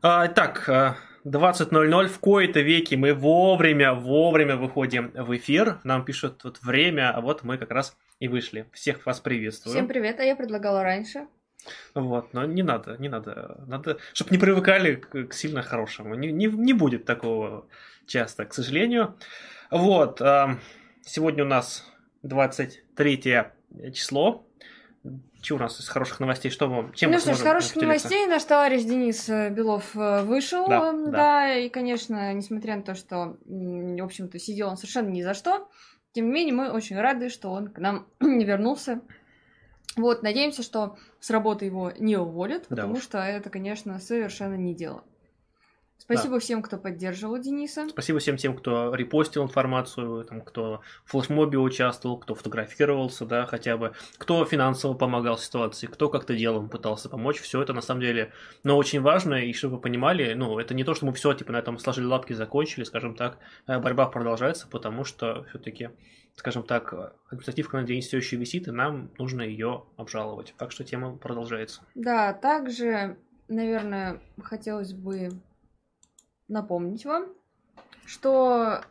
А, так, 20.00 в кои-то веки мы вовремя, вовремя выходим в эфир. Нам пишут тут время, а вот мы как раз и вышли. Всех вас приветствую. Всем привет, а я предлагала раньше. Вот, но не надо, не надо. Надо, чтобы не привыкали к, к сильно хорошему. Не, не, не будет такого часто, к сожалению. Вот, сегодня у нас 23 число. Что у нас из хороших новостей? Что мы, чем ну что ж, хороших новостей наш товарищ Денис э, Белов э, вышел, да, да, да, и, конечно, несмотря на то, что, в общем-то, сидел он совершенно ни за что, тем не менее, мы очень рады, что он к нам вернулся. Вот, надеемся, что с работы его не уволят, да потому уж. что это, конечно, совершенно не дело. Спасибо да. всем, кто поддерживал Дениса. Спасибо всем тем, кто репостил информацию, там, кто в флешмобе участвовал, кто фотографировался, да, хотя бы, кто финансово помогал ситуации, кто как-то делом пытался помочь. Все это на самом деле, но ну, очень важно, и чтобы вы понимали, ну, это не то, что мы все, типа, на этом сложили лапки, закончили, скажем так, э, борьба продолжается, потому что все-таки скажем так, административка на день все еще висит, и нам нужно ее обжаловать. Так что тема продолжается. Да, также, наверное, хотелось бы напомнить вам, что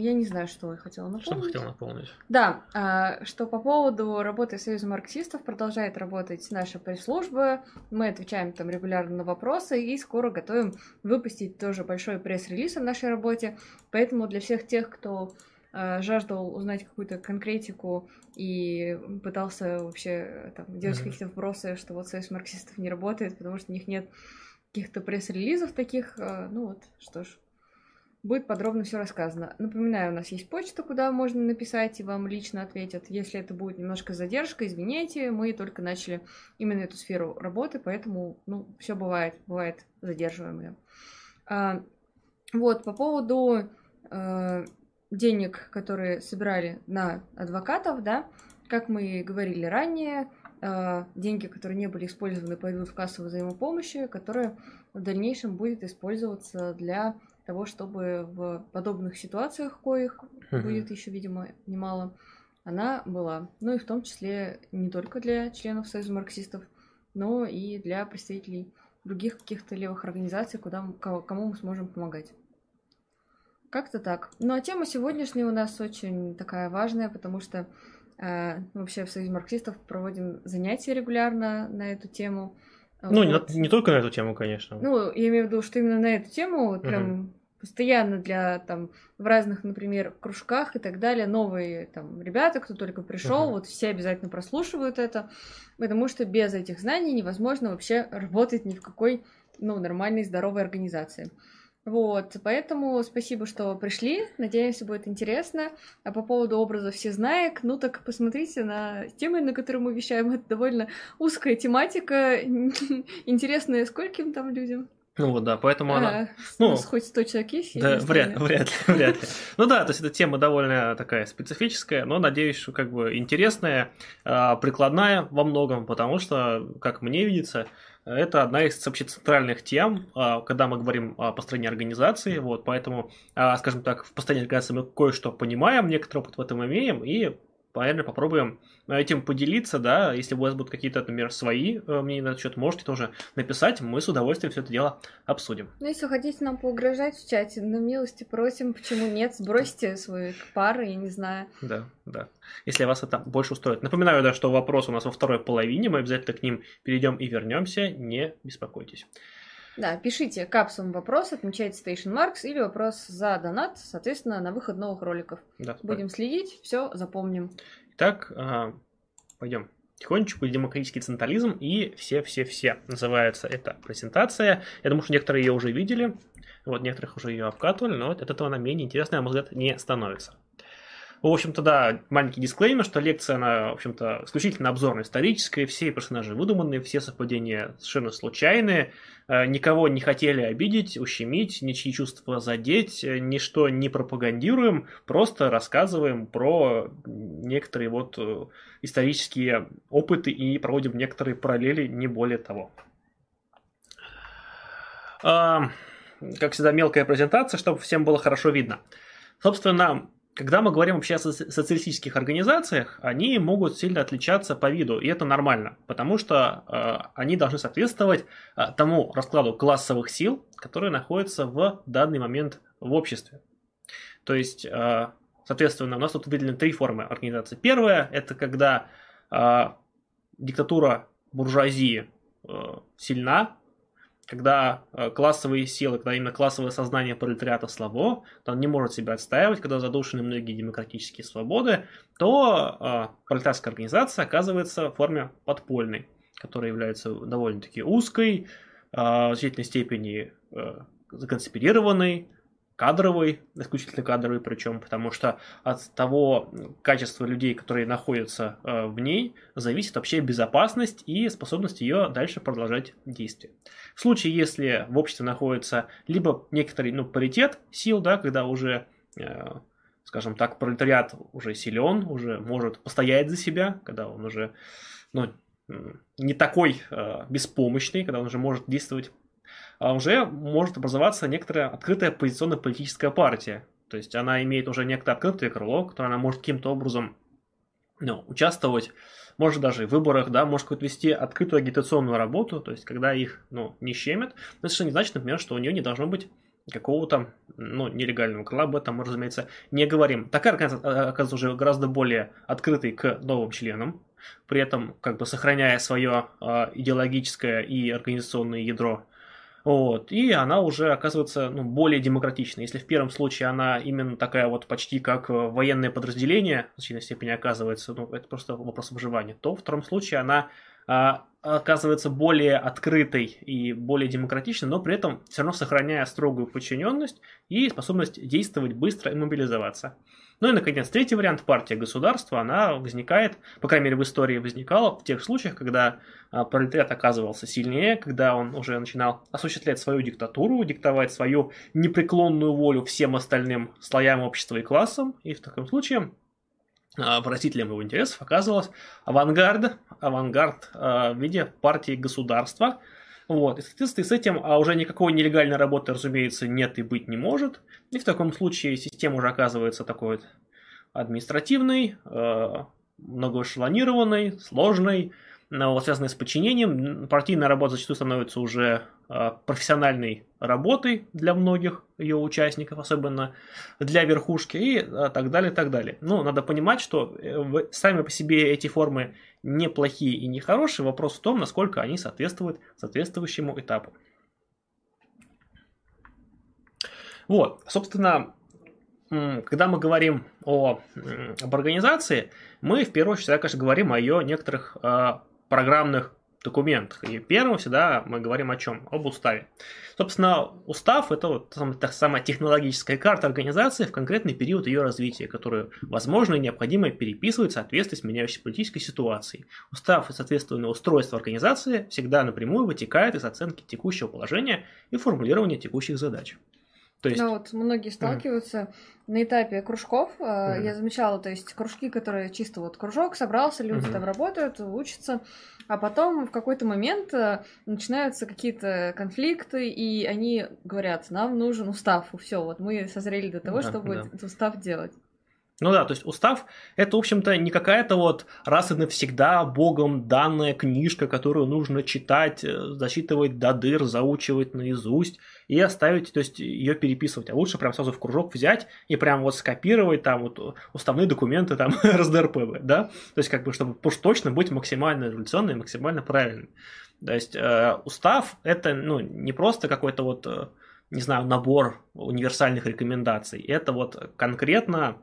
я не знаю, что я хотела напомнить. Что хотела напомнить? Да, а, что по поводу работы Союза марксистов продолжает работать наша пресс-служба. Мы отвечаем там регулярно на вопросы и скоро готовим выпустить тоже большой пресс-релиз о нашей работе. Поэтому для всех тех, кто а, жаждал узнать какую-то конкретику и пытался вообще там, делать mm-hmm. какие-то вопросы, что вот Союз марксистов не работает, потому что у них нет каких-то пресс-релизов таких. Э, ну вот, что ж, будет подробно все рассказано. Напоминаю, у нас есть почта, куда можно написать, и вам лично ответят. Если это будет немножко задержка, извините, мы только начали именно эту сферу работы, поэтому, ну, все бывает, бывает задерживаем ее. А, вот, по поводу э, денег, которые собирали на адвокатов, да, как мы говорили ранее, деньги, которые не были использованы, пойдут в кассу взаимопомощи, которая в дальнейшем будет использоваться для того, чтобы в подобных ситуациях, коих будет еще, видимо, немало, она была. Ну и в том числе не только для членов Союза марксистов, но и для представителей других каких-то левых организаций, куда, кому мы сможем помогать. Как-то так. Ну а тема сегодняшняя у нас очень такая важная, потому что Э, вообще в Союзе марксистов проводим занятия регулярно на эту тему. Ну, вот. не, не только на эту тему, конечно. Ну, я имею в виду, что именно на эту тему вот прям угу. постоянно для там в разных, например, кружках и так далее новые там ребята, кто только пришел, угу. вот все обязательно прослушивают это, потому что без этих знаний невозможно вообще работать ни в какой ну нормальной здоровой организации. Вот, поэтому спасибо, что пришли. Надеемся, будет интересно. А по поводу образов всезнаек, ну так посмотрите на темы, на которые мы вещаем. Это довольно узкая тематика, интересная скольким там людям. Ну вот, да, поэтому а, она... Ну, хоть 100 человек есть? Да, вряд, вряд ли, вряд ли. Ну да, то есть эта тема довольно такая специфическая, но, надеюсь, что как бы интересная, а, прикладная во многом, потому что, как мне видится, это одна из вообще центральных тем, а, когда мы говорим о построении организации, вот, поэтому, а, скажем так, в построении организации мы кое-что понимаем, некоторый опыт в этом имеем, и наверное, попробуем этим поделиться, да, если у вас будут какие-то, например, свои э, мнения на этот счет, можете тоже написать, мы с удовольствием все это дело обсудим. Ну, если хотите нам поугрожать в чате, на милости просим, почему нет, сбросьте свои пары, я не знаю. Да, да, если вас это больше устроит. Напоминаю, да, что вопрос у нас во второй половине, мы обязательно к ним перейдем и вернемся, не беспокойтесь. Да, пишите капсулам вопрос, отмечайте Station Marks или вопрос за донат, соответственно, на выход новых роликов. Да, Будем следить, все запомним. Итак, пойдем тихонечку демократический централизм и все-все-все называется эта презентация. Я думаю, что некоторые ее уже видели, вот некоторых уже ее обкатывали, но от этого она менее интересная, на мой взгляд, не становится. В общем-то, да, маленький дисклеймер, что лекция, она, в общем-то, исключительно обзорно-историческая, все персонажи выдуманные, все совпадения совершенно случайные, э, никого не хотели обидеть, ущемить, ничьи чувства задеть, э, ничто не пропагандируем, просто рассказываем про некоторые вот э, исторические опыты и проводим некоторые параллели, не более того. Как всегда, мелкая презентация, чтобы всем было хорошо видно. Собственно, когда мы говорим вообще о социалистических организациях, они могут сильно отличаться по виду, и это нормально, потому что э, они должны соответствовать э, тому раскладу классовых сил, которые находятся в данный момент в обществе. То есть, э, соответственно, у нас тут выделены три формы организации. Первая – это когда э, диктатура буржуазии э, сильна, когда э, классовые силы, когда именно классовое сознание пролетариата слабо, то он не может себя отстаивать, когда задушены многие демократические свободы, то э, пролетарская организация оказывается в форме подпольной, которая является довольно-таки узкой, э, в значительной степени законспирированной, кадровый, исключительно кадровый причем, потому что от того качества людей, которые находятся э, в ней, зависит вообще безопасность и способность ее дальше продолжать действие. В случае, если в обществе находится либо некоторый ну, паритет сил, да, когда уже, э, скажем так, пролетариат уже силен, уже может постоять за себя, когда он уже ну, не такой э, беспомощный, когда он уже может действовать уже может образоваться некоторая открытая оппозиционно-политическая партия. То есть она имеет уже некое открытое крыло, которое она может каким-то образом ну, участвовать, может даже в выборах, да, может какую-то вести открытую агитационную работу, то есть когда их ну, не щемят. Это совершенно не значит, например, что у нее не должно быть какого-то ну, нелегального крыла, об этом мы, разумеется, не говорим. Такая э, оказывается уже гораздо более открытой к новым членам, при этом как бы сохраняя свое э, идеологическое и организационное ядро вот, и она уже оказывается ну, более демократичной. Если в первом случае она именно такая вот почти как э, военное подразделение, в значительной степени оказывается, ну, это просто вопрос выживания, то в втором случае она оказывается более открытой и более демократичной, но при этом все равно сохраняя строгую подчиненность и способность действовать быстро и мобилизоваться. Ну и, наконец, третий вариант партия государства, она возникает, по крайней мере, в истории возникала в тех случаях, когда а, пролетариат оказывался сильнее, когда он уже начинал осуществлять свою диктатуру, диктовать свою непреклонную волю всем остальным слоям общества и классам, и в таком случае а, выразителем его интересов оказывалась авангард, авангард а, в виде партии государства, вот. И, соответственно, с этим а уже никакой нелегальной работы, разумеется, нет и быть не может. И в таком случае система уже оказывается такой вот административной, э, многоэшелонированной, сложной, вот, связанной с подчинением. Партийная работа зачастую становится уже э, профессиональной работой для многих ее участников, особенно для верхушки и э, так далее, так далее. Но надо понимать, что э, сами по себе эти формы неплохие и нехорошие. Вопрос в том, насколько они соответствуют соответствующему этапу. Вот, собственно, когда мы говорим о, об организации, мы в первую очередь, конечно, говорим о ее некоторых э, программных документах. И первым всегда мы говорим о чем? Об уставе. Собственно, устав – это вот та самая технологическая карта организации в конкретный период ее развития, которую возможно и необходимо переписывать в соответствии с меняющейся политической ситуацией. Устав и соответственное устройство организации всегда напрямую вытекает из оценки текущего положения и формулирования текущих задач. То есть... Да, вот многие сталкиваются mm. на этапе кружков. Mm. Я замечала, то есть кружки, которые чисто вот кружок собрался, люди mm-hmm. там работают, учатся, а потом в какой-то момент э, начинаются какие-то конфликты, и они говорят, нам нужен устав, все, вот мы созрели до того, да, чтобы да. этот устав делать. Ну да, то есть устав это, в общем-то, не какая-то вот раз и навсегда богом данная книжка, которую нужно читать, э, засчитывать до дыр, заучивать наизусть и оставить, то есть ее переписывать. А лучше прям сразу в кружок взять и прям вот скопировать там вот уставные документы там РСДРП, да? То есть как бы, чтобы уж точно быть максимально революционным и максимально правильным. То есть э, устав это ну, не просто какой-то вот, э, не знаю, набор универсальных рекомендаций. Это вот конкретно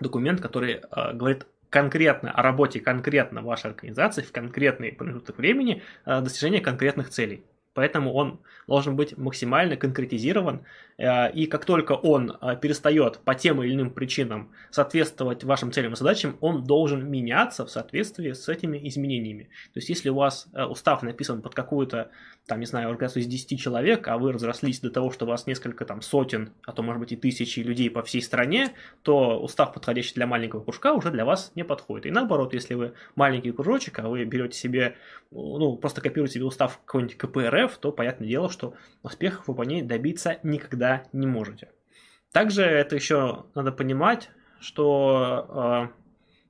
документ, который э, говорит конкретно о работе конкретно вашей организации в конкретный промежуток времени э, достижения конкретных целей. Поэтому он должен быть максимально конкретизирован, э, и как только он э, перестает по тем или иным причинам соответствовать вашим целям и задачам, он должен меняться в соответствии с этими изменениями. То есть, если у вас э, устав написан под какую-то, там, не знаю, организацию из 10 человек, а вы разрослись до того, что у вас несколько там сотен, а то, может быть, и тысячи людей по всей стране, то устав, подходящий для маленького кружка, уже для вас не подходит. И наоборот, если вы маленький кружочек, а вы берете себе, ну, просто копируете себе устав какой-нибудь КПРФ, то понятное дело, что успехов вы по ней добиться никогда не можете. Также это еще надо понимать, что э,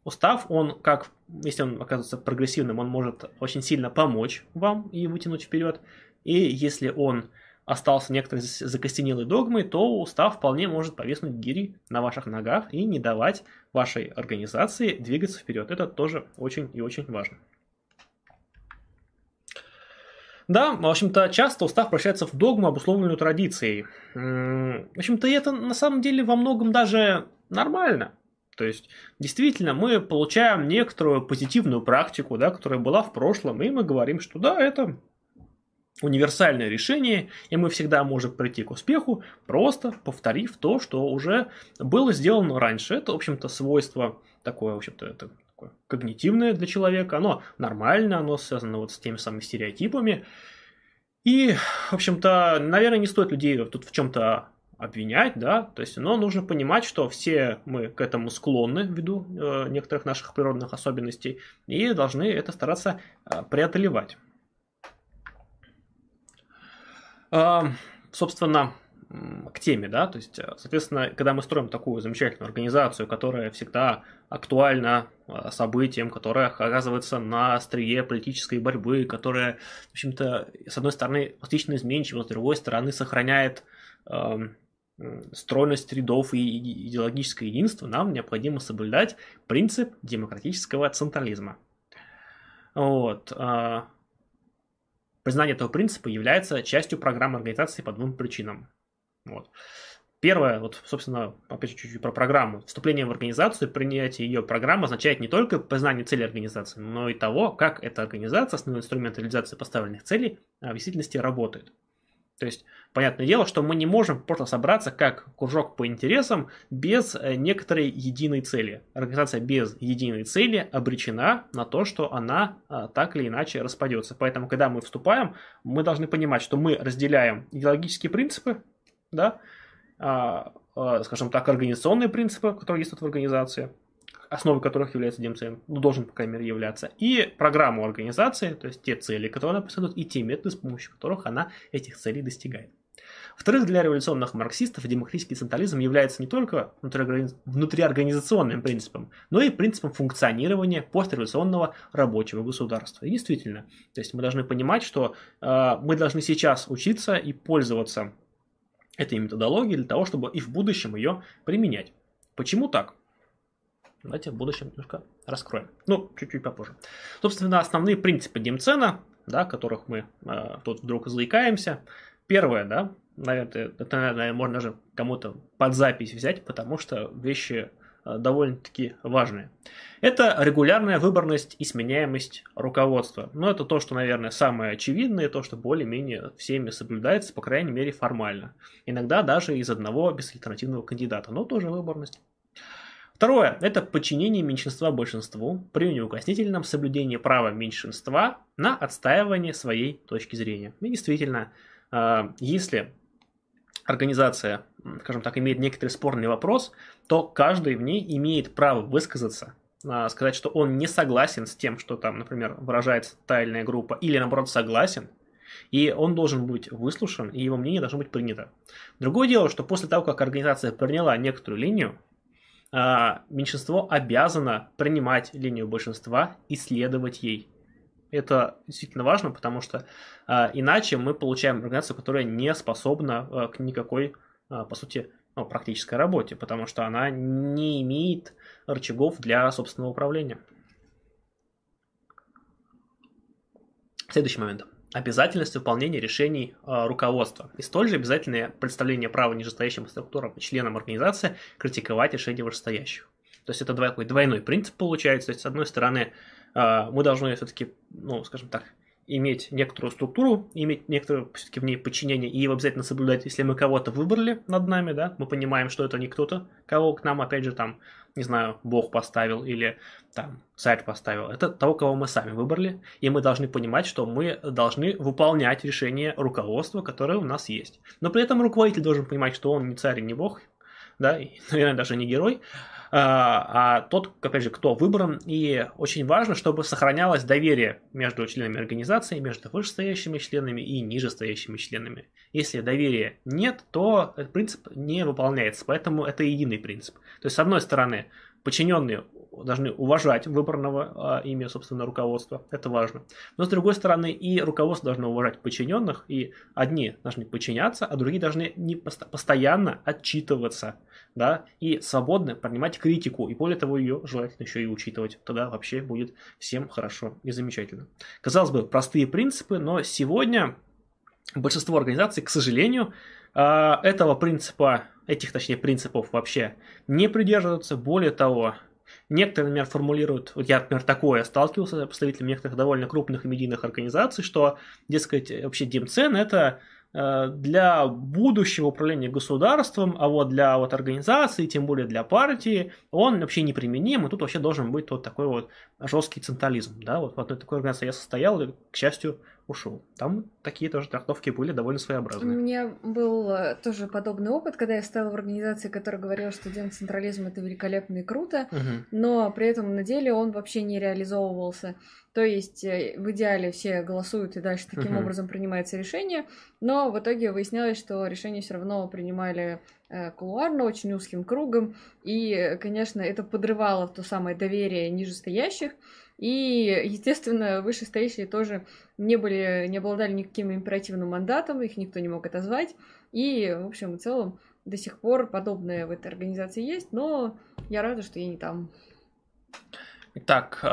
устав, он как, если он оказывается прогрессивным, он может очень сильно помочь вам и вытянуть вперед. И если он остался некоторой закостенелой догмой, то устав вполне может повеснуть гири на ваших ногах и не давать вашей организации двигаться вперед. Это тоже очень и очень важно. Да, в общем-то, часто устав превращается в догму, обусловленную традицией. В общем-то, это на самом деле во многом даже нормально. То есть, действительно, мы получаем некоторую позитивную практику, да, которая была в прошлом, и мы говорим, что да, это универсальное решение, и мы всегда можем прийти к успеху, просто повторив то, что уже было сделано раньше. Это, в общем-то, свойство такое, в общем-то, это такое когнитивное для человека, оно нормально, оно связано вот с теми самыми стереотипами. И, в общем-то, наверное, не стоит людей тут в чем-то обвинять, да, то есть, но нужно понимать, что все мы к этому склонны ввиду э, некоторых наших природных особенностей и должны это стараться э, преодолевать. Э, собственно, к теме, да, то есть, э, соответственно, когда мы строим такую замечательную организацию, которая всегда актуальна э, событиям, которая оказывается на острие политической борьбы, которая, в общем-то, с одной стороны, пластично изменчива, с другой стороны, сохраняет э, стройность рядов и идеологическое единство, нам необходимо соблюдать принцип демократического централизма. Вот. А, признание этого принципа является частью программы организации по двум причинам. Вот. Первое, вот, собственно, опять же, чуть-чуть про программу. Вступление в организацию, принятие ее программы означает не только познание цели организации, но и того, как эта организация, основной инструмент реализации поставленных целей, а, в действительности работает. То есть, понятное дело, что мы не можем просто собраться как кружок по интересам без э, некоторой единой цели. Организация без единой цели обречена на то, что она а, так или иначе распадется. Поэтому, когда мы вступаем, мы должны понимать, что мы разделяем идеологические принципы, да, а, а, скажем так, организационные принципы, которые есть в организации, основой которых является DMCN, ну, должен, по крайней мере, являться, и программу организации, то есть те цели, которые она преследует, и те методы, с помощью которых она этих целей достигает. Во-вторых, для революционных марксистов демократический централизм является не только внутриорганизационным принципом, но и принципом функционирования постреволюционного рабочего государства. И действительно, то есть мы должны понимать, что э, мы должны сейчас учиться и пользоваться этой методологией для того, чтобы и в будущем ее применять. Почему так? Давайте в будущем немножко раскроем. Ну, чуть-чуть попозже. Собственно, основные принципы Демцена, да, которых мы э, тут вдруг заикаемся. Первое, да, наверное, это, наверное, можно даже кому-то под запись взять, потому что вещи э, довольно-таки важные. Это регулярная выборность и сменяемость руководства. Но это то, что, наверное, самое очевидное, то, что более-менее всеми соблюдается, по крайней мере, формально. Иногда даже из одного безальтернативного кандидата, но тоже выборность. Второе – это подчинение меньшинства большинству при неукоснительном соблюдении права меньшинства на отстаивание своей точки зрения. И действительно, а, если организация, скажем так, имеет некоторый спорный вопрос, то каждый в ней имеет право высказаться, а, сказать, что он не согласен с тем, что там, например, выражает тайная группа, или наоборот согласен, и он должен быть выслушан, и его мнение должно быть принято. Другое дело, что после того, как организация приняла некоторую линию, меньшинство обязано принимать линию большинства и следовать ей. Это действительно важно, потому что а, иначе мы получаем организацию, которая не способна а, к никакой, по сути, ну, практической работе, потому что она не имеет рычагов для собственного управления. Следующий момент обязательность выполнения решений э, руководства и столь же обязательное представление права нижестоящим структурам и членам организации критиковать решения вышестоящих. То есть это такой двойной принцип получается. То есть, с одной стороны, э, мы должны все-таки, ну, скажем так, иметь некоторую структуру, иметь некоторое все-таки в ней подчинение и его обязательно соблюдать, если мы кого-то выбрали над нами, да, мы понимаем, что это не кто-то, кого к нам, опять же, там, не знаю, Бог поставил или там царь поставил. Это того, кого мы сами выбрали, и мы должны понимать, что мы должны выполнять решение руководства, которое у нас есть. Но при этом руководитель должен понимать, что он не царь не Бог, да, и, наверное, даже не герой, а, а тот, опять же, кто выбран. И очень важно, чтобы сохранялось доверие между членами организации, между вышестоящими членами и нижестоящими членами. Если доверия нет, то этот принцип не выполняется, поэтому это единый принцип. То есть, с одной стороны, подчиненные должны уважать выбранного а, ими, собственно, руководства. Это важно. Но, с другой стороны, и руководство должно уважать подчиненных, и одни должны подчиняться, а другие должны не постоянно отчитываться, да, и свободно принимать критику, и более того, ее желательно еще и учитывать. Тогда вообще будет всем хорошо и замечательно. Казалось бы, простые принципы, но сегодня большинство организаций, к сожалению, а, этого принципа, этих, точнее, принципов вообще не придерживаются. Более того, Некоторые, например, формулируют, вот я, например, такое сталкивался с представителями некоторых довольно крупных и медийных организаций, что, дескать, вообще Димцен это для будущего управления государством, а вот для вот организации, тем более для партии, он вообще неприменим, и тут вообще должен быть вот такой вот жесткий централизм. Да? Вот в одной такой организации я состоял, и, к счастью, ушел. Там такие тоже трактовки были довольно своеобразные. У меня был э, тоже подобный опыт, когда я стала в организации, которая говорила, что централизм это великолепно и круто, угу. но при этом на деле он вообще не реализовывался. То есть э, в идеале все голосуют и дальше таким угу. образом принимается решение, но в итоге выяснялось, что решение все равно принимали э, кулуарно, очень узким кругом, и, конечно, это подрывало то самое доверие нижестоящих, и, естественно, вышестоящие тоже не были, не обладали никаким императивным мандатом, их никто не мог отозвать. И, в общем и целом, до сих пор подобное в этой организации есть, но я рада, что я не там. Итак,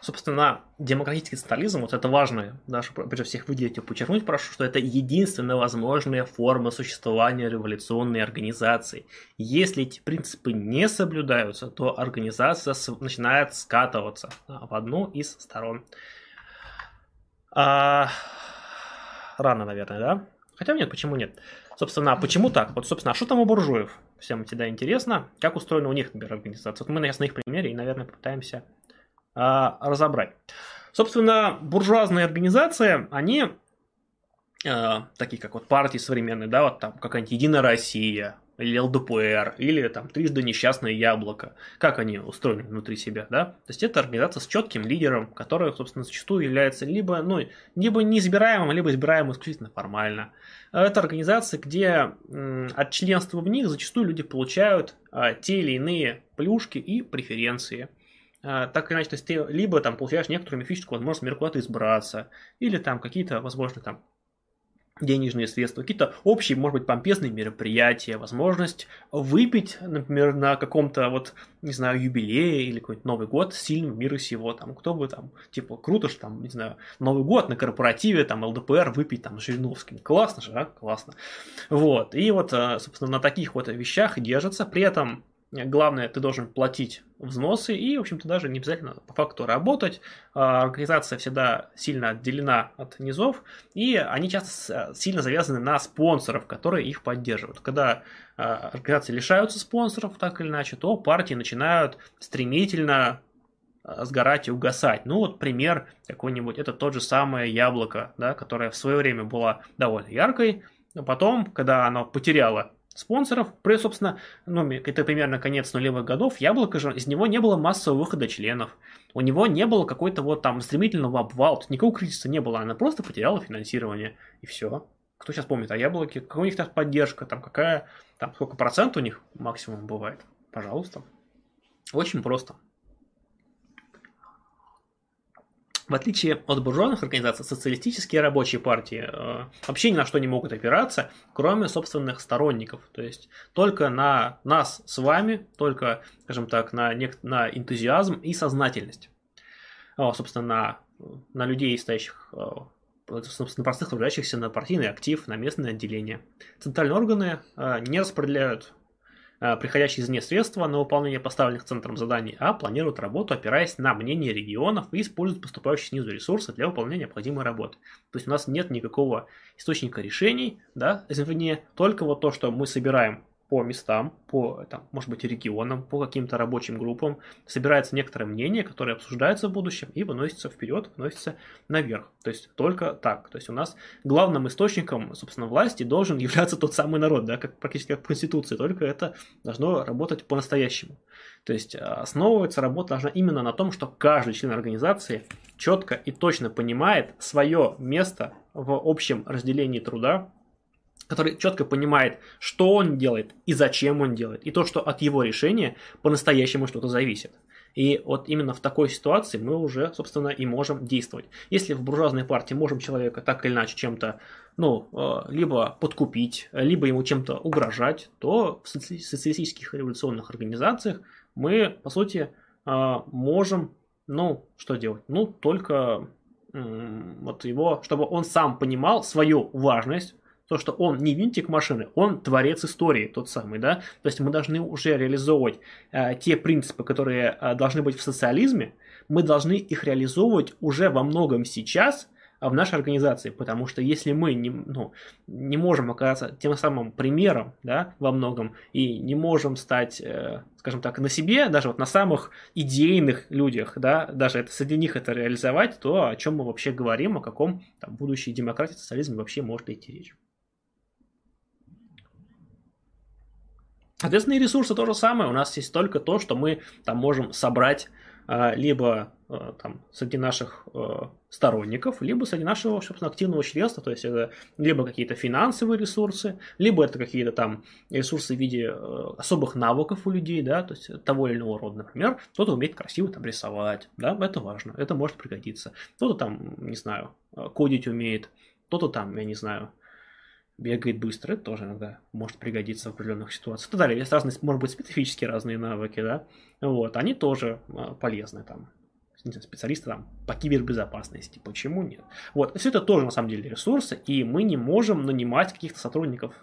Собственно, демократический социализм, вот это важно, даже прежде всех выделить и подчеркнуть прошу, что это единственная возможная форма существования революционной организации. Если эти принципы не соблюдаются, то организация начинает скатываться в одну из сторон. А... Рано, наверное, да? Хотя нет, почему нет? Собственно, почему так? Вот, собственно, а что там у буржуев? Всем всегда интересно, как устроена у них, например, организация. Вот мы сейчас на их примере и, наверное, попытаемся а, разобрать. Собственно, буржуазные организации, они э, такие как вот партии современные, да, вот там какая-нибудь Единая Россия, или ЛДПР, или там трижды несчастное яблоко. Как они устроены внутри себя, да? То есть это организация с четким лидером, который, собственно, зачастую является либо, ну, либо неизбираемым, либо избираемым исключительно формально. Это организация, где от членства в них зачастую люди получают а, те или иные плюшки и преференции. А, так или иначе, то есть ты либо там получаешь некоторую мифическую возможность мир куда-то избраться, или там какие-то, возможно, там денежные средства, какие-то общие, может быть, помпезные мероприятия, возможность выпить, например, на каком-то вот, не знаю, юбилее или какой-нибудь Новый год сильным мира сего, там, кто бы там, типа, круто, что там, не знаю, Новый год на корпоративе, там, ЛДПР выпить там с Жириновским, классно же, а, классно. Вот, и вот, а, собственно, на таких вот вещах держатся, при этом Главное, ты должен платить взносы и, в общем-то, даже не обязательно по факту работать. А, организация всегда сильно отделена от низов, и они часто сильно завязаны на спонсоров, которые их поддерживают. Когда а, организации лишаются спонсоров, так или иначе, то партии начинают стремительно а, сгорать и угасать. Ну вот пример какой-нибудь, это тот же самое яблоко, да, которое в свое время было довольно яркой, но потом, когда оно потеряло спонсоров. При, собственно, ну, это примерно конец нулевых годов, Яблоко же, из него не было массового выхода членов. У него не было какой-то вот там стремительного обвала, никакого кризиса не было, она просто потеряла финансирование, и все. Кто сейчас помнит о Яблоке? Какая у них там поддержка, там какая, там сколько процент у них максимум бывает? Пожалуйста. Очень просто. В отличие от буржуазных организаций, социалистические рабочие партии э, вообще ни на что не могут опираться, кроме собственных сторонников. То есть только на нас с вами, только, скажем так, на, на энтузиазм и сознательность. О, собственно, на, на людей, стоящих, э, собственно, простых трудящихся на партийный актив, на местные отделения. Центральные органы э, не распределяют Э, приходящие извне средства на выполнение поставленных центром заданий, а планируют работу, опираясь на мнение регионов и используют поступающие снизу ресурсы для выполнения необходимой работы. То есть у нас нет никакого источника решений, да, извне, только вот то, что мы собираем по местам, по, там, может быть, регионам, по каким-то рабочим группам, собирается некоторое мнение, которое обсуждается в будущем и выносится вперед, выносится наверх. То есть только так. То есть у нас главным источником, собственно, власти должен являться тот самый народ, да, как практически как в Конституции, только это должно работать по-настоящему. То есть э, основывается работа должна именно на том, что каждый член организации четко и точно понимает свое место в общем разделении труда, который четко понимает, что он делает и зачем он делает, и то, что от его решения по-настоящему что-то зависит. И вот именно в такой ситуации мы уже, собственно, и можем действовать. Если в буржуазной партии можем человека так или иначе чем-то, ну, э, либо подкупить, либо ему чем-то угрожать, то в социалистических революционных организациях мы, по сути, э, можем, ну, что делать? Ну, только вот его, чтобы он сам понимал свою важность, то, что он не винтик машины, он творец истории, тот самый, да. То есть мы должны уже реализовывать э, те принципы, которые э, должны быть в социализме, мы должны их реализовывать уже во многом сейчас, в нашей организации, потому что если мы не, ну, не можем оказаться тем самым примером да, во многом и не можем стать, э, скажем так, на себе, даже вот на самых идейных людях, да, даже это, среди них это реализовать, то о чем мы вообще говорим, о каком там, будущей демократии, социализме вообще может идти речь. Соответственно, и ресурсы то же самое. У нас есть только то, что мы там можем собрать а, либо а, там, среди наших а, сторонников, либо среди нашего, собственно, активного членства, то есть это либо какие-то финансовые ресурсы, либо это какие-то там ресурсы в виде особых навыков у людей, да, то есть того или иного рода, например, кто-то умеет красиво там рисовать, да, это важно, это может пригодиться, кто-то там, не знаю, кодить умеет, кто-то там, я не знаю, бегает быстро, это тоже иногда может пригодиться в определенных ситуациях. И так далее. Есть разные, может быть, специфические разные навыки, да, вот, они тоже а, полезны там специалисты там по кибербезопасности, почему нет. Вот, все это тоже на самом деле ресурсы, и мы не можем нанимать каких-то сотрудников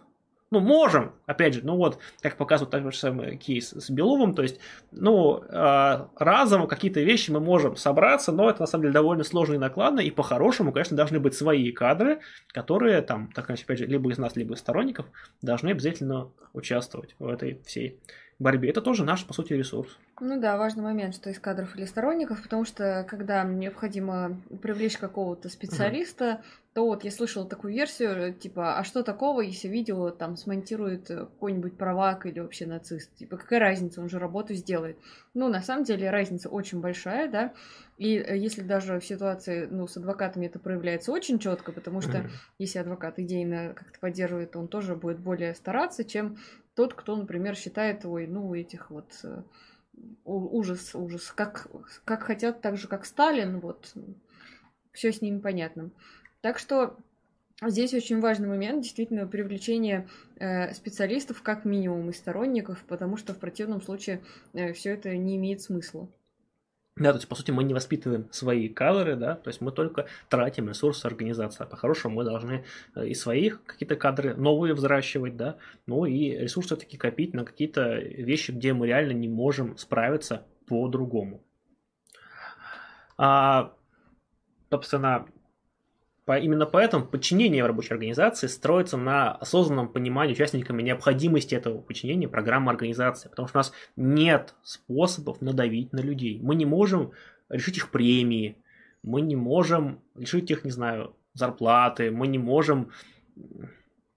ну, можем, опять же, ну вот, как показывает тот же самый кейс с Беловым, то есть, ну, э, разово какие-то вещи мы можем собраться, но это на самом деле довольно сложно и накладно, и по-хорошему, конечно, должны быть свои кадры, которые там, так опять же, либо из нас, либо из сторонников, должны обязательно участвовать в этой всей борьбе. Это тоже наш, по сути, ресурс. Ну да, важный момент, что из кадров или сторонников, потому что когда необходимо привлечь какого-то специалиста, угу. то вот я слышала такую версию, типа, а что такого, если видео там смонтирует какой-нибудь правак или вообще нацист? Типа, какая разница, он же работу сделает. Ну, на самом деле, разница очень большая, да, и э, если даже в ситуации, ну, с адвокатами это проявляется очень четко, потому что если адвокат идейно как-то поддерживает, он тоже будет более стараться, чем тот, кто, например, считает, ой, ну, этих вот э, ужас, ужас, как, как хотят, так же, как Сталин, вот, все с ними понятно. Так что здесь очень важный момент, действительно, привлечение э, специалистов как минимум и сторонников, потому что в противном случае э, все это не имеет смысла. Да, то есть, по сути, мы не воспитываем свои кадры, да, то есть мы только тратим ресурсы организации. А по-хорошему мы должны э, и своих какие-то кадры новые взращивать, да, ну и ресурсы все-таки копить на какие-то вещи, где мы реально не можем справиться по-другому. А, собственно, именно поэтому подчинение в рабочей организации строится на осознанном понимании участниками необходимости этого подчинения программы организации, потому что у нас нет способов надавить на людей. Мы не можем решить их премии, мы не можем решить их, не знаю, зарплаты, мы не можем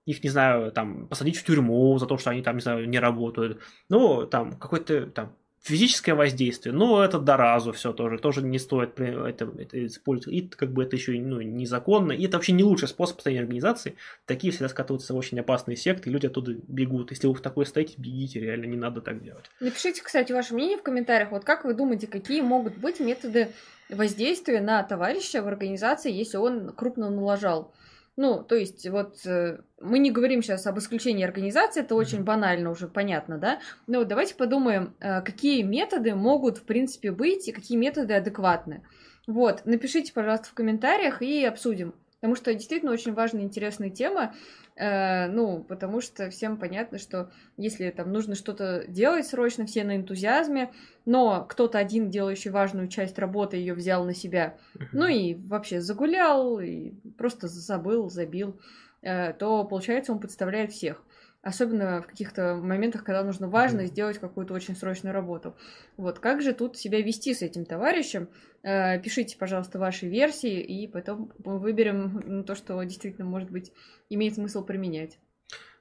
их, не знаю, там, посадить в тюрьму за то, что они там, не знаю, не работают. Ну, там, какой-то там Физическое воздействие, ну, это до разу все тоже, тоже не стоит это, это использовать. И как бы это еще ну, незаконно, и это вообще не лучший способ построения организации. Такие всегда скатываются в очень опасные секты, и люди оттуда бегут. Если вы в такой стоите, бегите, реально не надо так делать. Напишите, кстати, ваше мнение в комментариях. Вот как вы думаете, какие могут быть методы воздействия на товарища в организации, если он крупно налажал? Ну, то есть, вот э, мы не говорим сейчас об исключении организации, это очень банально уже понятно, да? Но вот давайте подумаем, э, какие методы могут, в принципе, быть и какие методы адекватны. Вот, напишите, пожалуйста, в комментариях и обсудим. Потому что действительно очень важная и интересная тема. Э, ну, потому что всем понятно, что если там нужно что-то делать срочно, все на энтузиазме, но кто-то один, делающий важную часть работы, ее взял на себя, ну и вообще загулял, и просто забыл, забил, э, то получается он подставляет всех. Особенно в каких-то моментах, когда нужно важно сделать какую-то очень срочную работу. Вот как же тут себя вести с этим товарищем? Э, пишите, пожалуйста, ваши версии, и потом мы выберем то, что действительно, может быть, имеет смысл применять.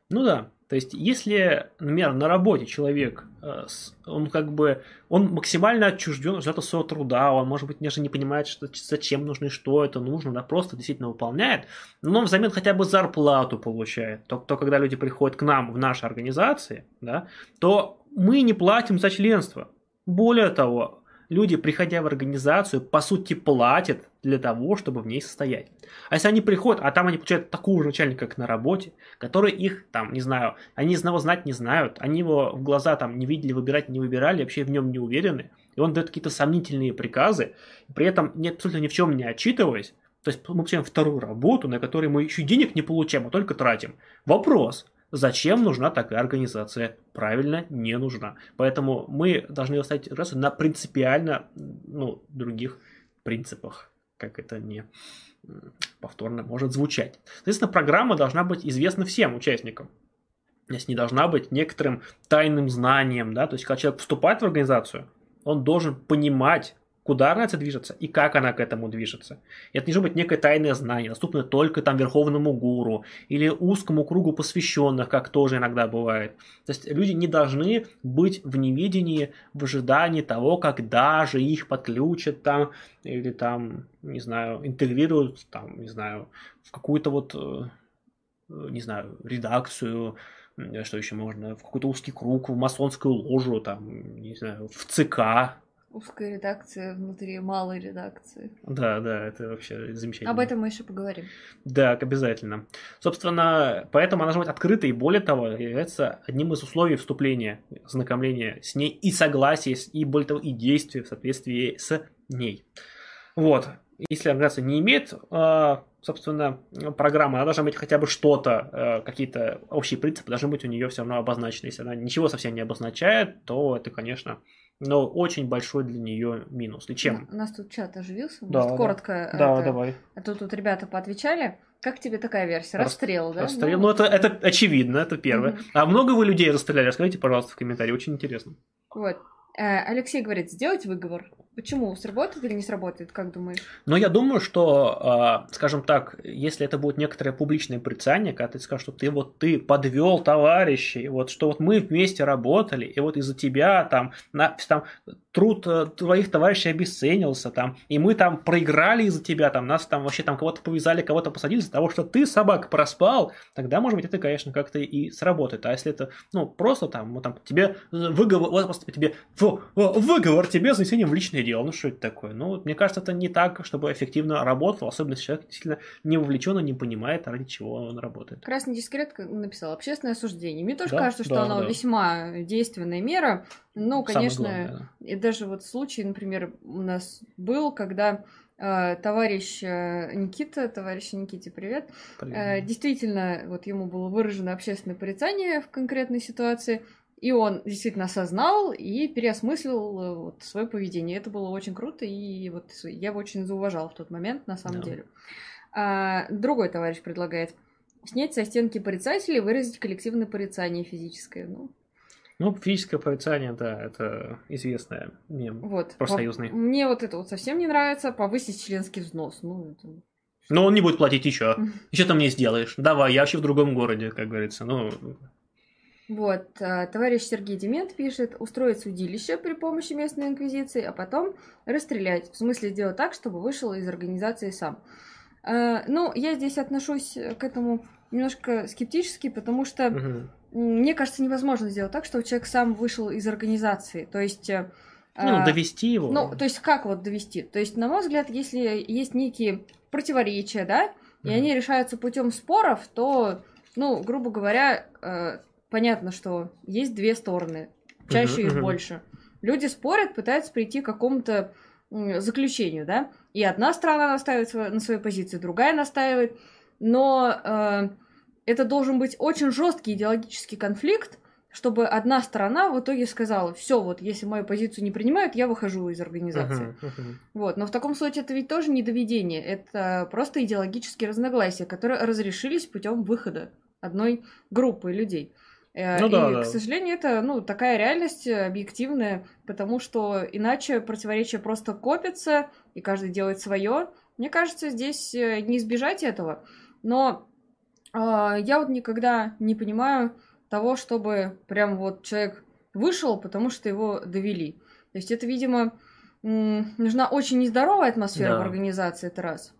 Ну да, то есть если, например, на работе человек, э, он как бы, он максимально отчужден от результата своего труда, он, может быть, даже не понимает, что, зачем нужно и что это нужно, да, просто действительно выполняет, но он взамен хотя бы зарплату получает. То, то когда люди приходят к нам в наши организации, да, то мы не платим за членство. Более того, люди, приходя в организацию, по сути платят для того, чтобы в ней состоять. А если они приходят, а там они получают такого же начальника, как на работе, который их там, не знаю, они из него знать не знают, они его в глаза там не видели, выбирать не выбирали, вообще в нем не уверены, и он дает какие-то сомнительные приказы, при этом не, абсолютно ни в чем не отчитываясь, то есть мы получаем вторую работу, на которой мы еще денег не получаем, а только тратим. Вопрос, Зачем нужна такая организация? Правильно, не нужна. Поэтому мы должны оставить организацию на принципиально ну, других принципах, как это не повторно может звучать. Соответственно, программа должна быть известна всем участникам. То есть не должна быть некоторым тайным знанием, да, то есть когда человек вступает в организацию, он должен понимать, куда организация движется и как она к этому движется. И это не должно быть некое тайное знание, доступное только там верховному гуру или узкому кругу посвященных, как тоже иногда бывает. То есть люди не должны быть в неведении, в ожидании того, когда же их подключат там или там, не знаю, интегрируют там, не знаю, в какую-то вот, э, не знаю, редакцию, что еще можно, в какой-то узкий круг, в масонскую ложу, там, не знаю, в ЦК, Узкая редакция внутри малой редакции. Да, да, это вообще замечательно. Об этом мы еще поговорим. Да, обязательно. Собственно, поэтому она должна быть открыта и, более того, является одним из условий вступления, знакомления с ней и согласия, и, более того, и действия в соответствии с ней. Вот. Если организация не имеет, а, собственно, программы, она должна быть хотя бы что-то, а, какие-то общие принципы должны быть у нее все равно обозначены. Если она ничего совсем не обозначает, то это, конечно, но очень большой для нее минус. И чем? У нас тут чат оживился. Да, Может, да. коротко. Да, это... давай. А тут, тут ребята поотвечали. Как тебе такая версия? Расстрел, да? Расстрел. Ну, это, это очевидно, это первое. Мгм. А много вы людей расстреляли? Расскажите, пожалуйста, в комментарии. Очень интересно. Вот. Э, Алексей говорит, сделать выговор. Почему? Сработает или не сработает, как думаешь? Но я думаю, что, а, скажем так, если это будет некоторое публичное порицание, когда ты скажешь, что ты вот ты подвел товарищей, вот что вот мы вместе работали, и вот из-за тебя там, на, там труд э, твоих товарищей обесценился, там, и мы там проиграли из-за тебя, там, нас там вообще там кого-то повязали, кого-то посадили из-за того, что ты, собак, проспал, тогда, может быть, это, конечно, как-то и сработает. А если это, ну, просто там, вот, там тебе э, выговор, вот просто тебе фу, выговор тебе за внесение в личное дело, ну, что это такое? Ну, мне кажется, это не так, чтобы эффективно работало, особенно если человек действительно не вовлечен и не понимает, ради чего он работает. Красный дискрет написал общественное осуждение. Мне тоже Да, кажется, что да, оно да. весьма действенная мера. Ну, конечно, главное, и даже вот случай, например, у нас был, когда э, товарищ э, Никита, товарищ Никите, привет, да. Э, действительно, вот ему было выражено общественное порицание в конкретной ситуации, и он действительно осознал и переосмыслил э, вот, свое поведение. Это было очень круто, и вот я его очень зауважал в тот момент, на самом Да. деле. А, другой товарищ предлагает снять со стенки порицателей, выразить коллективное порицание физическое. Ну, Ну, физическое порицание, да, это известное мем. вот. Профсоюзный. По- Мне вот это вот совсем не нравится. Повысить членский взнос. Ну, это... Но он не будет платить еще. Еще ты мне сделаешь? Давай, я вообще в другом городе, как говорится. Ну, Вот, а, товарищ Сергей Демент пишет, устроить судилище при помощи местной инквизиции, а потом расстрелять. В смысле сделать так, чтобы вышел из организации сам. А, Ну, я здесь отношусь к этому немножко скептически, потому что м, мне кажется, невозможно сделать так, чтобы человек сам вышел из организации. То есть... э, ну, довести его. Ну, то есть как вот довести? То есть, на мой взгляд, если есть некие противоречия, да, и Мгм. они решаются путем споров, то, ну, грубо говоря, э, понятно, что есть две стороны, чаще их больше. Люди спорят, пытаются прийти к какому-то заключению, да, и одна сторона настаивает на своей позиции, другая настаивает, но э, это должен быть очень жесткий идеологический конфликт, чтобы одна сторона в итоге сказала, все, вот если мою позицию не принимают, я выхожу из организации. Вот, но в таком случае это ведь тоже не доведение, это просто идеологические разногласия, которые разрешились путем выхода одной группы людей. Э, ну, и, да, к сожалению, это ну, такая реальность объективная, потому что иначе противоречия просто копятся, и каждый делает свое. Мне кажется, здесь не избежать этого. Но э, я вот никогда не понимаю того, чтобы прям вот человек вышел, потому что его довели. То есть это, видимо, нужна очень нездоровая атмосфера да. в организации, это раз.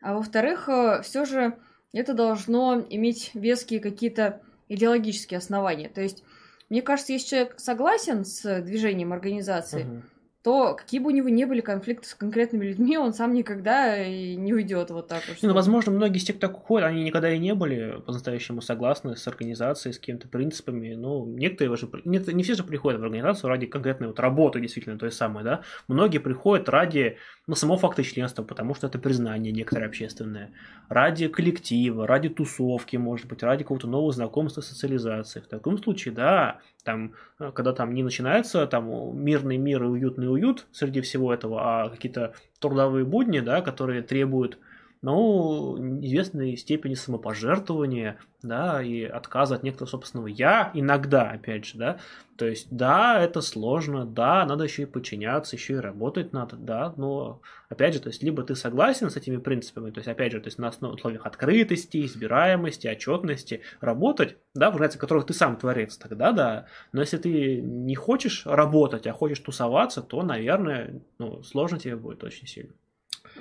А во-вторых, э, все же это должно иметь веские какие-то идеологические основания. То есть, мне кажется, если человек согласен с движением организации, угу то какие бы у него ни были конфликты с конкретными людьми, он сам никогда и не уйдет вот так вот. Не, ну, возможно, многие из тех, кто уходит, они никогда и не были по-настоящему согласны с организацией, с какими-то принципами. Ну, некоторые уже, нет, не все же приходят в организацию ради конкретной вот работы, действительно, той самой, да. Многие приходят ради, ну, самого факта членства, потому что это признание некоторое общественное. Ради коллектива, ради тусовки, может быть, ради какого-то нового знакомства, социализации. В таком случае, да, там, э, когда там не начинается там мирный мир и уютный уют среди всего этого, а какие-то трудовые будни, да, которые требуют ну, известной степени самопожертвования, да, и отказа от некоторого собственного я иногда, опять же, да, то есть, да, это сложно, да, надо еще и подчиняться, еще и работать надо, да, но, опять же, то есть, либо ты согласен с этими принципами, то есть, опять же, то есть, на основе условиях открытости, избираемости, отчетности, работать, да, в организации которых ты сам творец, тогда да, но если ты не хочешь работать, а хочешь тусоваться, то, наверное, ну, сложно тебе будет очень сильно.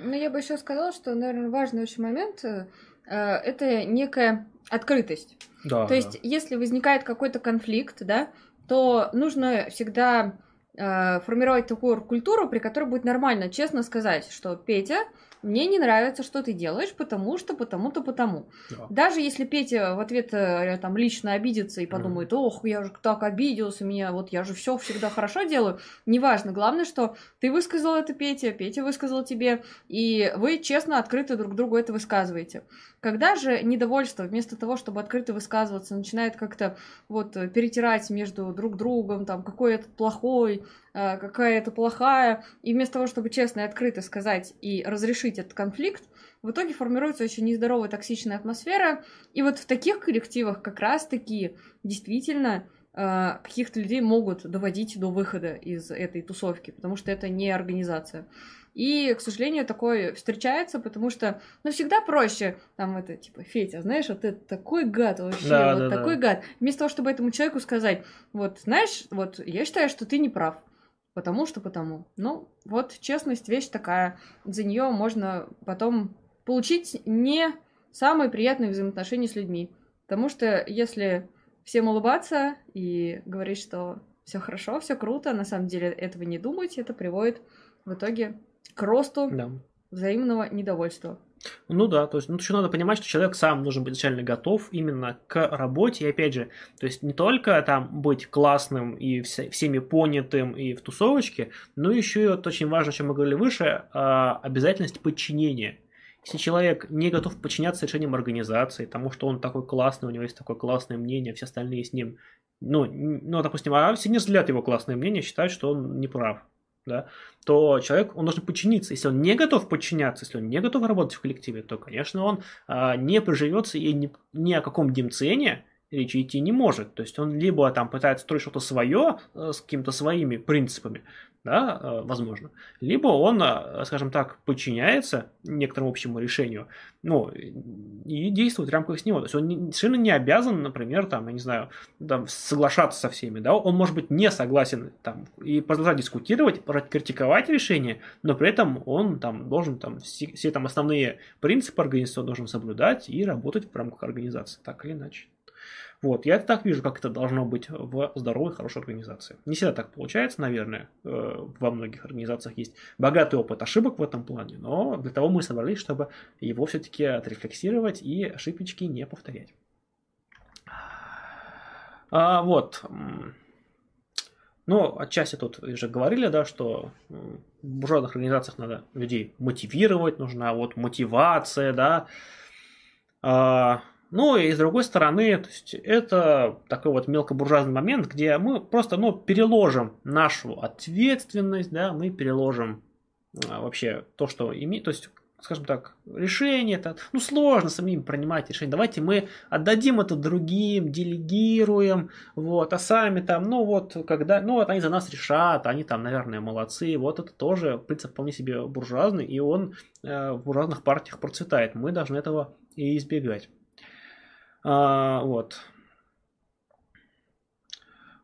Ну, я бы еще сказала, что, наверное, важный очень момент э, это некая открытость. Да, то да. есть, если возникает какой-то конфликт, да, то нужно всегда формировать такую культуру, при которой будет нормально, честно сказать, что Петя, мне не нравится, что ты делаешь, потому что, потому-то, потому. Да. Даже если Петя в ответ э, там лично обидится и подумает, ох, я же так обиделся, меня вот я же все всегда хорошо делаю, неважно, главное, что ты высказал это Петя, Петя высказал тебе, и вы честно, открыто друг другу это высказываете. Когда же недовольство, вместо того, чтобы открыто высказываться, начинает как-то вот перетирать между друг другом, там, какой этот плохой, а, какая это плохая, и вместо того, чтобы честно и открыто сказать и разрешить этот конфликт, в итоге формируется очень нездоровая токсичная атмосфера, и вот в таких коллективах как раз-таки действительно а, каких-то людей могут доводить до выхода из этой тусовки, потому что это не организация. И, к сожалению, такое встречается, потому что, ну, всегда проще, там, это, типа, Фетя, знаешь, вот это такой гад вообще, да, вот да, такой да. гад. Вместо того, чтобы этому человеку сказать, вот, знаешь, вот, я считаю, что ты не прав, потому что потому. Ну, вот, честность вещь такая, за нее можно потом получить не самые приятные взаимоотношения с людьми. Потому что если всем улыбаться и говорить, что все хорошо, все круто, на самом деле этого не думать, это приводит в итоге к росту да. взаимного недовольства. Ну да, то есть, ну еще надо понимать, что человек сам должен быть изначально готов именно к работе. И опять же, то есть не только там быть классным и вся, всеми понятым и в тусовочке, но еще и вот очень важно, о чем мы говорили выше, а, обязательность подчинения. Если человек не готов подчиняться решениям организации, тому, что он такой классный, у него есть такое классное мнение, все остальные с ним, ну, ну допустим, а все не взгляд его классное мнение считают, что он не прав да, то человек, он должен подчиниться. Если он не готов подчиняться, если он не готов работать в коллективе, то, конечно, он а, не приживется и ни, ни о каком демцене речи идти не может. То есть он либо там пытается строить что-то свое э, с какими-то своими принципами, да, э, возможно. Либо он, э, скажем так, подчиняется некоторому общему решению, ну, и действует в рамках с него. То есть он не, совершенно не обязан, например, там, я не знаю, там, соглашаться со всеми, да, он может быть не согласен там и продолжать дискутировать, критиковать решение, но при этом он там должен там все, все там основные принципы организации должен соблюдать и работать в рамках организации, так или иначе. Вот, я так вижу, как это должно быть в здоровой, хорошей организации. Не всегда так получается, наверное. Э, во многих организациях есть богатый опыт ошибок в этом плане, но для того мы собрались, чтобы его все-таки отрефлексировать и ошибочки не повторять. А, вот. Ну, отчасти тут уже говорили, да, что в буржуазных организациях надо людей мотивировать, нужна вот мотивация, да. А, ну и с другой стороны, то есть это такой вот мелкобуржуазный момент, где мы просто ну, переложим нашу ответственность, да, мы переложим а, вообще то, что имеет, то есть скажем так, решение, это, ну, сложно самим принимать решение. Давайте мы отдадим это другим, делегируем, вот, а сами там, ну, вот, когда, ну, вот они за нас решат, они там, наверное, молодцы, вот это тоже принцип вполне себе буржуазный, и он э, в буржуазных партиях процветает. Мы должны этого и избегать. А, вот.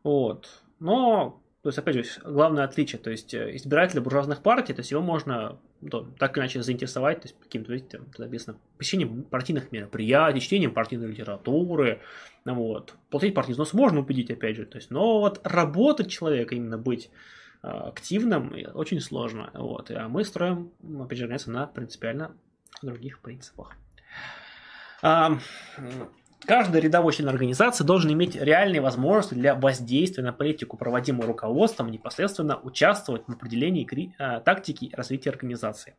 Вот. Но то есть, опять же, главное отличие, то есть э, избирателя буржуазных партий, то есть его можно то, так или иначе заинтересовать, то есть каким-то, видите, написано, посещением партийных мероприятий, чтением партийной литературы, вот. Платить партийный взнос можно убедить, опять же, то есть, но вот работать человека, именно быть э, активным, очень сложно, вот. А мы строим, опять же, на принципиально других принципах. Каждый рядовой член организации должен иметь реальные возможности для воздействия на политику, непосредственно руководством, непосредственно участвовать в определении э, тактики развития организации.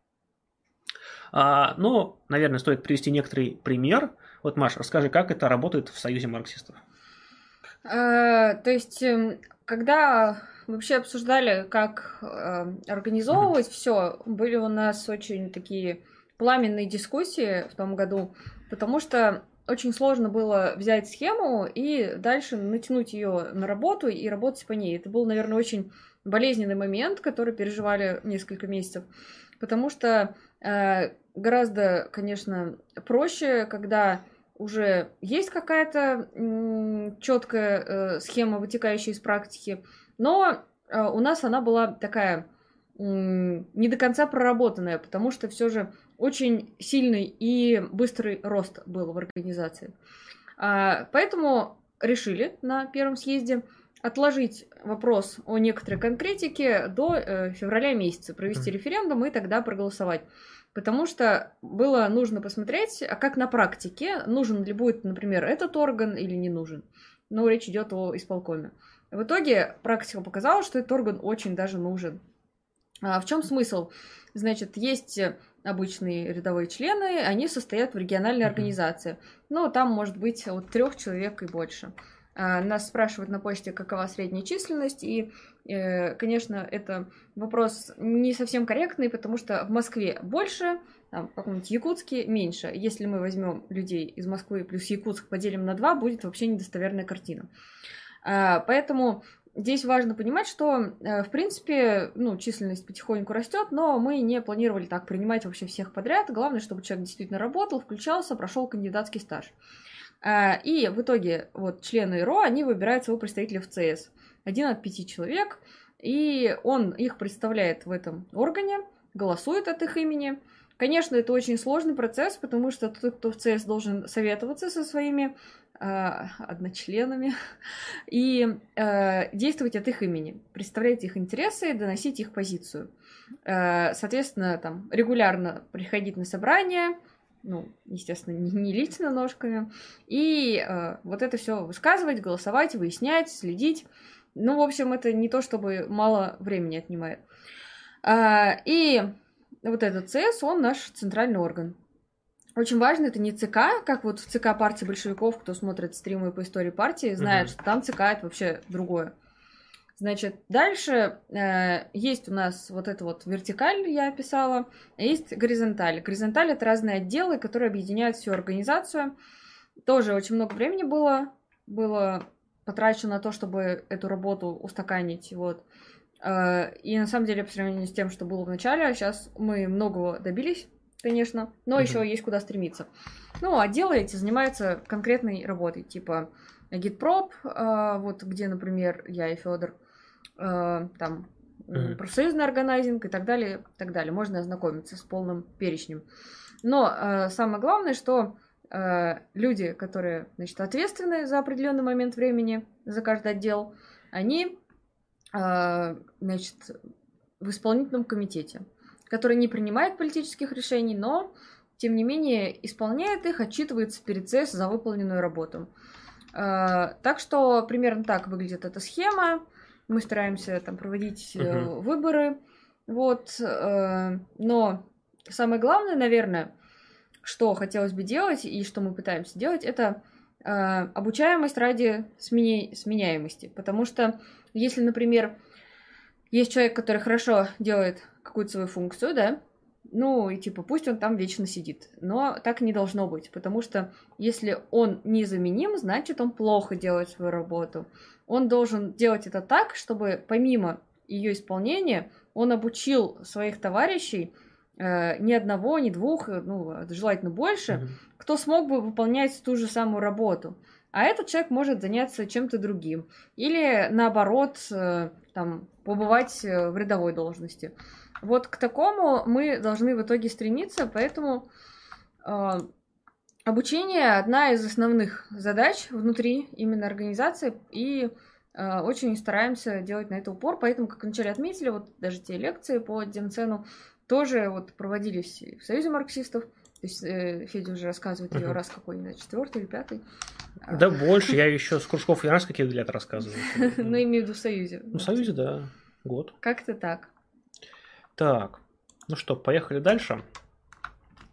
А, ну, наверное, стоит привести некоторый пример. Вот, Маша, расскажи, как это работает в Союзе марксистов. А, то есть, эм, когда вообще обсуждали, как э, организовывать mm-hmm. все, были у нас очень такие пламенные дискуссии в том году, потому что очень сложно было взять схему и дальше натянуть ее на работу и работать по ней. Это был, наверное, очень болезненный момент, который переживали несколько месяцев, потому что э, гораздо, конечно, проще, когда уже есть какая-то четкая э, схема, вытекающая из практики, но э, у нас она была такая не до конца проработанная, потому что все же очень сильный и быстрый рост был в организации. А, поэтому решили на первом съезде отложить вопрос о некоторой конкретике до э, февраля месяца, провести референдум и тогда проголосовать. Потому что было нужно посмотреть, а как на практике, нужен ли будет, например, этот орган или не нужен. Но речь идет о исполкоме. В итоге практика показала, что этот орган очень даже нужен. А в чем смысл? Значит, есть обычные рядовые члены, они состоят в региональной mm-hmm. организации. Ну, там может быть от трех человек и больше. А, нас спрашивают на почте, какова средняя численность, и, э, конечно, это вопрос не совсем корректный, потому что в Москве больше, там, в каком-нибудь Якутске меньше. Если мы возьмем людей из Москвы плюс Якутск поделим на два, будет вообще недостоверная картина. А, поэтому Здесь важно понимать, что, э, в принципе, ну, численность потихоньку растет, но мы не планировали так принимать вообще всех подряд. Главное, чтобы человек действительно работал, включался, прошел кандидатский стаж. Э, и в итоге вот члены РО, они выбирают своего представителя в ЦС. Один от пяти человек, и он их представляет в этом органе, голосует от их имени. Конечно, это очень сложный процесс, потому что тот, кто в ЦС должен советоваться со своими одночленами и э, действовать от их имени, представлять их интересы, доносить их позицию. Э, соответственно, там регулярно приходить на собрания, ну, естественно, не, не лично ножками, и э, вот это все высказывать, голосовать, выяснять, следить. Ну, в общем, это не то, чтобы мало времени отнимает. Э, и вот этот ЦС, он наш центральный орган. Очень важно, это не ЦК, как вот в ЦК партии большевиков, кто смотрит стримы по истории партии, знает, mm-hmm. что там ЦК это вообще другое. Значит, дальше э, есть у нас вот эта вот вертикаль, я описала, а есть горизонталь. Горизонталь это разные отделы, которые объединяют всю организацию. Тоже очень много времени было, было потрачено на то, чтобы эту работу устаканить. Вот. Э, и на самом деле, по сравнению с тем, что было в начале, сейчас мы многого добились конечно, но mm-hmm. еще есть куда стремиться. Ну, отделы эти занимаются конкретной работой, типа гидпроп, э, вот где, например, я и Федор, э, там mm-hmm. профсоюзный органайзинг и так далее, так далее. Можно ознакомиться с полным перечнем. Но э, самое главное, что э, люди, которые, значит, ответственны за определенный момент времени за каждый отдел, они, э, значит, в исполнительном комитете который не принимает политических решений, но, тем не менее, исполняет их, отчитывается перед ЦС за выполненную работу. А, так что примерно так выглядит эта схема. Мы стараемся там проводить угу. выборы. Вот. Э, но самое главное, наверное, что хотелось бы делать и что мы пытаемся делать, это э, обучаемость ради сменя... сменяемости. Потому что если, например, есть человек, который хорошо делает какую-то свою функцию, да, ну, и типа, пусть он там вечно сидит. Но так не должно быть, потому что если он незаменим, значит, он плохо делает свою работу. Он должен делать это так, чтобы помимо ее исполнения он обучил своих товарищей, ни одного, ни двух, э, ну, желательно больше, mm-hmm. кто смог бы выполнять ту же самую работу. А этот человек может заняться чем-то другим. Или наоборот, э, там, побывать э, в рядовой должности. Вот к такому мы должны в итоге стремиться, поэтому э, обучение одна из основных задач внутри именно организации, и э, очень стараемся делать на это упор, поэтому, как вначале отметили, вот даже те лекции по Демцену тоже вот проводились в Союзе марксистов, то есть э, Федя уже рассказывает ее раз какой, нибудь четвертый или пятый. Да больше, я еще с кружков и раз какие лет рассказываю. Ну, имею в виду в Союзе. Ну, в Союзе, да, год. Как-то так. Так, ну что, поехали дальше.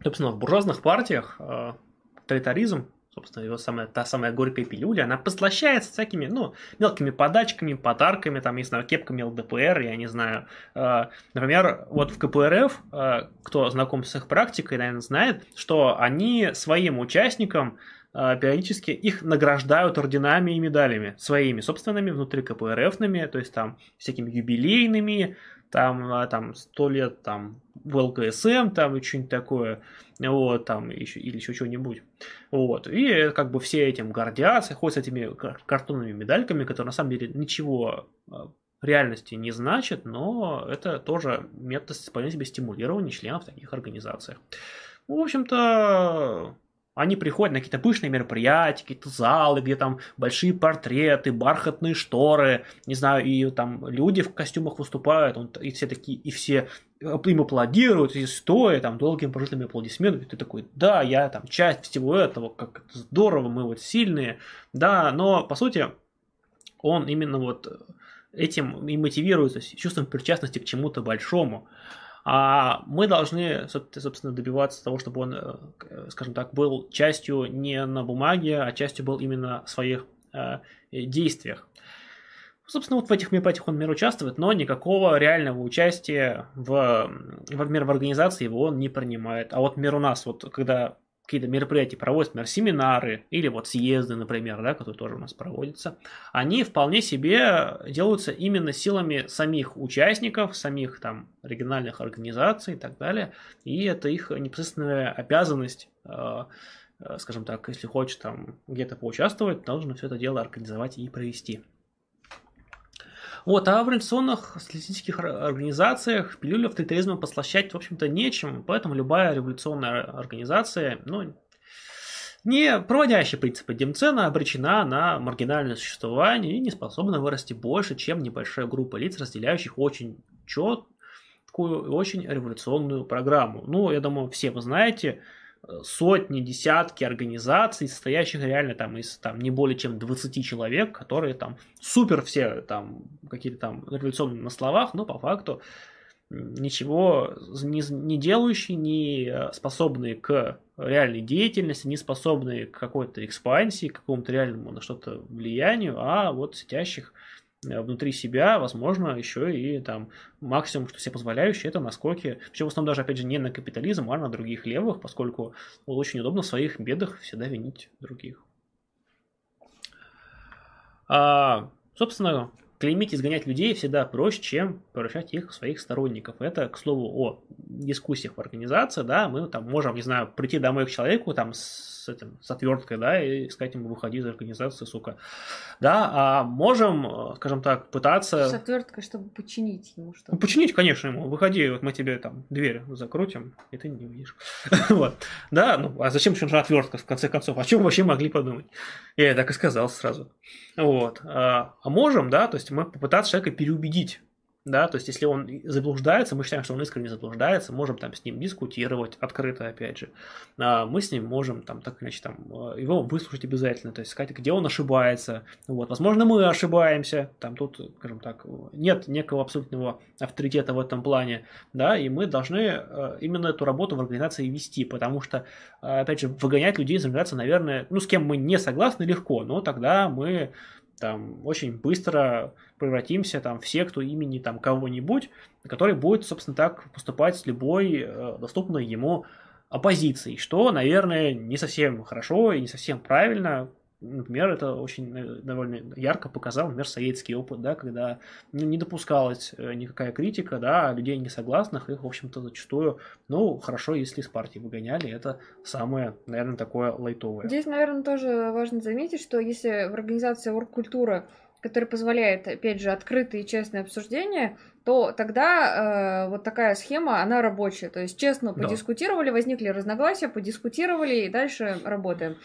Собственно, в буржуазных партиях э, тоталитаризм, собственно, его самая, та самая горькая пилюля, она послащается всякими, ну, мелкими подачками, подарками, там, не знаю, кепками ЛДПР, я не знаю. Э, например, вот в КПРФ, э, кто знаком с их практикой, наверное, знает, что они своим участникам э, периодически их награждают орденами и медалями своими собственными, внутри КПРФными, то есть там всякими юбилейными, там, а, там 100 лет там в ЛКСМ, там и что-нибудь такое, вот, там еще, или еще что-нибудь, вот, и как бы все этим гордятся, ходят с этими картонными медальками, которые на самом деле ничего а, реальности не значит, но это тоже метод вполне себе стимулирования членов таких организаций. В общем-то, они приходят на какие-то пышные мероприятия, какие-то залы, где там большие портреты, бархатные шторы, не знаю, и там люди в костюмах выступают, и все такие, и все им аплодируют, и стоя там долгими прожитыми аплодисментами, ты такой, да, я там часть всего этого, как это здорово, мы вот сильные, да, но по сути он именно вот этим и мотивируется чувством причастности к чему-то большому. А мы должны, собственно, добиваться того, чтобы он, э, скажем так, был частью не на бумаге, а частью был именно в своих э, действиях. Собственно, вот в этих мероприятиях он, например, участвует, но никакого реального участия в, например, в организации его он не принимает. А вот, например, у нас, вот когда какие-то мероприятия проводят, например, семинары или вот съезды, например, да, которые тоже у нас проводятся, они вполне себе делаются именно силами самих участников, самих там региональных организаций и так далее, и это их непосредственная обязанность э, э, скажем так, если хочешь там где-то поучаствовать, должен все это дело организовать и провести. Вот, а в революционных социалистических организациях пилюлю авторитаризма послащать, в общем-то, нечем, поэтому любая революционная организация, ну, не проводящая принципы Демцена обречена на маргинальное существование и не способна вырасти больше, чем небольшая группа лиц, разделяющих очень четкую и очень революционную программу. Ну, я думаю, все вы знаете, сотни, десятки организаций, состоящих реально там из там, не более чем 20 человек, которые там супер все там какие-то там революционные на словах, но по факту ничего не, не делающие, не способные к реальной деятельности, не способные к какой-то экспансии, к какому-то реальному на что-то влиянию, а вот сидящих Э, внутри себя, возможно, еще и там максимум, что себе позволяющее, это наскоки, все в основном даже, опять же, не на капитализм, а на других левых, поскольку вот, очень удобно в своих бедах всегда винить других. А, собственно, клеймить, изгонять людей всегда проще, чем превращать их в своих сторонников. Это, к слову, о дискуссиях в организации, да, мы там можем, не знаю, прийти домой к человеку там с этим, с отверткой, да, и сказать ему, выходи из организации, сука. Да, а можем, скажем так, пытаться... С отверткой, чтобы починить ему что-то. Ну, починить, конечно, ему. Выходи, вот мы тебе там дверь закрутим, и ты не увидишь. вот. Да, ну, а зачем еще нужна отвертка, в конце концов? О чем вообще могли подумать? Я так и сказал сразу. Вот. А, а можем, да, то есть мы попытаться человека переубедить да, то есть если он заблуждается, мы считаем, что он искренне заблуждается, можем там с ним дискутировать открыто, опять же, а мы с ним можем там так иначе там э, его выслушать обязательно, то есть сказать, где он ошибается, вот, возможно, мы ошибаемся, там тут, скажем так, нет некого абсолютного авторитета в этом плане, да, и мы должны э, именно эту работу в организации вести, потому что, э, опять же, выгонять людей из организации, наверное, ну, с кем мы не согласны, легко, но тогда мы там очень быстро превратимся там в секту имени там кого-нибудь, который будет, собственно, так поступать с любой э, доступной ему оппозицией, что, наверное, не совсем хорошо и не совсем правильно, Например, это очень э, довольно ярко показал, например, советский опыт, да, когда ну, не допускалась э, никакая критика, да, людей несогласных, их, в общем-то, зачастую, ну, хорошо, если с партии выгоняли, это самое, наверное, такое лайтовое. Здесь, наверное, тоже важно заметить, что если в организации оргкультура который позволяет, опять же, открытые и честные обсуждения, то тогда э, вот такая схема, она рабочая. То есть честно да. подискутировали, возникли разногласия, подискутировали и дальше работаем.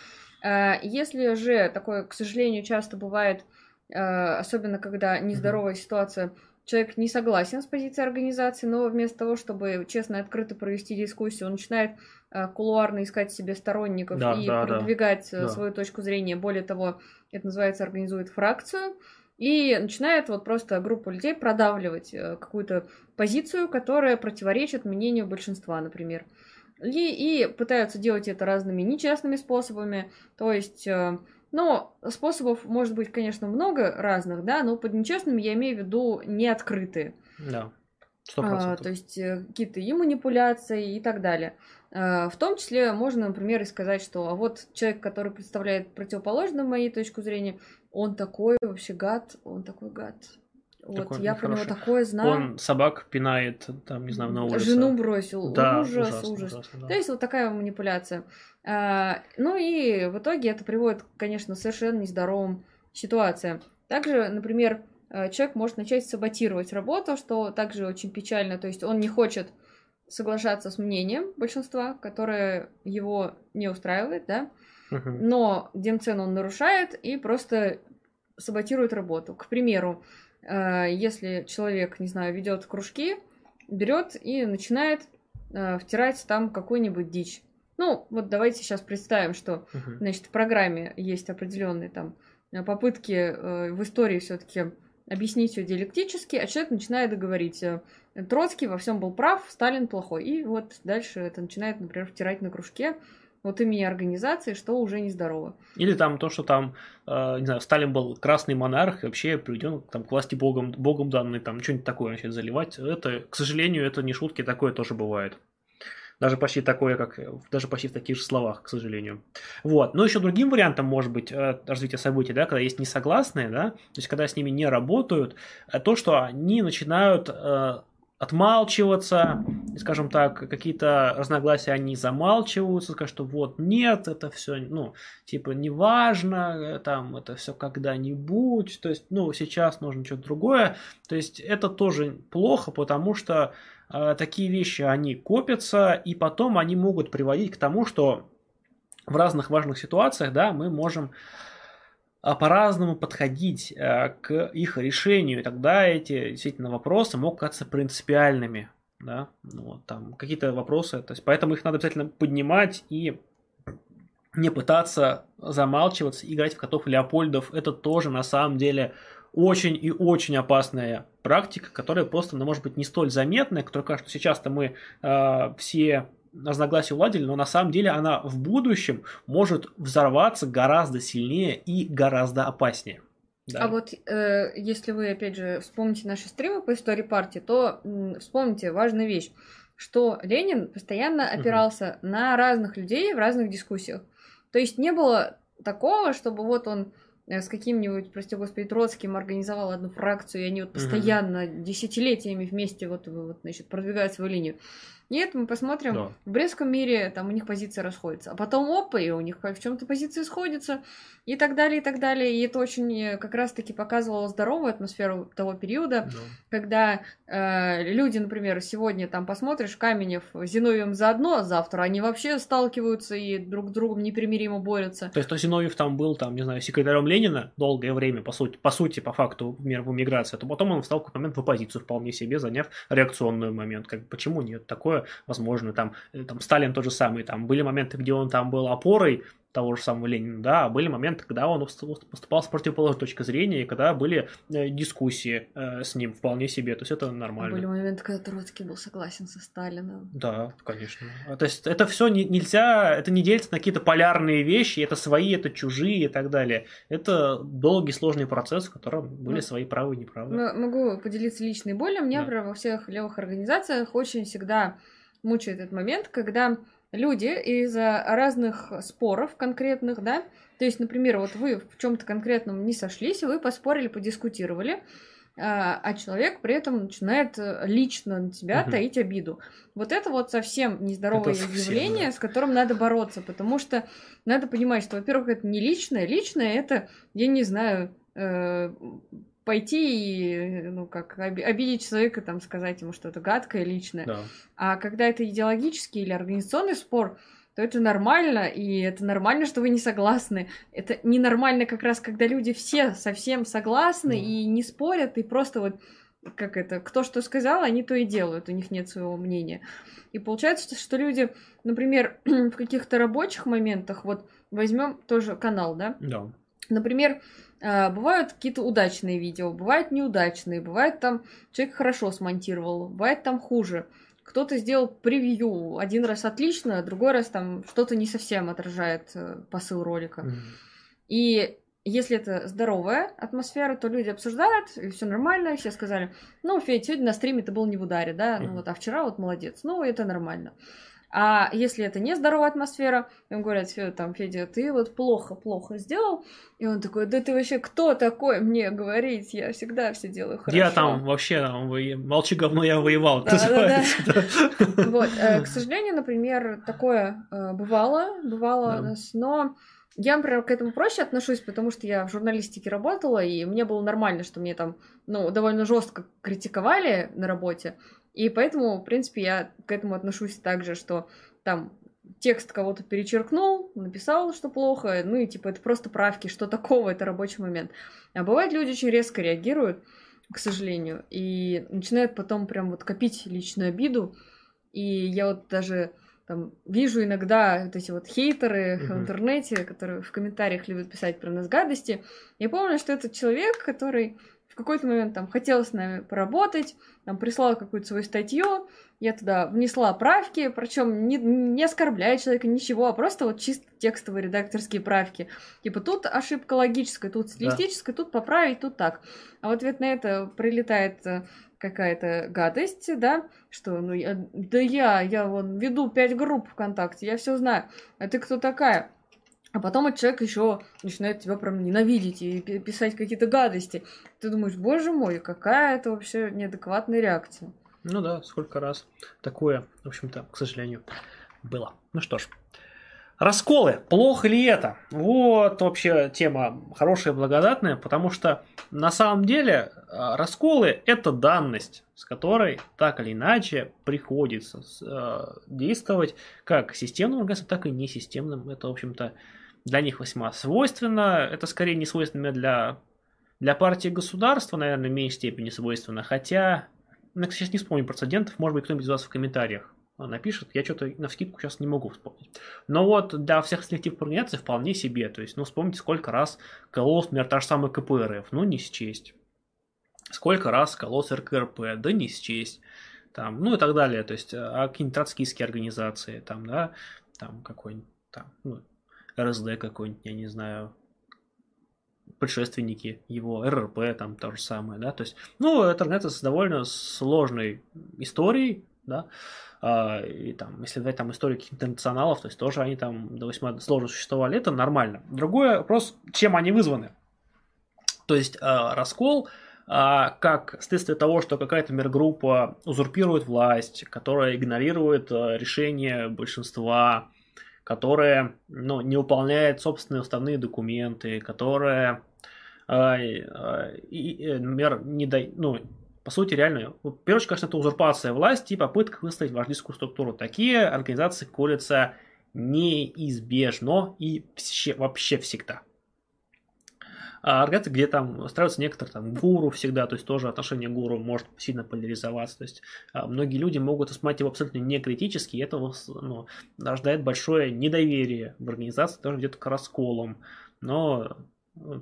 Э, если же такое, к сожалению, часто бывает, э, особенно когда нездоровая ситуация, человек не согласен с позицией организации, но вместо того, чтобы честно и открыто провести дискуссию, он начинает э, кулуарно искать себе сторонников да, и да, продвигать да. свою точку зрения. Более того, это называется организует фракцию. И начинает вот просто группа людей продавливать какую-то позицию, которая противоречит мнению большинства, например. И, и пытаются делать это разными нечестными способами. То есть, э, ну, способов может быть, конечно, много разных, да, но под нечестными я имею в виду не открытые. Да. 100%. А, то есть э, какие-то и манипуляции и так далее. А, в том числе можно, например, и сказать, что а вот человек, который представляет противоположную моей точку зрения, он такой вообще гад, он такой гад. Вот, я про него такое знаю. Он собак пинает, там, не знаю, на улице. Жену бросил. Да, ужас, ужасно, ужас. Ужасно, да. То есть вот такая манипуляция. А, ну и в итоге это приводит, конечно, к совершенно нездоровым ситуациям. Также, например, э, человек может начать саботировать работу, что также очень печально. То есть он не хочет соглашаться с мнением большинства, которое его не устраивает, да, угу. но демцен он нарушает и просто саботирует работу. К примеру, если человек, не знаю, ведет кружки, берет и начинает э, втирать там какую-нибудь дичь. Ну, вот давайте сейчас представим, что, значит, в программе есть определенные там э, попытки в истории все-таки объяснить все диалектически, а человек начинает говорить, Троцкий во всем был прав, Сталин плохой. И вот дальше это начинает, например, втирать на кружке от имени организации, что уже нездорово. Или там то, что там, э, не знаю, Сталин был красный монарх, и вообще приведен там, к власти богом, богом данный, там что-нибудь такое начать заливать. Это, к сожалению, это не шутки, такое тоже бывает. Даже почти такое, как даже почти в таких же словах, к сожалению. Вот. Но еще другим вариантом может быть э, развитие событий, да, когда есть несогласные, да, то есть когда с ними не работают, э, то, что они начинают э, отмалчиваться, скажем так, какие-то разногласия они замалчиваются, скажут, что вот нет, это все, ну, типа, неважно, там, это все когда-нибудь, то есть, ну, сейчас нужно что-то другое, то есть, это тоже плохо, потому что э, такие вещи, они копятся, и потом они могут приводить к тому, что в разных важных ситуациях, да, мы можем по-разному подходить э, к их решению, и тогда эти действительно вопросы могут казаться принципиальными. Да? Ну, вот, там какие-то вопросы, то есть, поэтому их надо обязательно поднимать и не пытаться замалчиваться, играть в котов Леопольдов. Это тоже на самом деле очень и очень опасная практика, которая просто, ну, может быть, не столь заметная, которая кажется, что сейчас-то мы э, все разногласия уладили, но на самом деле она в будущем может взорваться гораздо сильнее и гораздо опаснее. Да. А вот э, если вы, опять же, вспомните наши стримы по истории партии, то м, вспомните важную вещь, что Ленин постоянно опирался угу. на разных людей в разных дискуссиях. То есть не было такого, чтобы вот он э, с каким-нибудь, прости господи, Троцким организовал одну фракцию, и они вот постоянно угу. десятилетиями вместе вот, вот, значит, продвигают свою линию. Нет, мы посмотрим. Да. В Брестском мире там у них позиция расходится. А потом опа, и у них в чем-то позиции сходятся. И так далее, и так далее. И это очень э, как раз-таки показывало здоровую атмосферу того периода, да. когда э, люди, например, сегодня там посмотришь Каменев Зиновьем заодно, а завтра они вообще сталкиваются и друг с другом непримиримо борются. То есть, то Зиновьев там был, там, не знаю, секретарем Ленина долгое время, по сути, по сути, по факту, в миграции, то потом он встал в какой-то момент в оппозицию вполне себе, заняв реакционный момент. Как, почему нет? Такое возможно, там, э, там Сталин тот же самый, там были моменты, где он там был опорой, того же самого Ленина, да, а были моменты, когда он поступал с противоположной точки зрения, и когда были э, дискуссии э, с ним вполне себе, то есть это нормально. Были моменты, когда Троцкий был согласен со Сталином. Да, конечно. А, то есть это все не, нельзя, это не делится на какие-то полярные вещи, это свои, это чужие и так далее. Это долгий, сложный процесс, в котором были ну, свои правы и неправы. Могу поделиться личной болью. Мне, да. во всех левых организациях очень всегда мучает этот момент, когда люди из-за разных споров конкретных, да, то есть, например, вот вы в чем-то конкретном не сошлись, вы поспорили, подискутировали, а, а человек при этом начинает э, лично на тебя угу. таить обиду. Вот это вот совсем нездоровое это совсем, явление, да. с которым надо бороться, потому что надо понимать, что, во-первых, это не личное, личное это, я не знаю, э, пойти и, ну, как, обидеть человека, там, сказать ему что-то гадкое, личное. Да. А когда это идеологический или организационный спор, то это нормально, и это нормально, что вы не согласны. Это ненормально как раз, когда люди все совсем согласны да. и не спорят, и просто вот как это, кто что сказал, они то и делают, у них нет своего мнения. И получается, что люди, например, в каких-то рабочих моментах, вот возьмем тоже канал, да? Да. Например, бывают какие-то удачные видео, бывают неудачные, бывает там человек хорошо смонтировал, бывает там хуже. Кто-то сделал превью, один раз отлично, другой раз там что-то не совсем отражает э, посыл ролика. Mm-hmm. И если это здоровая атмосфера, то люди обсуждают, и все нормально, все сказали, ну, Федь, сегодня на стриме ты был не в ударе, да, mm-hmm. ну вот, а вчера вот молодец, ну, это нормально. А если это нездоровая атмосфера, им говорят, Федя, там, Федя, ты вот плохо-плохо сделал. И он такой, да ты вообще кто такой мне говорить? Я всегда все делаю хорошо. Я там вообще, там, вы... молчи говно, я воевал. Да, да, да. Вот, э, к сожалению, например, такое э, бывало, бывало у нас, но я, например, к этому проще отношусь, потому что я в журналистике работала, и мне было нормально, что мне там, ну, довольно жестко критиковали на работе. И поэтому, в принципе, я к этому отношусь так же, что там текст кого-то перечеркнул, написал, что плохо, ну и типа это просто правки, что такого, это рабочий момент. А бывает, люди очень резко реагируют, к сожалению, и начинают потом прям вот копить личную обиду. И я вот даже там вижу иногда вот эти вот хейтеры uh-huh. в интернете, которые в комментариях любят писать про нас гадости. Я помню, что это человек, который какой-то момент там хотел с нами поработать, там прислал какую-то свою статью, я туда внесла правки, причем не, не оскорбляя человека, ничего, а просто вот чисто текстовые редакторские правки. Типа тут ошибка логическая, тут стилистическая, да. тут поправить, тут так. А в ответ на это прилетает э, какая-то гадость, да, что, ну, я, да я, я вон веду пять групп ВКонтакте, я все знаю, а ты кто такая? А потом этот человек еще начинает тебя прям ненавидеть и писать какие-то гадости. Ты думаешь, боже мой, какая это вообще неадекватная реакция. Ну да, сколько раз такое, в общем-то, к сожалению, было. Ну что ж, расколы, плохо ли это? Вот вообще тема хорошая, благодатная, потому что на самом деле а, расколы это данность, с которой так или иначе приходится э, действовать как системным организмом, так и несистемным. Это, в общем-то, для них весьма свойственно. Это скорее не свойственно для, для партии государства, наверное, в меньшей степени свойственно. Хотя, ну, я сейчас не вспомню прецедентов, может быть, кто-нибудь из вас в комментариях напишет, я что-то на вскидку сейчас не могу вспомнить. Но вот для всех селективных организаций вполне себе. То есть, ну, вспомните, сколько раз кололась, например, та же самая КПРФ, ну, не счесть. Сколько раз кололась РКРП, да не счесть. Там, ну и так далее. То есть, а какие-нибудь троцкистские организации, там, да, там какой-нибудь, там, ну, РСД какой-нибудь, я не знаю, предшественники его, РРП там то же самое, да, то есть, ну, организация с довольно сложной историей, да, а, и там, если взять там историю интернационалов, то есть тоже они там до 8 сложно существовали, это нормально. Другой вопрос, чем они вызваны. То есть а, раскол а, как следствие того, что какая-то миргруппа узурпирует власть, которая игнорирует решение большинства которая ну, не выполняет собственные уставные документы, которая, э, э, э, например, не да, ну, по сути, реально, очередь, конечно, это узурпация власти и попытка выставить вождистскую структуру. Такие организации колятся неизбежно и вообще всегда. А организации, где там устраиваются некоторые там гуру всегда, то есть тоже отношение гуру может сильно поляризоваться. То есть а, многие люди могут воспринимать его абсолютно не критически, и это ну, рождает большое недоверие в организации, тоже где-то к расколам. Но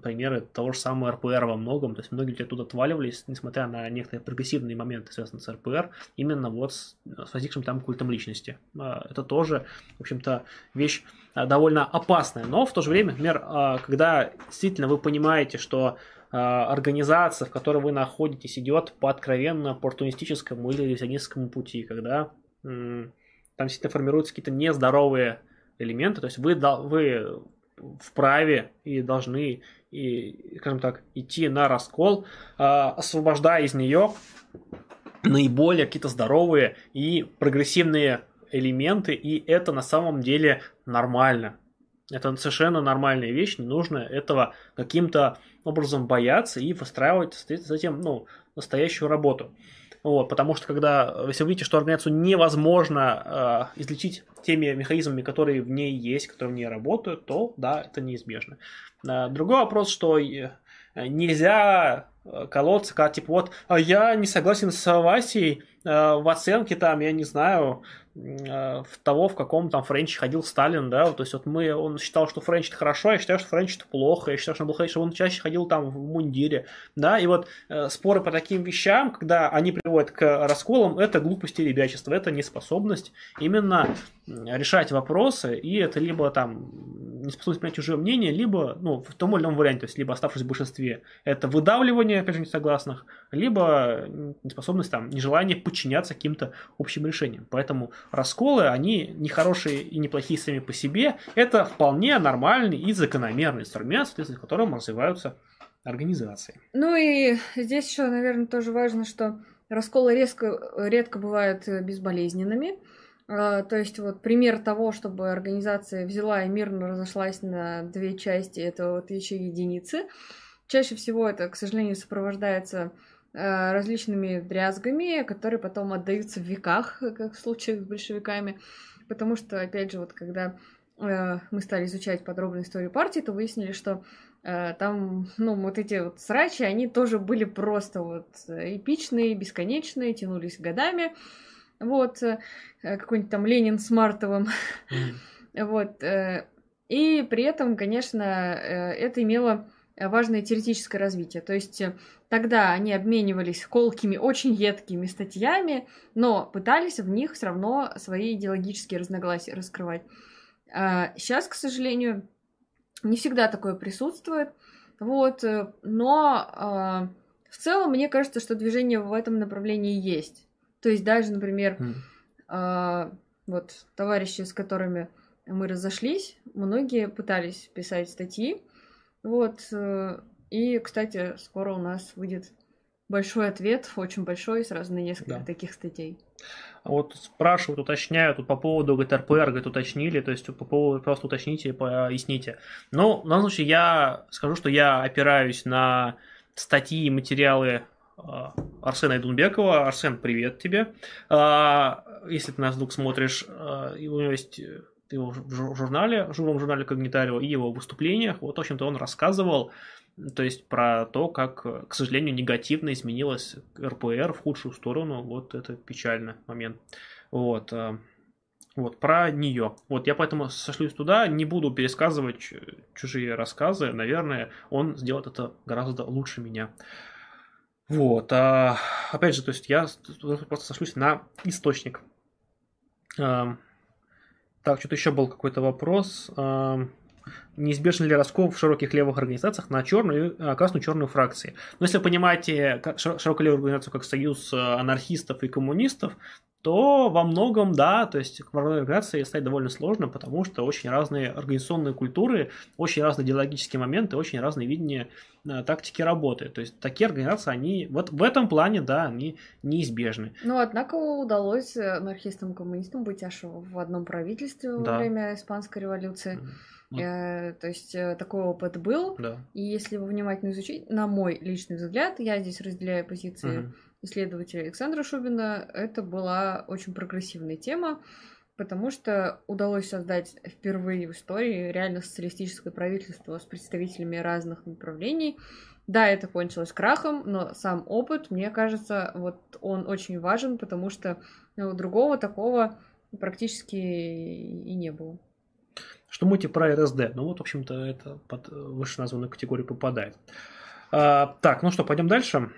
примеры того же самого РПР во многом, то есть многие люди оттуда отваливались, несмотря на некоторые прогрессивные моменты, связанные с РПР, именно вот с, с возникшим там культом личности. А, это тоже, в общем-то, вещь довольно опасная, но в то же время, например, а, когда действительно вы понимаете, что организация, в которой вы находитесь, идет по откровенно оппортунистическому или ревизионистскому пути, когда там действительно формируются какие-то нездоровые элементы, то есть вы, вы вправе и должны, и, скажем так, идти на раскол, освобождая из нее наиболее какие-то здоровые и прогрессивные элементы, и это на самом деле нормально. Это совершенно нормальная вещь, не нужно этого каким-то образом бояться и выстраивать этим ну, настоящую работу. Вот, потому что когда, если вы видите, что организацию невозможно э, излечить теми механизмами, которые в ней есть, которые в ней работают, то да, это неизбежно. Э, другой вопрос, что э, нельзя э, колоться, как типа вот, а я не согласен с Васей э, в оценке там, я не знаю, в того, в каком там Френче ходил Сталин, да, то есть вот мы, он считал, что Френч это хорошо, я считаю, что Френч это плохо, я считаю, что он был что он чаще ходил там в мундире, да, и вот э, споры по таким вещам, когда они приводят к расколам, это глупость и ребячество, это неспособность именно решать вопросы, и это либо там неспособность принять чужое мнение, либо, ну, в том или ином варианте, то есть либо оставшись в большинстве, это выдавливание, опять же, несогласных, либо неспособность там, нежелание подчиняться каким-то общим решениям. Поэтому расколы, они не хорошие и не плохие сами по себе, это вполне нормальный и закономерный инструмент, с которым развиваются организации. Ну и здесь еще, наверное, тоже важно, что расколы резко, редко бывают безболезненными. А, то есть вот пример того, чтобы организация взяла и мирно разошлась на две части, это вот еще единицы. Чаще всего это, к сожалению, сопровождается различными дрязгами, которые потом отдаются в веках, как в случае с большевиками. Потому что, опять же, вот когда э, мы стали изучать подробную историю партии, то выяснили, что э, там, ну, вот эти вот срачи, они тоже были просто вот эпичные, бесконечные, тянулись годами. Вот, какой-нибудь там Ленин с Мартовым. Mm. вот. И при этом, конечно, это имело важное теоретическое развитие. То есть э, тогда они обменивались колкими, очень едкими статьями, но пытались в них все равно свои идеологические разногласия раскрывать. Сейчас, а к сожалению, не всегда такое присутствует. Вот, э, но а, в целом мне кажется, что движение в этом направлении есть. То есть даже, например, mm. вот товарищи, с которыми мы разошлись, многие пытались писать статьи, вот. Э, и, кстати, скоро у нас выйдет большой ответ, очень большой, сразу на несколько да. таких статей. А вот спрашивают, уточняют вот по поводу ГТРПР, говорит, уточнили, то есть по поводу просто уточните, поясните. Но в данном случае я скажу, что я опираюсь на статьи и материалы а, Арсена Идунбекова. Арсен, привет тебе. А, если ты нас вдруг смотришь, у него есть его в журнале, в живом журнале Когнитарио и его выступлениях, вот, в общем-то, он рассказывал, то есть про то, как, к сожалению, негативно изменилась РПР в худшую сторону, вот это печальный момент. Вот, э, вот, про нее. Вот, я поэтому сошлюсь туда, не буду пересказывать чужие рассказы, наверное, он сделает это гораздо лучше меня. Вот, а, опять же, то есть я просто сошлюсь на источник. Эм, так, что-то еще был какой-то вопрос. Неизбежен ли раскол в широких левых организациях на черную и красную черную фракции? Но если вы понимаете широкую левую организацию как союз э, анархистов и коммунистов, то во многом, да, то есть к вооруженной организации стать довольно сложно, потому что очень разные организационные культуры, очень разные идеологические моменты, очень разные видения э, тактики работы. То есть такие организации, они вот в этом плане, да, они неизбежны. Ну, однако удалось анархистам-коммунистам быть аж в одном правительстве да. во время Испанской революции. Вот. Э, то есть э, такой опыт был. Да. И если вы внимательно изучить, на мой личный взгляд, я здесь разделяю позиции угу исследователя Александра Шубина, это была очень прогрессивная тема. потому что удалось создать впервые в истории реально социалистическое правительство с представителями разных направлений. Да, это кончилось крахом, но сам опыт, мне кажется, вот он очень важен, потому что ну, другого такого практически и не было. Что мы типа про РСД? Ну вот, в общем-то, это под вышеназванную категорию попадает. А, так, ну что, пойдем дальше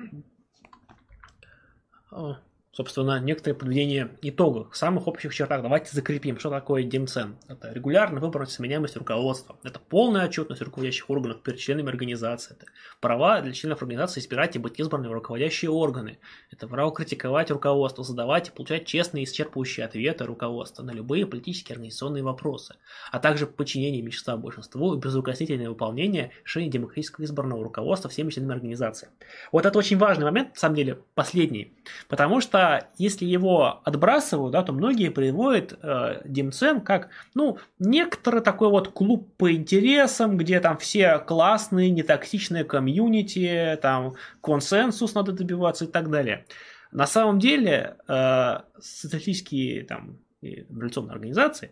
Oh, собственно, некоторые подведения итогов, самых общих чертах. Давайте закрепим, что такое демцен. Это регулярно выборная сменяемость руководства. Это полная отчетность руководящих органов перед членами организации. Это права для членов организации избирать и быть избранными в руководящие органы. Это право критиковать руководство, задавать и получать честные и исчерпывающие ответы руководства на любые политические организационные вопросы, а также подчинение меньшинства большинству и безукоснительное выполнение решений демократического избранного руководства всеми членами организации. Вот это очень важный момент, на самом деле, последний, потому что если его отбрасывают, да, то многие приводят э, Димцен как, ну, некоторый такой вот клуб по интересам, где там все классные, нетоксичные комьюнити, там консенсус надо добиваться и так далее. На самом деле э, социалистические там, революционные организации,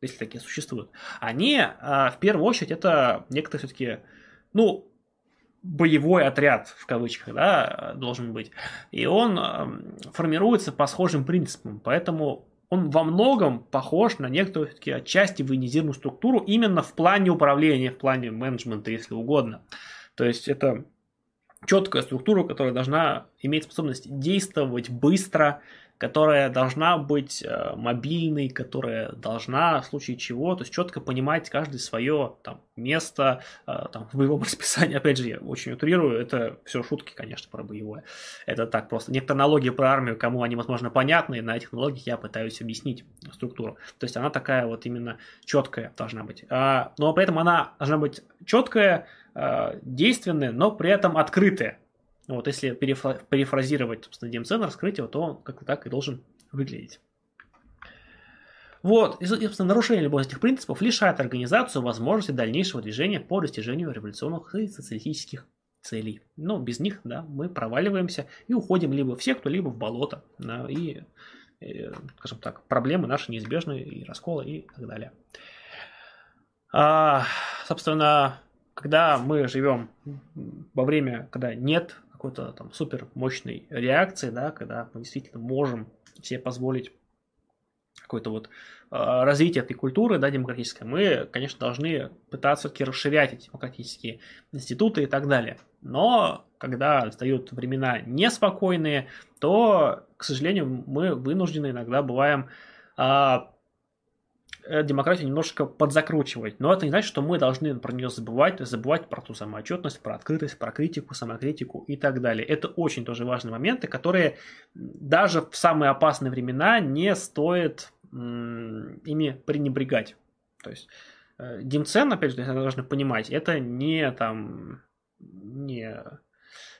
если такие существуют, они э, в первую очередь это некоторые все-таки, ну, боевой отряд, в кавычках, да, должен быть. И он эм, формируется по схожим принципам. Поэтому он во многом похож на некоторую все-таки отчасти военизированную структуру именно в плане управления, в плане менеджмента, если угодно. То есть это четкая структура, которая должна иметь способность действовать быстро, которая должна быть э, мобильной, которая должна в случае чего, то есть четко понимать каждое свое там, место э, там, в боевом расписании. Опять же, я очень утрирую, это все шутки, конечно, про боевое. Это так просто. Некоторые аналогии про армию, кому они, возможно, понятны, на этих аналогиях я пытаюсь объяснить структуру. То есть она такая вот именно четкая должна быть. А, но при этом она должна быть четкая, э, действенная, но при этом открытая. Вот если перефразировать, собственно, DMC раскрытие, то он как-то так и должен выглядеть. Вот, и, собственно, нарушение любого из этих принципов лишает организацию возможности дальнейшего движения по достижению революционных и социалистических целей. Но без них, да, мы проваливаемся и уходим либо в секту, либо в болото. Да, и, и, скажем так, проблемы наши неизбежны, и расколы, и так далее. А, собственно, когда мы живем во время, когда нет какой-то там супер мощной реакции, да, когда мы действительно можем себе позволить какое-то вот э, развитие этой культуры, да, демократической, мы, конечно, должны пытаться все-таки расширять эти демократические институты и так далее. Но когда настают времена неспокойные, то, к сожалению, мы вынуждены иногда бываем Э, демократию немножко подзакручивать. Но это не значит, что мы должны про нее забывать, забывать про ту самоотчетность, про открытость, про критику, самокритику и так далее. Это очень тоже важные моменты, которые даже в самые опасные времена не стоит ими пренебрегать. То есть э, Димцен, опять же, должны понимать, это не там не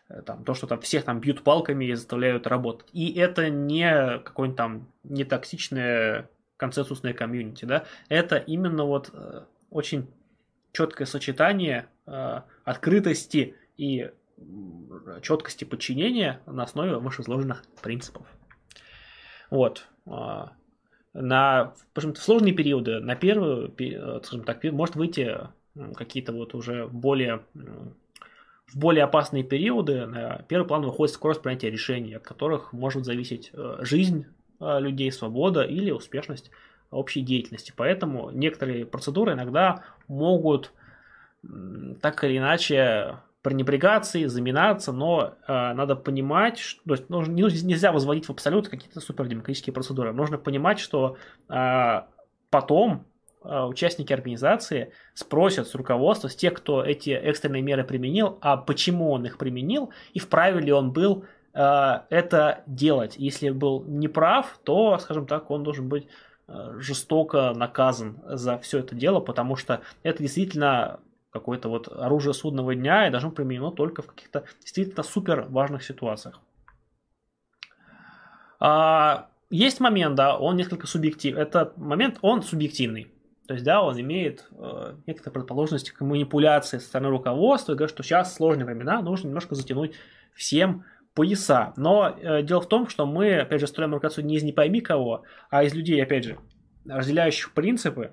э, там, то, что там всех там бьют палками и заставляют работать. И это не какое-нибудь там нетоксичное консенсусное комьюнити, да, это именно вот э, очень четкое сочетание э, открытости и четкости подчинения на основе вышеизложенных принципов. Вот. А, на в сложные периоды, на первый, э, скажем так, может выйти какие-то вот уже более в более опасные периоды на первый план выходит скорость принятия решений, от которых может зависеть жизнь людей, свобода или успешность общей деятельности. Поэтому некоторые процедуры иногда могут так или иначе пренебрегаться заминаться, но э, надо понимать, что то есть, нужно, нельзя возводить в абсолют какие-то супердемократические процедуры. Нужно понимать, что э, потом э, участники организации спросят с руководства, с тех, кто эти экстренные меры применил, а почему он их применил и вправе ли он был Э, это делать. Если был неправ, то, скажем так, он должен быть э, жестоко наказан за все это дело, потому что это действительно какое-то вот оружие судного дня и должно применено только в каких-то действительно супер важных ситуациях. А, есть момент, да, он несколько субъективный. Этот момент, он субъективный. То есть, да, он имеет э, некоторые предположенности к манипуляции со стороны руководства и говорит, что сейчас сложные времена, нужно немножко затянуть всем пояса. Но э, дело в том, что мы, опять же, строим организацию не из не пойми кого, а из людей, опять же, разделяющих принципы,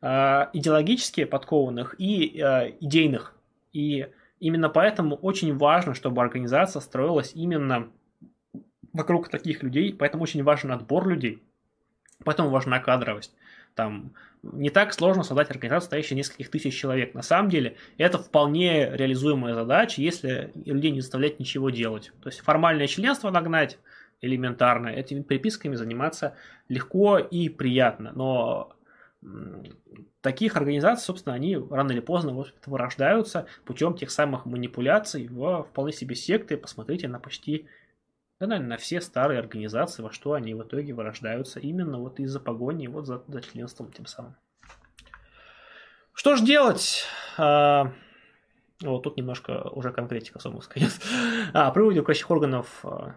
идеологически подкованных и идейных. И именно поэтому очень важно, чтобы организация строилась именно вокруг таких людей, поэтому очень важен отбор людей, поэтому важна кадровость. Там не так сложно создать организацию, состоящую нескольких тысяч человек. На самом деле, это вполне реализуемая задача, если людей не заставлять ничего делать. То есть формальное членство нагнать элементарно, этими приписками заниматься легко и приятно. Но таких организаций, собственно, они рано или поздно вот, вырождаются путем тех самых манипуляций в вполне себе секты. Посмотрите на почти да, наверное, на все старые организации, во что они в итоге вырождаются именно вот из-за погони, вот за, за членством тем самым. Что ж делать? А, вот тут немножко уже конкретика особо сказать. А, при управляющих органов а,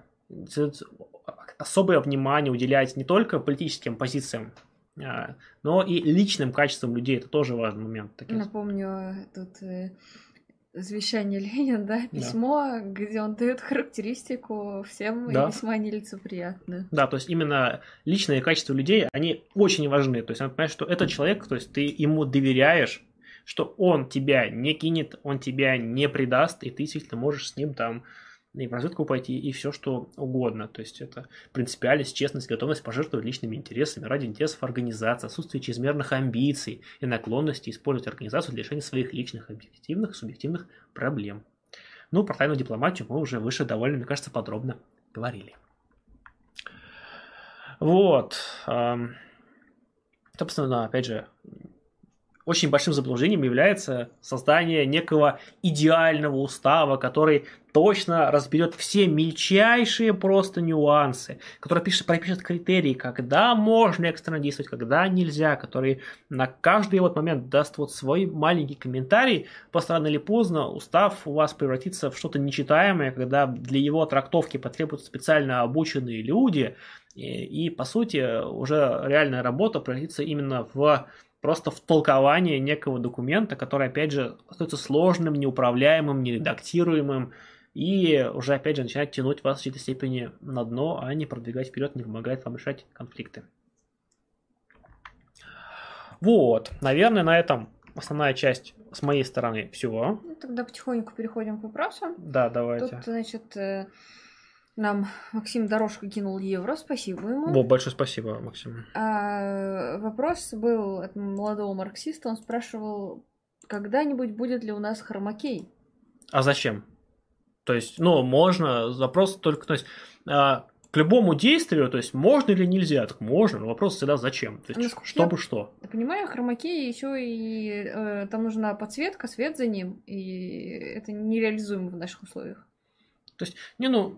особое внимание уделять не только политическим позициям, а, но и личным качествам людей. Это тоже важный момент. Таким. Напомню, тут э, завещание Ленина, да, письмо, да. где он дает характеристику всем да. и весьма нелицеприятно. Да, то есть именно личные качества людей, они очень важны. То есть надо понять, что этот человек, то есть ты ему доверяешь, что он тебя не кинет, он тебя не предаст, и ты действительно можешь с ним там и в разведку пойти, и все что угодно. То есть это принципиальность, честность, готовность пожертвовать личными интересами ради интересов организации, отсутствие чрезмерных амбиций и наклонности использовать организацию для решения своих личных объективных, субъективных проблем. Ну, про тайную дипломатию мы уже выше довольно, мне кажется, подробно говорили. Вот. Собственно, опять же, очень большим заблуждением является создание некого идеального устава, который точно разберет все мельчайшие просто нюансы, который пишет, пропишет критерии, когда можно экстренно действовать, когда нельзя, который на каждый вот момент даст вот свой маленький комментарий, просто рано или поздно устав у вас превратится в что-то нечитаемое, когда для его трактовки потребуются специально обученные люди, и, и по сути уже реальная работа превратится именно в просто в толкование некого документа, который, опять же, остается сложным, неуправляемым, нередактируемым, и уже, опять же, начинает тянуть вас в какой-то степени на дно, а не продвигать вперед, не помогает вам решать конфликты. Вот, наверное, на этом основная часть с моей стороны все. Ну, тогда потихоньку переходим к вопросам. Да, давайте. Тут, значит, э, нам Максим Дорожко кинул евро, спасибо ему. Во, большое спасибо, Максим. А, вопрос был от молодого марксиста, он спрашивал, когда-нибудь будет ли у нас хромакей? А зачем? То есть, ну, можно, вопрос только, то есть, а, к любому действию, то есть, можно или нельзя, так можно, но вопрос всегда зачем, то есть, Насколько чтобы я что. Понимаю, хромакей еще и э, там нужна подсветка, свет за ним, и это нереализуемо в наших условиях. То есть, не, ну,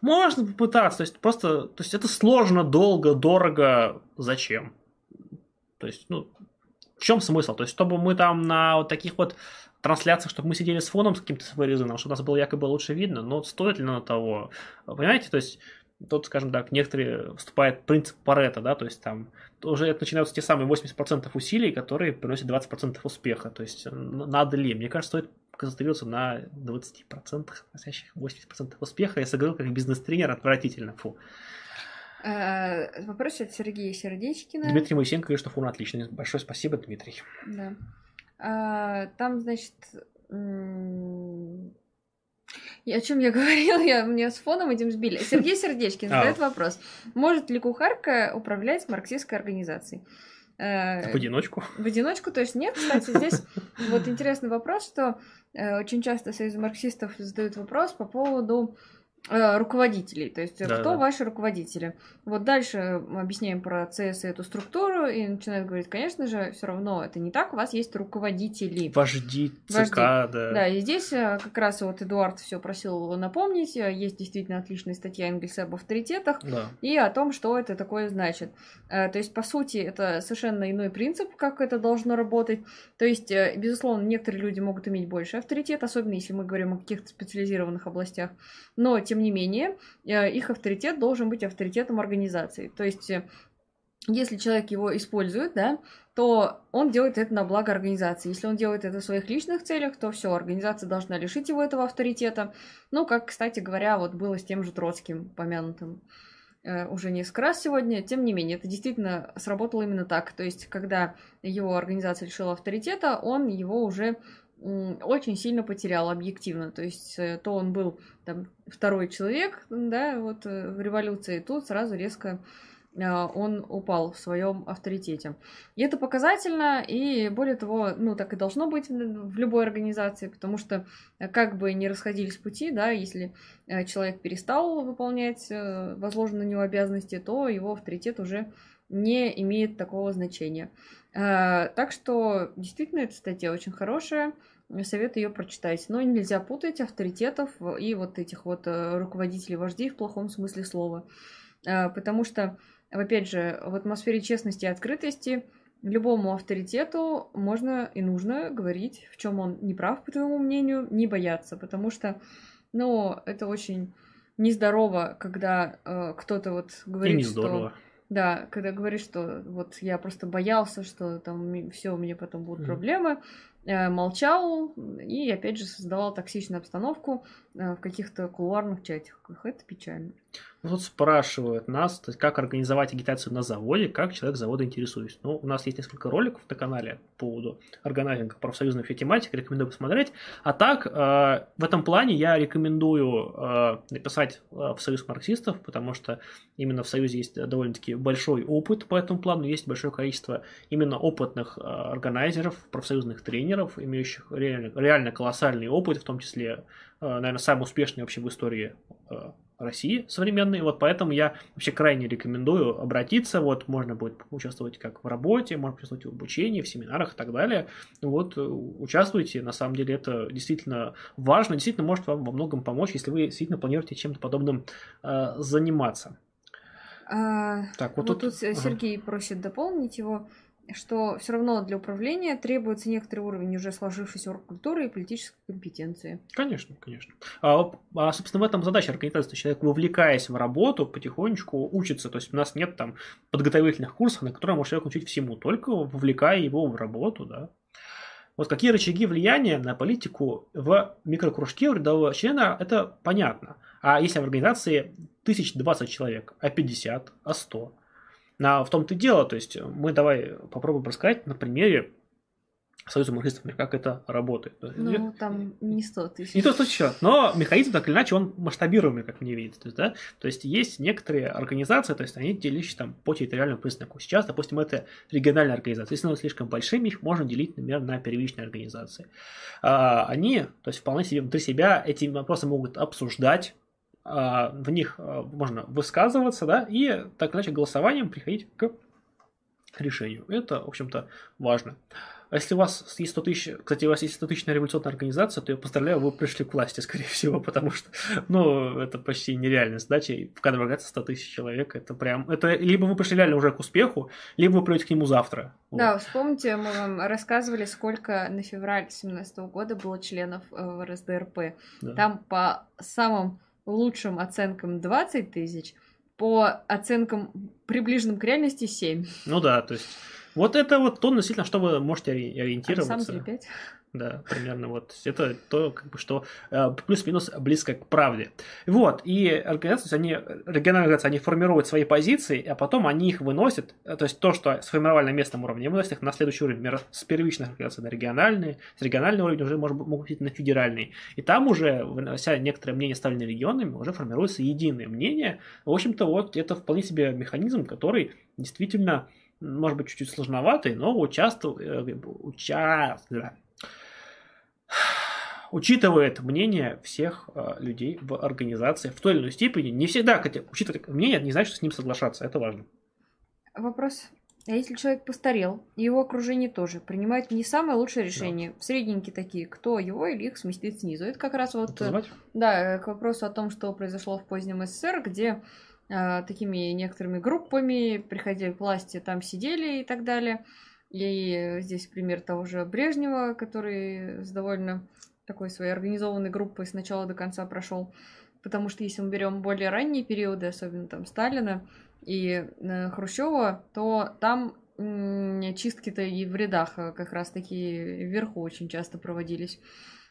можно попытаться, то есть просто, то есть это сложно, долго, дорого, зачем? То есть, ну, в чем смысл? То есть, чтобы мы там на вот таких вот трансляциях, чтобы мы сидели с фоном с каким-то своеризованным, чтобы нас было якобы лучше видно, но стоит ли на того? Понимаете, то есть тут, скажем так, некоторые вступает принцип Парета, да, то есть там уже начинаются те самые 80% усилий, которые приносят 20% успеха. То есть надо ли? Мне кажется, стоит концентрироваться на 20%, носящих 80% успеха. Я сыграл как бизнес-тренер отвратительно. Фу. А, вопрос от Сергея Сердечкина. Дмитрий Моисенко говорит, что фон отличный. Большое спасибо, Дмитрий. Да. А, там, значит, и о чем я говорила, я мне с фоном этим сбили. Сергей Сердечкин задает вопрос: может ли кухарка управлять марксистской организацией? Э, в одиночку? В одиночку, то есть нет. Кстати, здесь вот интересный вопрос, что э, очень часто Союз марксистов задают вопрос по поводу руководителей, то есть э, да, кто да. ваши руководители. Вот дальше мы объясняем про и эту структуру и начинают говорить, конечно же, все равно это не так, у вас есть руководители. Вожди, ЦК, Вожди. да. Да, и здесь э, как раз вот Эдуард все просил напомнить, есть действительно отличная статья Энгельса об авторитетах да. и о том, что это такое значит. То есть, по сути, это совершенно иной принцип, как это должно работать. То есть, безусловно, некоторые люди могут иметь больше авторитет, особенно если мы говорим о каких-то специализированных областях, но тем не менее, э, их авторитет должен быть авторитетом организации. То есть, э, если человек его использует, да, то он делает это на благо организации. Если он делает это в своих личных целях, то все, организация должна лишить его этого авторитета. Ну, как, кстати говоря, вот было с тем же Троцким помянутым. э, уже несколько раз сегодня. Тем не менее, это действительно сработало именно так. То есть, когда его организация лишила авторитета, он его уже очень сильно потерял объективно. То есть э, то он был там второй человек, да, вот э, в революции, тут сразу резко а, он упал в своем авторитете. И это показательно, и более того, ну, так и должно быть в любой организации, потому что э, как бы не расходились пути, да, если человек перестал выполнять возложенные на него обязанности, то его авторитет уже не имеет такого значения. Э, так что действительно эта статья очень хорошая. Советую ее прочитать. Но нельзя путать авторитетов и вот этих вот э, руководителей, вождей в плохом смысле слова. Э, потому что, опять же, в атмосфере честности и открытости любому авторитету можно и нужно говорить, в чем он не прав, по твоему мнению, не бояться. Потому что, ну, это очень нездорово, когда э, кто-то вот говорит, и не здорово. что да, когда говоришь, что вот я просто боялся, что там все, у меня потом будут mm. проблемы, э, молчал и опять же создавал токсичную обстановку в каких-то кулуарных чатиках. Это печально. Ну, тут спрашивают нас, то есть, как организовать агитацию на заводе, как человек завода интересуется. Ну, у нас есть несколько роликов на канале по поводу органайзинга профсоюзной тематики, рекомендую посмотреть. А так, э, в этом плане я рекомендую э, написать э, в Союз марксистов, потому что именно в Союзе есть довольно-таки большой опыт по этому плану, есть большое количество именно опытных э, органайзеров, профсоюзных тренеров, имеющих реально, реально колоссальный опыт, в том числе, э, наверное, самый успешный вообще в истории э, России современной. Вот поэтому я вообще крайне рекомендую обратиться. Вот можно будет участвовать как в работе, можно участвовать в обучении, в семинарах и так далее. Вот э, участвуйте. На самом деле это действительно важно, действительно может вам во многом помочь, если вы действительно планируете чем-то подобным э, заниматься. А, так, вот, вот тут, тут Сергей ага. просит дополнить его что все равно для управления требуется некоторый уровень уже сложившейся оргкультуры и политической компетенции. Конечно, конечно. А, а собственно, в этом задача организации. Человек, вовлекаясь в работу, потихонечку учится. То есть у нас нет там подготовительных курсов, на которые может человек учить всему, только вовлекая его в работу, да. Вот какие рычаги влияния на политику в микрокружке у рядового члена, это понятно. А если в организации тысяч двадцать человек, а 50, а 100, на, в том-то и дело, то есть мы давай попробуем рассказать на примере Союза марксистов, как это работает. Ну, там не 100 тысяч. Не 100 тысяч, но механизм так или иначе он масштабируемый, как мне видится. То есть, да? то есть есть некоторые организации, то есть они делишь там по территориальному признаку. Сейчас, допустим, это региональная организация. Если они слишком большими, их можно делить, например, на первичные организации. А, они, то есть вполне себе внутри себя эти вопросы могут обсуждать, а, в них а, можно высказываться, да, и так иначе голосованием приходить к решению. Это, в общем-то, важно. А если у вас есть 100 тысяч, кстати, у вас есть 100 тысячная революционная организация, то я поздравляю, вы пришли к власти, скорее всего, потому что, ну, это почти нереальная задача, и в кадровой 100 тысяч человек, это прям, это либо вы пришли реально уже к успеху, либо вы придете к нему завтра. Да, вот. вспомните, мы вам рассказывали, сколько на февраль 2017 года было членов э, в РСДРП. Да. Там по самым лучшим оценкам 20 тысяч, по оценкам приближенным к реальности 7. Ну да, то есть вот это вот то, действительно, что вы можете ориентироваться. А сам 3-5. Да, примерно вот. Это то, как бы, что э, плюс-минус близко к правде. Вот, и организации, они, региональные организации, они формируют свои позиции, а потом они их выносят, э, то есть то, что сформировали на местном уровне, выносят их на следующий уровень, например, с первичных организаций на региональные, с регионального уровня уже может, могут быть на федеральный. И там уже, вынося некоторые мнения, ставленные регионами, уже формируется единое мнение. В общем-то, вот это вполне себе механизм, который действительно может быть, чуть-чуть сложноватый, но участвует, э, участвует, учитывает мнение всех э, людей в организации в той или иной степени. Не всегда, хотя учитывать мнение, не значит, что с ним соглашаться. Это важно. Вопрос. А если человек постарел, его окружение тоже принимает не самое лучшее решение, да. средненькие такие, кто его или их сместит снизу? Это как раз вот... Называть? Да, к вопросу о том, что произошло в позднем СССР, где э, такими некоторыми группами приходили к власти, там сидели и так далее. И здесь пример того же Брежнева, который с довольно такой своей организованной группой с начала до конца прошел. Потому что если мы берем более ранние периоды, особенно там Сталина и э, Хрущева, то там чистки-то и в рядах э, как раз-таки вверху очень часто проводились.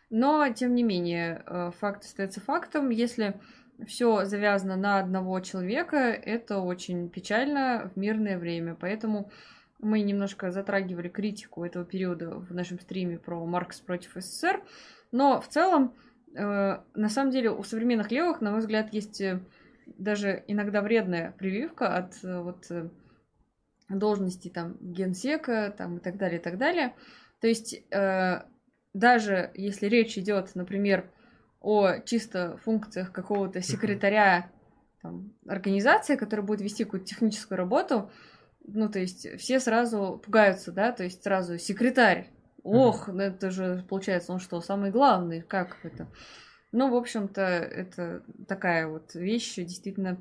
Но, тем не менее, э, факт остается фактом. Если все завязано на одного человека, это очень печально в мирное время. Поэтому мы немножко затрагивали критику этого периода в нашем стриме про Маркс против СССР. Но в целом, э, на самом деле, у современных левых, на мой взгляд, есть э, даже иногда вредная прививка от э, вот э, должности там генсека там, и так далее, и так далее. То есть э, даже если речь идет, например, о чисто функциях какого-то секретаря там, организации, которая будет вести какую-то техническую работу, ну, то есть все сразу пугаются, да, то есть сразу секретарь, ох, mm-hmm. это же, получается, он что, самый главный, как это? Ну, в общем-то, это такая вот вещь действительно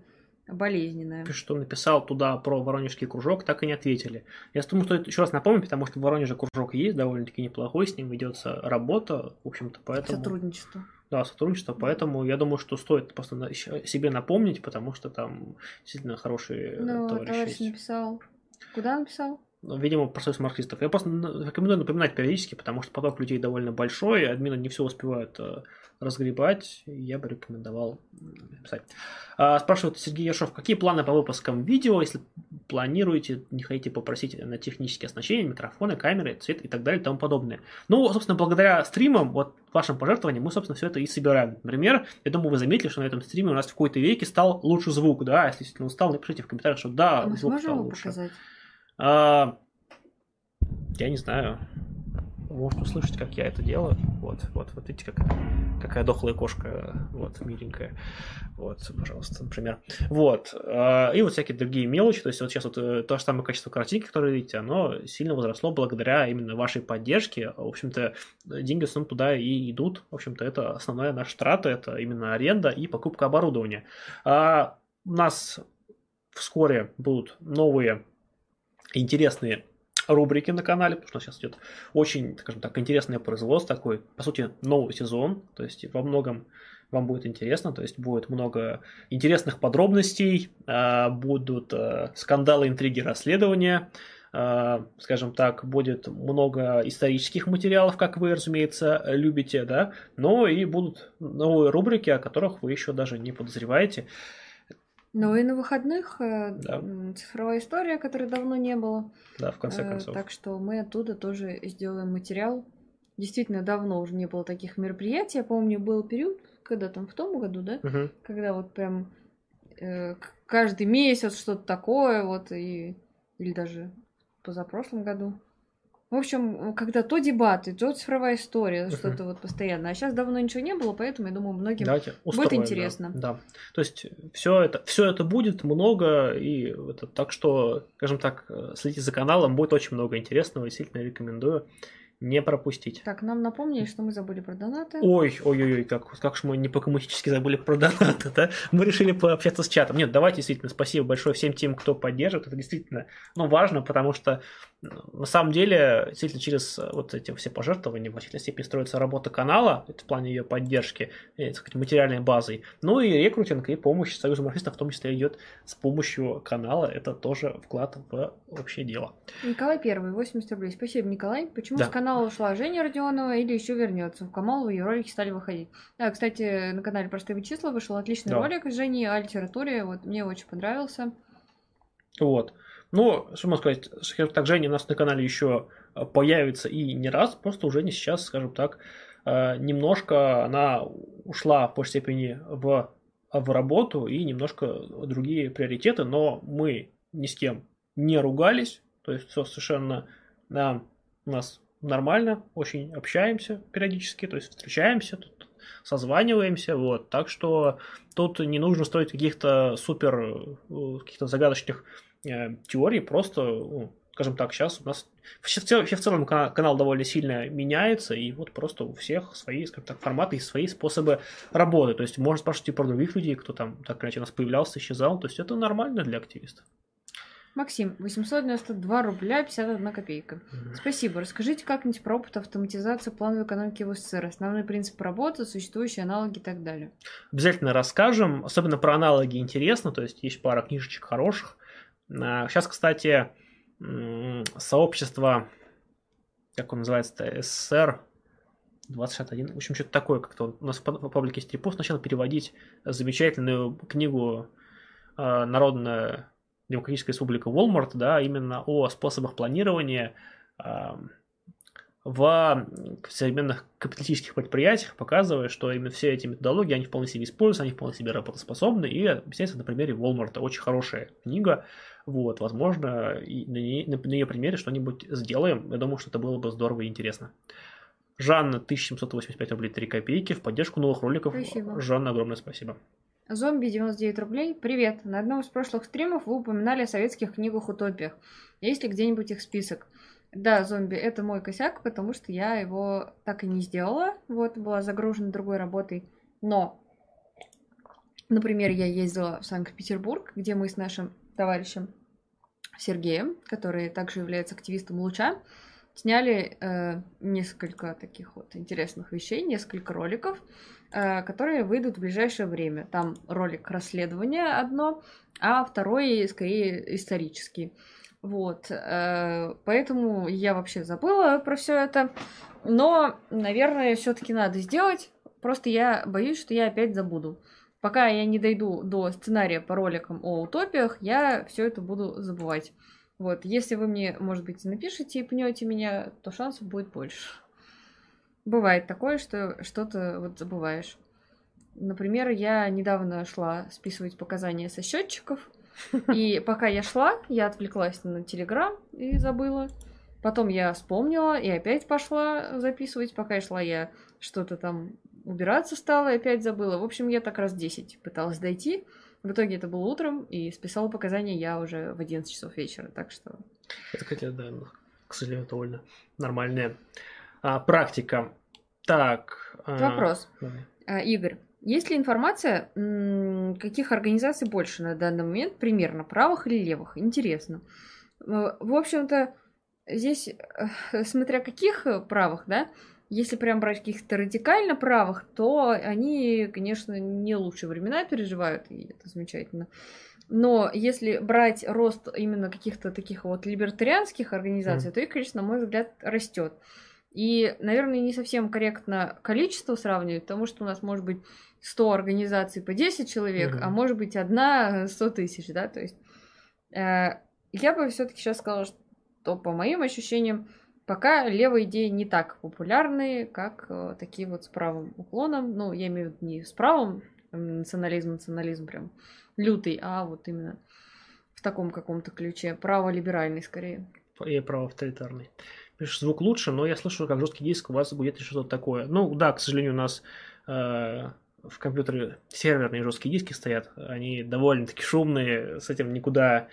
болезненная. Ты что написал туда про Воронежский кружок, так и не ответили. Я думаю, что это еще раз напомню, потому что в Воронеже кружок есть, довольно-таки неплохой, с ним ведется работа, в общем-то, поэтому... Сотрудничество. Да, сотрудничество, поэтому я думаю, что стоит просто себе напомнить, потому что там действительно хорошие ну, товарищи товарищ есть. написал. Куда написал? Ну, видимо, про союз марксистов. Я просто рекомендую напоминать периодически, потому что поток людей довольно большой, админы не все успевают э, разгребать, я бы рекомендовал писать. А, спрашивает Сергей Яшов, какие планы по выпускам видео, если планируете, не хотите попросить на технические оснащения, микрофоны, камеры, цвет и так далее и тому подобное. Ну, собственно, благодаря стримам, вот вашим пожертвованиям, мы, собственно, все это и собираем. Например, я думаю, вы заметили, что на этом стриме у нас в какой-то веке стал лучше звук, да, если действительно устал, напишите в комментариях, что да, а звук стал лучше. Показать? А, я не знаю можете услышать, как я это делаю. Вот, вот, вот видите, какая, какая дохлая кошка, вот, миленькая. Вот, пожалуйста, например. Вот. А, и вот всякие другие мелочи. То есть вот сейчас вот э, то же самое качество картинки, которое видите, оно сильно возросло благодаря именно вашей поддержке. В общем-то, деньги в основном туда и идут. В общем-то, это основная наша трата, это именно аренда и покупка оборудования. А у нас вскоре будут новые интересные рубрики на канале, потому что сейчас идет очень, скажем так, интересное производство, такой, по сути, новый сезон, то есть во многом вам будет интересно, то есть будет много интересных подробностей, а, будут а, скандалы, интриги, расследования, а, скажем так, будет много исторических материалов, как вы, разумеется, любите, да, но и будут новые рубрики, о которых вы еще даже не подозреваете. Ну и на выходных э, да. цифровая история, которой давно не было. Да, в конце э, концов. Так что мы оттуда тоже сделаем материал. Действительно, давно уже не было таких мероприятий. Я помню, был период, когда там в том году, да, угу. когда вот прям э, каждый месяц что-то такое, вот и или даже позапрошлом году. В общем, когда то дебаты, то цифровая история, uh-huh. что-то вот постоянно. А сейчас давно ничего не было, поэтому я думаю, многим Давайте устроим, будет интересно. Да, да. То есть все это, все это будет много, и это, так что, скажем так, следите за каналом, будет очень много интересного, действительно рекомендую не пропустить. Так, нам напомнили, что мы забыли про донаты. Ой, ой, ой, ой, как, как же мы не по-коммунистически забыли про донаты, да? Мы решили пообщаться с чатом. Нет, давайте действительно спасибо большое всем тем, кто поддерживает. Это действительно ну, важно, потому что на самом деле, действительно, через э, вот эти все пожертвования в значительной степени строится работа канала, это в плане ее поддержки, э, так сказать, материальной базой. Ну и рекрутинг и помощь Союза марксистов в том числе идет с помощью канала. Это тоже вклад в общее дело. Николай Первый, 80 рублей. Спасибо, Николай. Почему да. с канала ушла Женя Родионова или еще вернется? В Камалову ее ролики стали выходить. Да, кстати, на канале Простые числа вышел отличный да. ролик с Женей о литературе. Вот мне очень понравился. Вот. Но, что можно сказать, скажем так, Женя у нас на канале еще э, появится и не раз, просто уже не сейчас, скажем так, э, немножко она ушла по степени в, в работу и немножко другие приоритеты, но мы ни с кем не ругались, то есть все совершенно да, у нас нормально, очень общаемся периодически, то есть встречаемся, тут созваниваемся, вот, так что тут не нужно строить каких-то супер, э, каких-то загадочных Э, теории просто, ну, скажем так, сейчас у нас вообще в целом канал довольно сильно меняется, и вот просто у всех свои, скажем так, форматы и свои способы работы. То есть можно спрашивать и про других людей, кто там так иначе у нас появлялся, исчезал. То есть это нормально для активистов. Максим, 892 рубля 51 копейка. Спасибо. Расскажите как-нибудь про опыт автоматизации плановой экономики в СССР, основные принципы работы, существующие аналоги и так далее. Обязательно расскажем. Особенно про аналоги интересно, то есть есть пара книжечек хороших. Сейчас, кстати, сообщество, как он называется, СССР, 2061. В общем, что-то такое как-то. У нас в паблике есть репост. Начал переводить замечательную книгу э, «Народная демократическая республика Walmart», да, именно о способах планирования э, в современных капиталистических предприятиях, показывая, что именно все эти методологии, они вполне себе используются, они вполне себе работоспособны, и объясняется на примере Walmart. Очень хорошая книга, вот, возможно, и на, ней, на, на ее примере что-нибудь сделаем. Я думаю, что это было бы здорово и интересно. Жанна, 1785 рублей 3 копейки в поддержку новых роликов. Спасибо. Жанна, огромное спасибо. Зомби 99 рублей. Привет. На одном из прошлых стримов вы упоминали о советских книгах-утопиях. Есть ли где-нибудь их список? Да, зомби, это мой косяк, потому что я его так и не сделала. Вот, была загружена другой работой. Но, например, я ездила в Санкт-Петербург, где мы с нашим товарищем Сергеем, который также является активистом Луча, сняли э, несколько таких вот интересных вещей, несколько роликов, которые выйдут в ближайшее время. Там ролик расследования одно, а второй скорее исторический. Вот, э, поэтому я вообще забыла про все это. Но, наверное, все-таки надо сделать. Просто я боюсь, что я опять забуду. Пока я не дойду до сценария по роликам о утопиях, я все это буду забывать. Вот, если вы мне, может быть, напишите и пнете меня, то шансов будет больше. Бывает такое, что что-то вот забываешь. Например, я недавно шла списывать показания со счетчиков, и пока я шла, я отвлеклась на Телеграм и забыла. Потом я вспомнила и опять пошла записывать. Пока я шла, я что-то там убираться стала и опять забыла. В общем, я так раз 10 пыталась дойти. В итоге это было утром, и списала показания я уже в 11 часов вечера, так что... Это, хотя, да, к сожалению, довольно нормальная а, практика. Так... А... Вопрос. А, Игорь, есть ли информация, каких организаций больше на данный момент, примерно, правых или левых? Интересно. Э, в общем-то, здесь, э, смотря каких правых, да, если прям брать каких-то радикально правых, то они, конечно, не лучшие времена переживают, и это замечательно. Но если брать рост именно каких-то таких вот либертарианских организаций, mm. то их, конечно, на мой взгляд, растет. И, наверное, не совсем корректно количество сравнивать, потому что у нас может быть 100 организаций по 10 человек, угу. а может быть одна 100 тысяч, да, то есть э, я бы все-таки сейчас сказала, что по моим ощущениям пока левые идеи не так популярны, как э, такие вот с правым уклоном, ну, я имею в виду не с правым, национализм, национализм прям лютый, а вот именно в таком каком-то ключе, право-либеральный скорее. И право-авторитарный. Пишешь, звук лучше, но я слышу, как жесткий диск у вас будет что-то такое. Ну, да, к сожалению, у нас э, в компьютере серверные жесткие диски стоят, они довольно-таки шумные, с этим никуда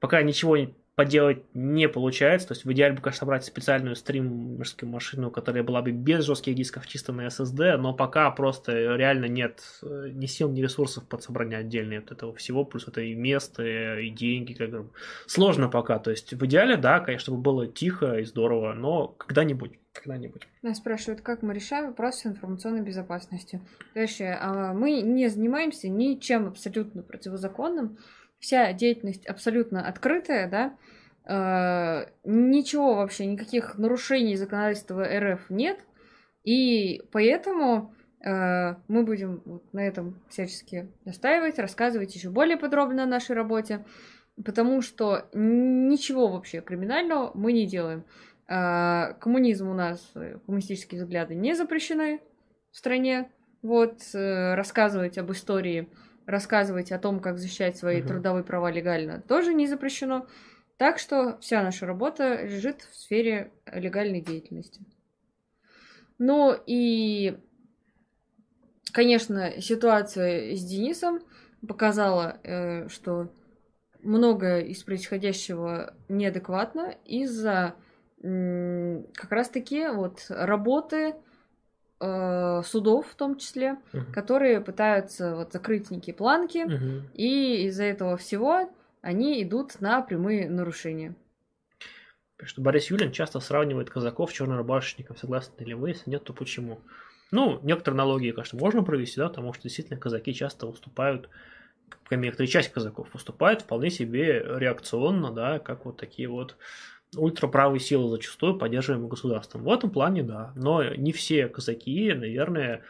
пока ничего поделать не получается. То есть в идеале бы, конечно, собрать специальную стримерскую машину, которая была бы без жестких дисков, чисто на SSD, но пока просто реально нет э, ни сил, ни ресурсов под собрание отдельные от этого всего, плюс это и место, и деньги, как бы. Сложно пока. То есть в идеале, да, конечно, чтобы было тихо и здорово, но когда-нибудь когда-нибудь. Нас спрашивают, как мы решаем вопрос с информационной безопасностью. Дальше, а, мы не занимаемся ничем абсолютно противозаконным. Вся деятельность абсолютно открытая, да. А, ничего вообще, никаких нарушений законодательства РФ нет. И поэтому а, мы будем вот на этом всячески настаивать, рассказывать еще более подробно о нашей работе, потому что ничего вообще криминального мы не делаем. А, коммунизм у нас, э, коммунистические взгляды не запрещены в стране. Вот, э, рассказывать об истории, рассказывать о том, как защищать свои угу. трудовые права легально, тоже не запрещено. Так что вся наша работа лежит в сфере легальной деятельности. Ну и, конечно, ситуация с Денисом показала, э, что многое из происходящего неадекватно из-за как раз-таки вот работы э, судов в том числе, uh-huh. которые пытаются вот закрыть некие планки, uh-huh. и из-за этого всего они идут на прямые нарушения. Что Борис Юлин часто сравнивает казаков с чернорубашечником. Согласны ли вы? Если нет, то почему? Ну, некоторые аналогии, конечно, можно провести, да, потому что действительно казаки часто выступают, некоторая часть казаков выступает вполне себе реакционно, да, как вот такие вот ультраправые силы зачастую поддерживаемые государством. В этом плане, да. Но не все казаки, наверное,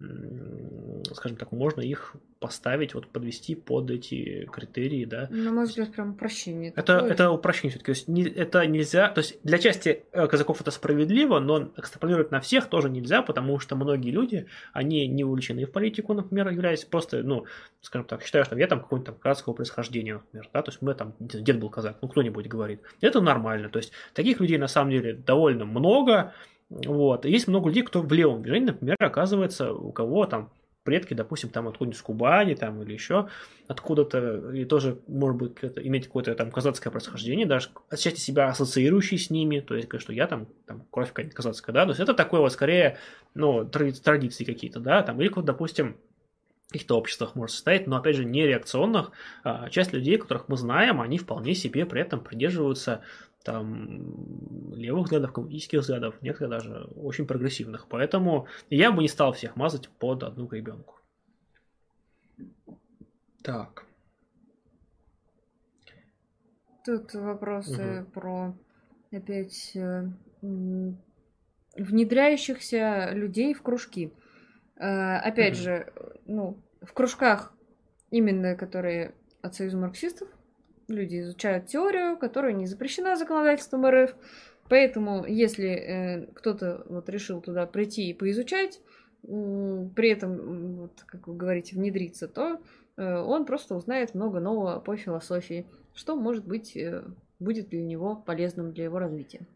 скажем так, можно их поставить, вот подвести под эти критерии, да. На мой взгляд, прям упрощение. Это, это упрощение все-таки. То есть не, это нельзя. То есть для части э, казаков это справедливо, но экстраполировать на всех тоже нельзя, потому что многие люди, они не увлечены в политику, например, являясь просто, ну, скажем так, считаю, что я там какой-нибудь там казахского происхождения, например, да, то есть мы там, дед был казак, ну кто-нибудь говорит. Это нормально. То есть таких людей на самом деле довольно много. Вот. И есть много людей, кто в левом движении, например, оказывается, у кого там предки, допустим, там откуда-нибудь с Кубани там, или еще откуда-то, и тоже, может быть, это, иметь какое-то там казацкое происхождение, даже отчасти себя ассоциирующий с ними, то есть, что я там, там кровь какая-нибудь казацкая, да, то есть это такое вот скорее, ну, традиции какие-то, да, там, или вот, допустим, каких-то обществах может состоять, но опять же не реакционных. А, часть людей, которых мы знаем, они вполне себе при этом придерживаются там левых взглядов, коммунистических взглядов, некоторые даже очень прогрессивных. Поэтому я бы не стал всех мазать под одну гребенку. Так. Тут вопросы угу. про опять э, внедряющихся людей в кружки. Э, опять угу. же, ну, в кружках именно которые от Союза марксистов люди изучают теорию, которая не запрещена законодательством РФ. Поэтому, если э, кто-то вот решил туда прийти и поизучать, при этом, вот, как вы говорите, внедриться, то э, он просто узнает много нового по философии, что может быть э, будет для него полезным для его развития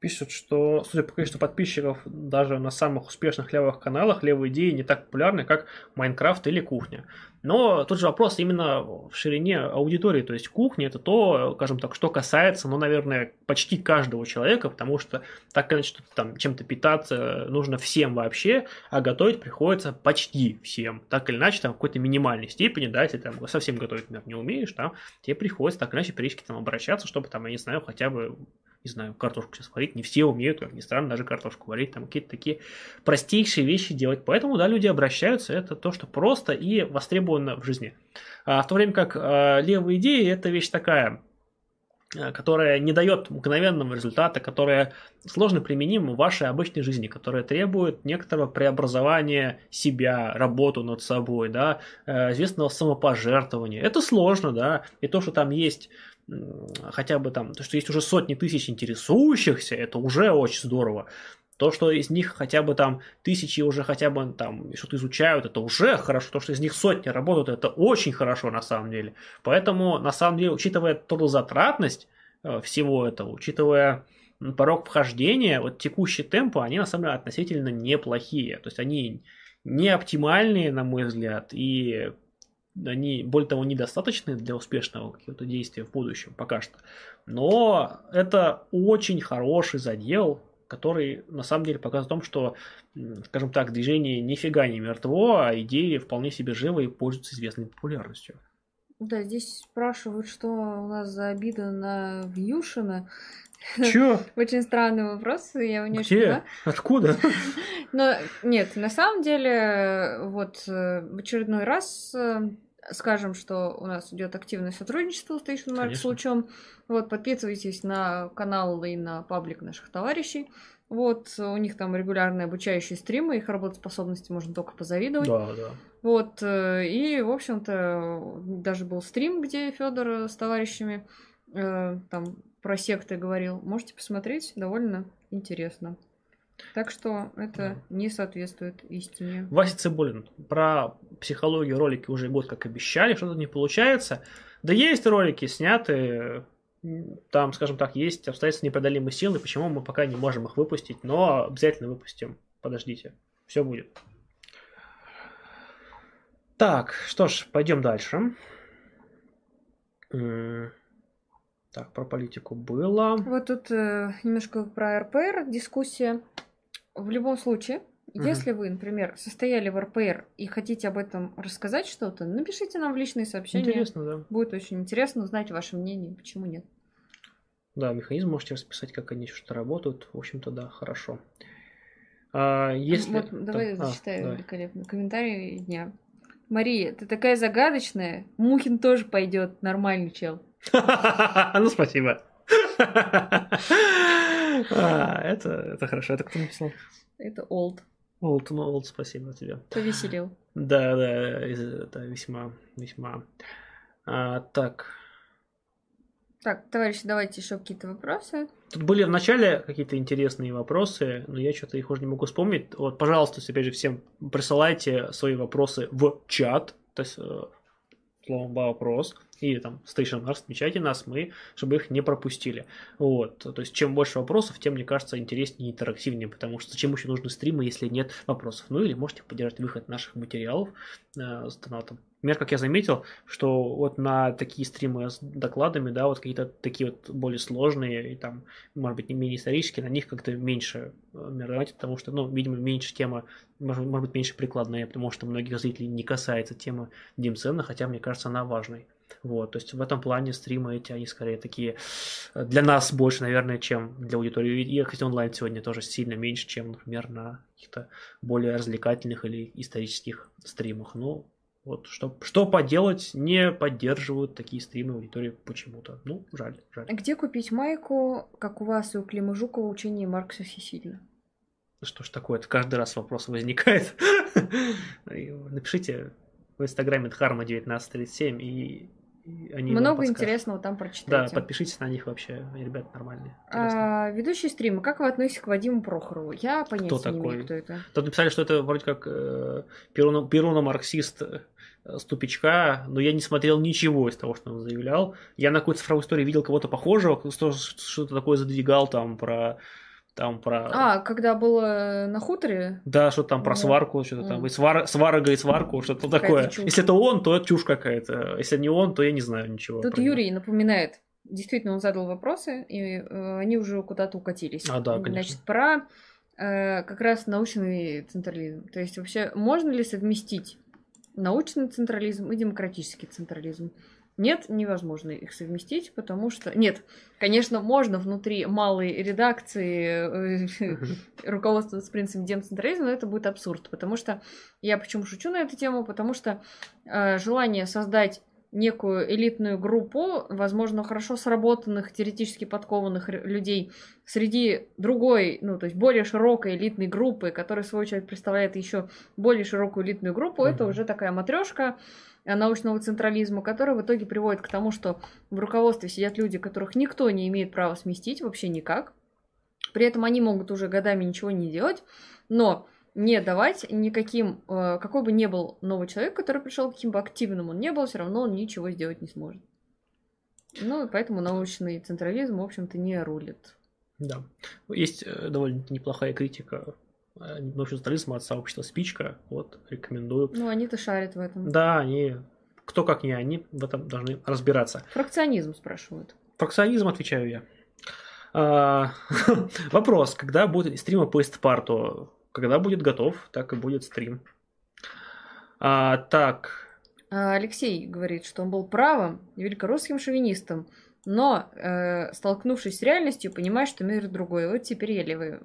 пишут, что, судя по количеству подписчиков, даже на самых успешных левых каналах левые идеи не так популярны, как Майнкрафт или кухня. Но тут же вопрос именно в ширине аудитории. То есть кухня это то, скажем так, что касается, ну, наверное, почти каждого человека, потому что так иначе там чем-то питаться нужно всем вообще, а готовить приходится почти всем. Так или иначе, там в какой-то минимальной степени, да, если там совсем готовить, например, не умеешь, там, тебе приходится так или иначе периодически там обращаться, чтобы там, я не знаю, хотя бы не знаю, картошку сейчас варить, не все умеют, как ни странно, даже картошку варить, там какие-то такие простейшие вещи делать. Поэтому, да, люди обращаются, это то, что просто и востребовано в жизни. А в то время как а, левые идеи – это вещь такая, а, которая не дает мгновенного результата, которая сложно применима в вашей обычной жизни, которая требует некоторого преобразования себя, работу над собой, да, э, известного самопожертвования. Это сложно, да, и то, что там есть хотя бы там, то, что есть уже сотни тысяч интересующихся, это уже очень здорово. То, что из них хотя бы там тысячи уже хотя бы там что-то изучают, это уже хорошо. То, что из них сотни работают, это очень хорошо на самом деле. Поэтому, на самом деле, учитывая трудозатратность э, всего этого, учитывая порог вхождения, вот текущие темпы, они на самом деле относительно неплохие. То есть они не оптимальные, на мой взгляд, и они, более того, недостаточны для успешного какого-то действия в будущем пока что. Но это очень хороший задел, который на самом деле показывает о том, что, скажем так, движение нифига не мертво, а идеи вполне себе живы и пользуются известной популярностью. Да, здесь спрашивают, что у нас за обида на Вьюшина. Чё? Очень странный вопрос, я не Где? очень Откуда? Но нет, на самом деле, вот э, в очередной раз э, скажем, что у нас идет активное сотрудничество с Station Mark с Лучом. Вот, подписывайтесь на канал и на паблик наших товарищей. Вот, у них там регулярные обучающие стримы, их работоспособности можно только позавидовать. Да, да. Вот, э, и, в общем-то, даже был стрим, где Федор с товарищами э, там про секты говорил. Можете посмотреть, довольно интересно. Так что это не соответствует истине. Вася Цибулин. Про психологию ролики уже год как обещали, что-то не получается. Да есть ролики сняты, там, скажем так, есть обстоятельства непреодолимой силы, почему мы пока не можем их выпустить, но обязательно выпустим. Подождите, все будет. Так, что ж, пойдем дальше. Так, про политику было. Вот тут э, немножко про РПР дискуссия в любом случае, если вы, например, состояли в РПР и хотите об этом рассказать что-то, напишите нам в личные сообщения. Интересно, да. Будет очень интересно узнать ваше мнение, почему нет. Да, механизм можете расписать, как они что-то работают. В общем-то, да, хорошо. А, если... Вот, давай Там... зачитаю а, великолепный комментарий дня. Мария, ты такая загадочная. Мухин тоже пойдет, нормальный чел. Ну, спасибо. А, Это это хорошо. Это кто написал? Это old. Олд, ну, Олд, спасибо тебе. Повеселил. Да, да, это весьма, весьма. А, так, Так, товарищи, давайте еще какие-то вопросы. Тут были в начале какие-то интересные вопросы, но я что-то их уже не могу вспомнить. Вот, пожалуйста, опять же, всем присылайте свои вопросы в чат, то есть э, словом вопрос, и там Station Mars, отмечайте нас, мы, чтобы их не пропустили. Вот, то есть чем больше вопросов, тем, мне кажется, интереснее и интерактивнее, потому что зачем еще нужны стримы, если нет вопросов? Ну или можете поддержать выход наших материалов э, с донатом. Например, как я заметил, что вот на такие стримы с докладами, да, вот какие-то такие вот более сложные и там, может быть, не менее исторические, на них как-то меньше э, мероприятий, потому что, ну, видимо, меньше тема, может, может быть, меньше прикладная, потому что многих зрителей не касается тема Димцена, хотя, мне кажется, она важной. Вот, то есть в этом плане стримы эти, они скорее такие э, для нас больше, наверное, чем для аудитории. И, кстати, онлайн сегодня тоже сильно меньше, чем, например, на каких-то более развлекательных или исторических стримах. Ну, вот, что, что поделать, не поддерживают такие стримы аудитории почему-то. Ну, жаль, жаль. Где купить майку, как у вас и у Клима Жукова, учение Маркса всесильно? Что ж такое, это каждый раз вопрос возникает. Напишите в инстаграме Дхарма1937 и, и они Много интересного там Да, прочитайте. подпишитесь на них вообще, ребята нормальные. А, ведущий стрима, как вы относитесь к Вадиму Прохорову? Я понятия не такой? имею, кто это. Тут написали, что это вроде как э, перуно- перуно-марксист э, с тупичка, но я не смотрел ничего из того, что он заявлял. Я на какой-то цифровой истории видел кого-то похожего, кто что-то такое задвигал там про... Там про... А, когда было на хуторе, Да, что там про Ну. сварку, что-то там, и свар, сварога и сварку, что-то такое. чушь. Если это он, то это чушь какая-то. Если не он, то я не знаю ничего. тут про него. Юрий напоминает. Действительно, он задал вопросы, и э, они уже куда-то укатились. А, да, конечно. Значит, про э, как раз научный централизм. То есть вообще можно ли совместить научный централизм и демократический централизм? Нет, невозможно их совместить, потому что... Нет, конечно, можно внутри малой редакции э, руководствоваться принципом демцентрализма, но это будет абсурд, потому что я почему шучу на эту тему, потому что э, желание создать некую элитную группу, возможно, хорошо сработанных, теоретически подкованных людей среди другой, ну, то есть более широкой элитной группы, которая, в свою очередь, представляет еще более широкую элитную группу, это Мгм. уже такая матрешка научного централизма, которая в итоге приводит к тому, что в руководстве сидят люди, которых никто не имеет права сместить вообще никак. При этом они могут уже годами ничего не делать, но не давать никаким, э, какой бы ни был новый человек, который пришел, каким бы активным он не был, все равно он ничего сделать не сможет. Ну, и поэтому научный централизм, в общем-то, не рулит. Да. Есть э, довольно неплохая критика э, научного централизма от сообщества Спичка. Вот, рекомендую. Ну, они-то шарят в этом. Да, они, кто как не они, в этом должны разбираться. Фракционизм спрашивают. Фракционизм, отвечаю я. А, Вопрос, когда будет стрима по эстпарту? Когда будет готов, так и будет стрим. А, так, А, Алексей говорит, что он был правым великорусским шовинистом, но, э, столкнувшись с реальностью, понимает, что мир другой. Вот теперь я левый.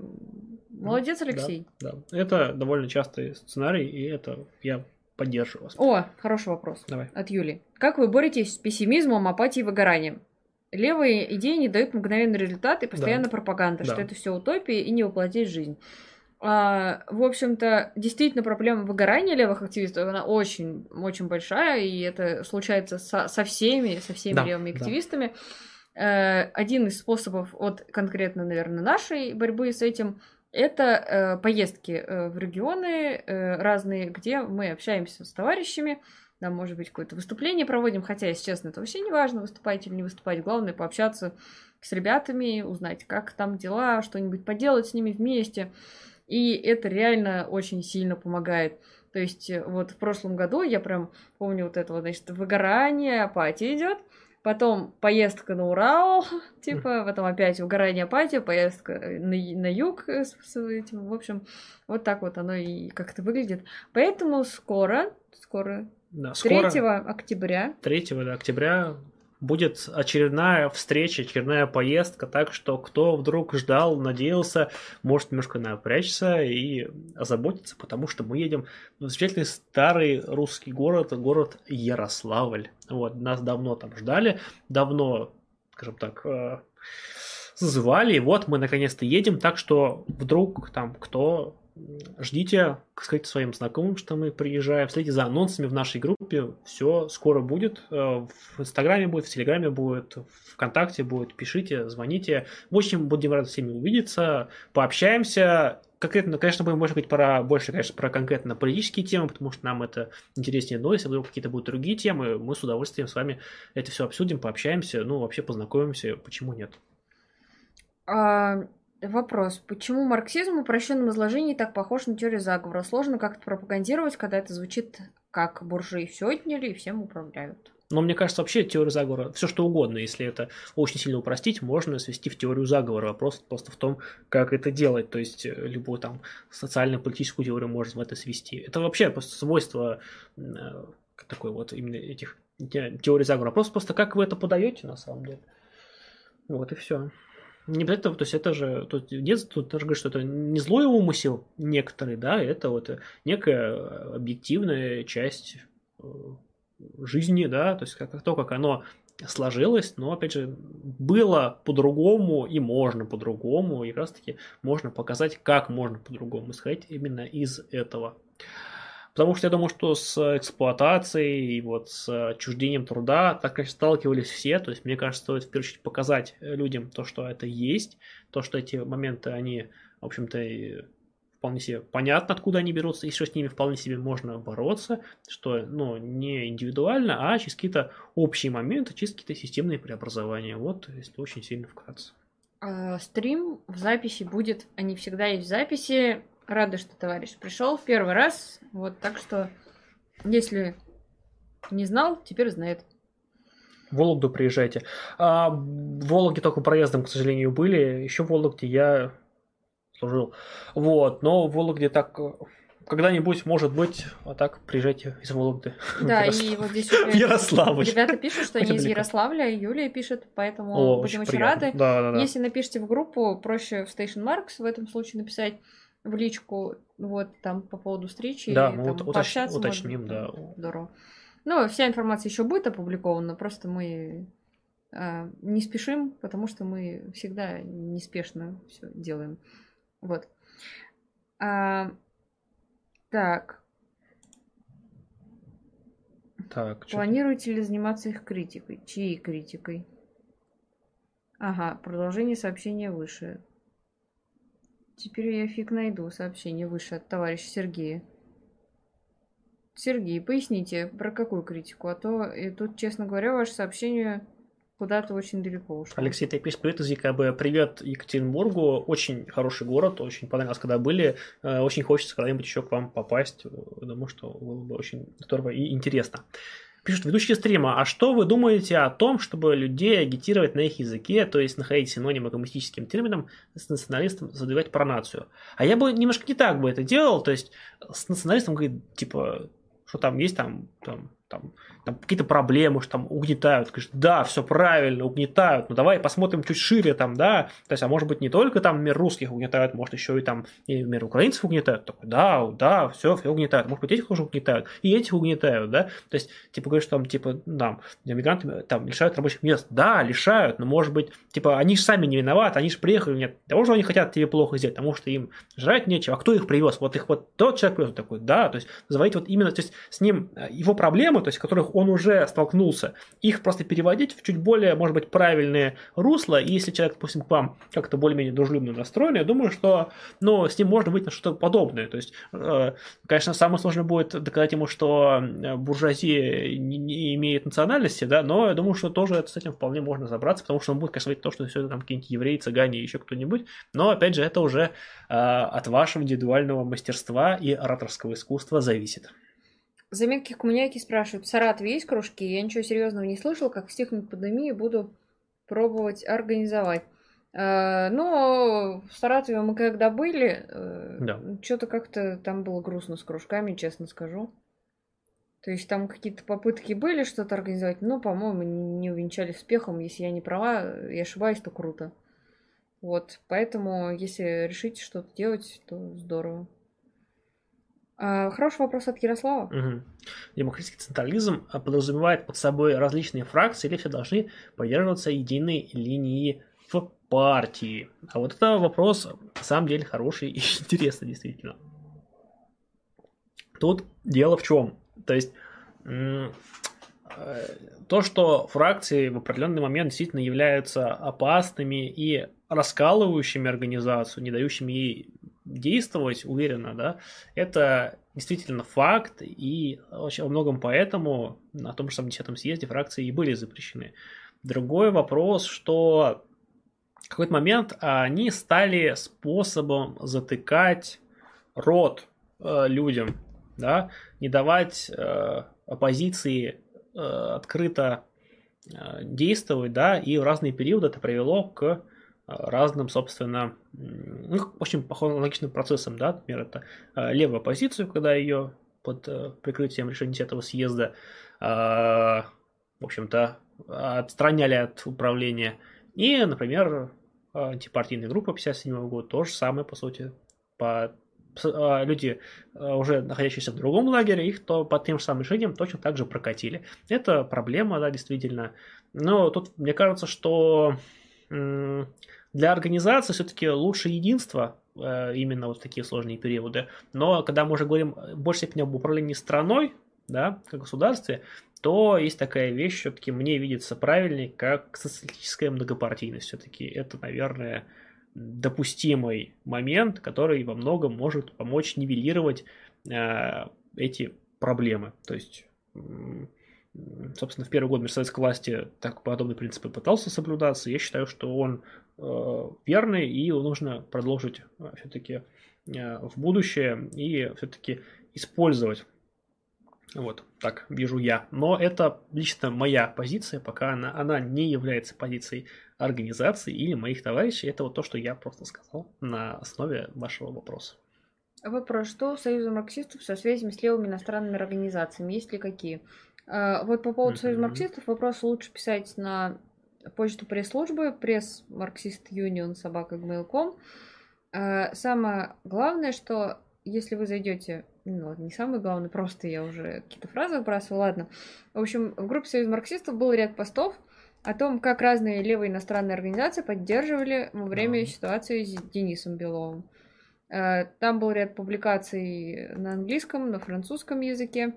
Молодец, Алексей. да, это довольно частый сценарий, и это я поддерживаю вас. О, хороший вопрос. Давай. От Юли. Как вы боретесь с пессимизмом, апатией и выгоранием? Левые идеи не дают мгновенный результат и постоянно пропаганда, что Да. это все утопия и не воплотить жизнь. А, в общем-то, действительно, проблема выгорания левых активистов, она очень, очень большая, и это случается со, со всеми, со всеми Да, левыми да. активистами. Э, один из способов от конкретно, наверное, нашей борьбы с этим это э, поездки э, в регионы э, разные, где мы общаемся с товарищами, там, может быть, какое-то выступление проводим, хотя, если честно, это вообще не важно, выступать или не выступать. Главное пообщаться с ребятами, узнать, как там дела, что-нибудь поделать с ними вместе. И это реально очень сильно помогает. То есть, э, вот в прошлом году я прям помню вот это вот, значит, выгорание, апатия идет, потом поездка на Урал, типа, потом опять выгорание, апатия, поездка на, ю- на юг э, с, с этим, в общем, вот так вот оно и как-то выглядит. Поэтому скоро, скоро, Да, 3 скоро, октября, 3 да, октября будет очередная встреча, очередная поездка, так что кто вдруг ждал, надеялся, может немножко напрячься и озаботиться, потому что мы едем в замечательный старый русский город, город Ярославль. Вот, нас давно там ждали, давно, скажем так, э, зазывали, и вот мы наконец-то едем, так что вдруг там кто ждите, сказать своим знакомым, что мы приезжаем, следите за анонсами в нашей группе, все скоро будет, э, в Инстаграме будет, в Телеграме будет, в ВКонтакте будет, пишите, звоните. В общем, будем рады всеми увидеться, пообщаемся, конкретно, конечно, будем больше говорить про, больше, конечно, про конкретно политические темы, потому что нам это интереснее, но если вдруг какие-то будут другие темы, мы с удовольствием с вами это все обсудим, пообщаемся, ну, вообще познакомимся, почему нет. А, Вопрос. Почему марксизм в упрощенном изложении так похож на теорию заговора? Сложно как-то пропагандировать, когда это звучит как буржуи все отняли и всем управляют. Но мне кажется, вообще теория заговора, все что угодно, если это очень сильно упростить, можно свести в теорию заговора. Вопрос просто в том, как это делать. То есть э, любую там социально-политическую теорию можно в это свести. Это вообще просто свойство э, такой вот именно этих теорий заговора. Просто, просто как вы это подаете на самом деле. Вот и все. Не обязательно, то есть это же, тут нет, тут даже говорит, что это не злой умысел некоторый, да, это вот некая объективная часть э, жизни, да, то есть как то, как оно сложилось, но, опять же, было по-другому и можно по-другому, и как раз таки можно показать, как можно по-другому исходить именно из этого. Потому что я думаю, что с эксплуатацией и вот с отчуждением труда так как сталкивались все. То есть, мне кажется, стоит в первую очередь показать людям то, что это есть, то, что эти моменты, они, в общем-то, вполне себе понятно, откуда они берутся, и что с ними вполне себе можно бороться, что ну, не индивидуально, а через какие-то общие моменты, через какие-то системные преобразования. Вот, если очень сильно вкратце. А, стрим в записи будет, они всегда есть в записи. Рада, что товарищ пришел в первый раз. Вот, так что, если не знал, теперь знает. В Вологду приезжайте. А, в Вологде только проездом, к сожалению, были. Еще в Вологде я служил. Вот, но в Вологде так когда-нибудь, может быть, а так приезжайте из Вологды. Да, и вот здесь уже Ярославль. ребята пишут, что они из Ярославля, Юлия пишет, поэтому О, будем очень, очень рады. Да, да, да. Если напишите в группу, проще в Station Marks в этом случае написать в личку, вот, там, по поводу встречи. Да, и, мы там, уточ... уточним, можно, да. Здорово. Ну, вся информация еще будет опубликована, просто мы э, не спешим, потому что мы всегда неспешно все делаем. Вот. А, так. Так. Планируете ли заниматься их критикой? Чьей критикой? Ага, продолжение сообщения выше. Теперь я фиг найду сообщение выше от товарища Сергея. Сергей, поясните, про какую критику? А то и тут, честно говоря, ваше сообщение куда-то очень далеко ушло. Алексей, ты пишешь привет из ЕКБ. Привет Екатеринбургу. Очень хороший город, очень понравилось, когда были. Э, очень хочется когда-нибудь еще к вам попасть. Думаю, что было бы очень здорово и интересно. Пишут ведущие стрима, а что вы думаете о том, чтобы людей агитировать на их языке, то есть находить синонимы коммунистическим терминам с националистом задавать про нацию? А я бы немножко не так бы это делал, то есть с националистом говорит, типа, что там есть там, там там, там какие-то проблемы, что там угнетают. Говоришь, да, все правильно, угнетают, но давай посмотрим чуть шире там, да, то есть, а может быть не только там мир русских угнетают, может еще и там и мир украинцев угнетают, такой, да, да, все, все угнетают, может быть этих тоже угнетают, и этих угнетают, да, то есть, типа, говоришь, там, типа, там, мигранты там лишают рабочих мест, да, лишают, но может быть, типа, они же сами не виноваты, они же приехали, нет, того, что они хотят тебе плохо сделать, потому что им жрать нечего, а кто их привез, вот их вот тот человек привез, такой, да, то есть, называйте вот именно, то есть, с ним э, его проблемы, то есть, которых он уже столкнулся, их просто переводить в чуть более, может быть, правильное русло, и если человек, допустим, к вам как-то более-менее дружелюбно настроен, я думаю, что, ну, с ним можно выйти на что-то подобное, то есть, э, конечно, самое сложное будет доказать ему, что э, буржуазия не, не имеет национальности, да, но я думаю, что тоже с этим вполне можно разобраться, потому что он будет, конечно, говорить то, что все это там какие-нибудь евреи, цыгане, еще кто-нибудь, но, опять же, это уже э, от вашего индивидуального мастерства и ораторского искусства зависит. Заметки коммуняки спрашивают, в Саратове есть кружки? Я ничего серьезного не слышал, как стихнуть пандемии, буду пробовать организовать. Э, но в Саратове мы когда были, э, да. что-то как-то там было грустно с кружками, честно скажу. То есть там какие-то попытки были что-то организовать, но, по-моему, не увенчались успехом. Если я не права, я ошибаюсь, то круто. Вот, поэтому, если решите что-то делать, то здорово. А, хороший вопрос от Ярослава. Угу. Демократический централизм а, подразумевает под собой различные фракции, или все должны поддерживаться единой линии в партии. А вот это вопрос на самом деле хороший и интересный действительно. Тут дело в чем? То есть э, то, что фракции в определенный момент действительно являются опасными и раскалывающими организацию, не дающими ей действовать уверенно, да, это действительно факт, и во многом поэтому на том же самом 10 съезде фракции и были запрещены. Другой вопрос, что в какой-то момент они стали способом затыкать рот э, людям, да, не давать э, оппозиции э, открыто э, действовать, да, и в разные периоды это привело к разным, собственно, ну, очень аналогичным процессом, да, например, это э, левая оппозицию, когда ее под э, прикрытием решения этого съезда, э, в общем-то, отстраняли от управления, и, например, антипартийная группа 57 года, то же самое, по сути, по люди, уже находящиеся в другом лагере, их то по тем же самым решениям точно так же прокатили. Это проблема, да, действительно. Но тут мне кажется, что для организации все-таки лучше единство э, именно вот такие сложные периоды. Но когда мы уже говорим в большей степени об управлении страной, да, как государстве, то есть такая вещь, все-таки мне видится правильней, как социалистическая многопартийность. Все-таки это, наверное, допустимый момент, который во многом может помочь нивелировать э, эти проблемы. То есть собственно, в первый год советской власти так подобные принципы пытался соблюдаться. Я считаю, что он э, верный, и его нужно продолжить э, все-таки э, в будущее и все-таки использовать. Вот, так вижу я. Но это лично моя позиция, пока она, она не является позицией организации или моих товарищей. Это вот то, что я просто сказал на основе вашего вопроса. Вопрос, что Союза марксистов со связями с левыми иностранными организациями? Есть ли какие? А, вот по поводу Союза марксистов вопрос лучше писать на почту пресс-службы, пресс марксист юнион собака gmail.com. А, самое главное, что если вы зайдете, ну, не самое главное, просто я уже какие-то фразы выбрасываю, ладно. В общем, в группе Союз марксистов был ряд постов о том, как разные левые иностранные организации поддерживали во время да. ситуации с Денисом Беловым. А, там был ряд публикаций на английском, на французском языке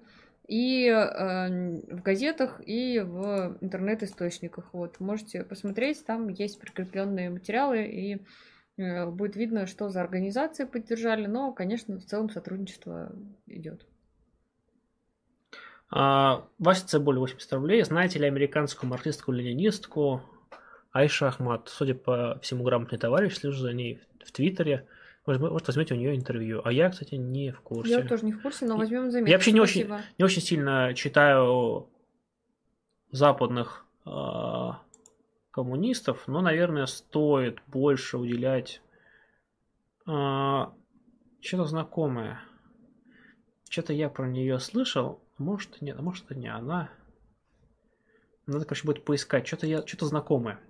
и э, в газетах, и в интернет-источниках. Вот, можете посмотреть, там есть прикрепленные материалы, и э, будет видно, что за организации поддержали, но, конечно, в целом сотрудничество идет. А, Вася Цибуль, 80 рублей. Знаете ли американскую марксистку-ленинистку Айша Ахмат? Судя по всему, грамотный товарищ, слежу за ней в Твиттере. Может, возьмете у нее интервью. А я, кстати, не в курсе. Я тоже не в курсе, но возьмем заметку. Я вообще не очень, не очень сильно читаю западных э, коммунистов, но, наверное, стоит больше уделять э, что-то знакомое. Что-то я про нее слышал. Может, нет, а может, это не она. Надо, короче, будет поискать. Что-то я, что-то знакомое.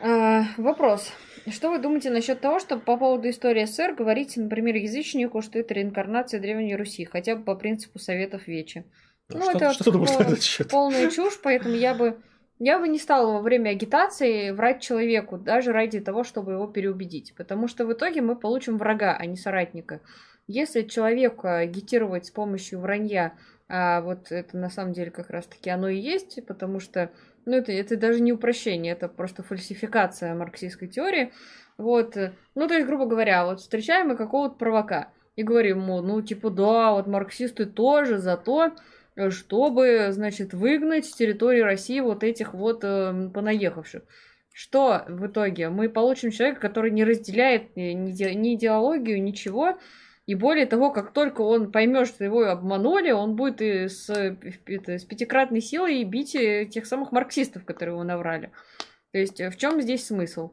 А, вопрос. Что вы думаете насчет того, что по поводу истории СССР говорите, например, язычнику, что это реинкарнация Древней Руси, хотя бы по принципу Советов Вечи? А ну, что, это что думаешь, пол, полная чушь, поэтому я бы я бы не стала во время агитации врать человеку, даже ради того, чтобы его переубедить. Потому что в итоге мы получим врага, а не соратника. Если человека агитировать с помощью вранья, а вот это на самом деле как раз-таки оно и есть, потому что ну, это, это даже не упрощение, это просто фальсификация марксистской теории. Вот, ну, то есть, грубо говоря, вот встречаем мы какого-то провока и говорим ему, ну, типа, да, вот марксисты тоже за то, чтобы, значит, выгнать с территории России вот этих вот э, понаехавших. Что в итоге? Мы получим человека, который не разделяет ни, ни идеологию, ничего, и более того, как только он поймет, что его обманули, он будет и с, с пятикратной силой бить тех самых марксистов, которые его наврали. То есть в чем здесь смысл?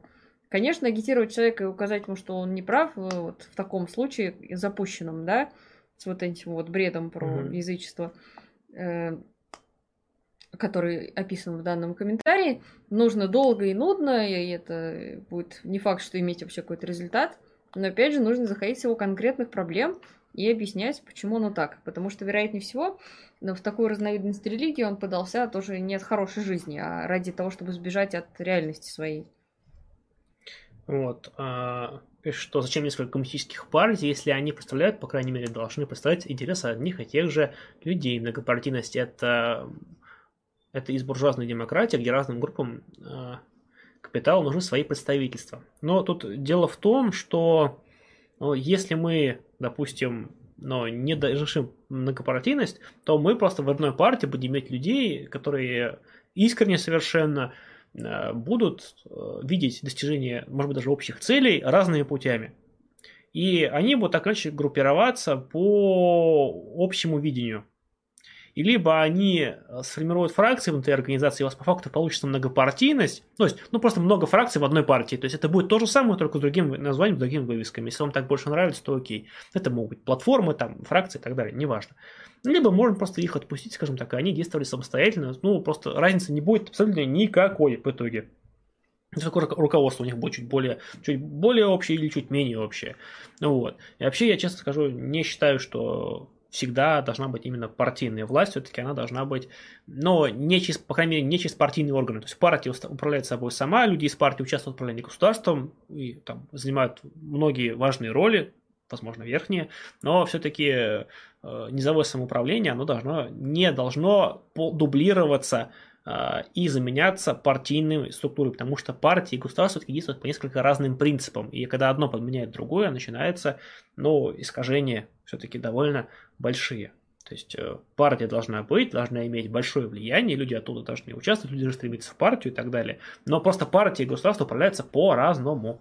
Конечно, агитировать человека и указать ему, что он не прав, э, вот в таком случае запущенном, да, с вот этим вот бредом про mm-hmm. язычество, э, который описан в данном комментарии, нужно долго и нудно, и это будет не факт, что иметь вообще какой-то результат. Но опять же, нужно заходить с его конкретных проблем и объяснять, почему оно так. Потому что, вероятнее всего, в такую разновидность религии он подался тоже не от хорошей жизни, а ради того, чтобы сбежать от реальности своей. Вот. А, что зачем несколько коммунистических партий, если они представляют, по крайней мере, должны представлять интересы одних и тех же людей. Многопартийность это, это из буржуазной демократии, где разным группам э, капитала нужны свои представительства. Но тут дело в том, что ну, если мы, допустим, но не решим многопартийность, то мы просто в одной партии будем иметь людей, которые искренне совершенно Э, будут э, видеть достижение, может быть, даже общих целей разными путями. И они будут так иначе группироваться по общему видению. И либо они э, сформируют фракции внутри организации, и у вас по факту получится многопартийность, то есть, ну, просто много фракций в одной партии. То есть, это будет то же самое, только с другим названием, с другими вывесками. Если вам так больше нравится, то окей. Это могут быть платформы, там, фракции и так далее, неважно. Либо можно просто их отпустить, скажем так, и они действовали самостоятельно. Ну, просто разницы не будет абсолютно никакой в итоге. Только руководство у них будет чуть более, чуть более общее или чуть менее общее. Вот. И вообще, я честно скажу, не считаю, что всегда должна быть именно партийная власть, все-таки она должна быть, но не через, по крайней мере, не через партийные органы. То есть партия управляет собой сама, люди из партии участвуют в управлении государством и там занимают многие важные роли, возможно, верхние, но все-таки э, низовое самоуправление, оно должно, не должно дублироваться э, и заменяться партийной структурой, потому что партии и государство все-таки действуют по несколько разным принципам, и когда одно подменяет другое, начинается, ну, искажения все-таки довольно большие. То есть э, партия должна быть, должна иметь большое влияние, люди оттуда должны участвовать, люди должны стремиться в партию и так далее. Но просто партия и государство управляются по-разному.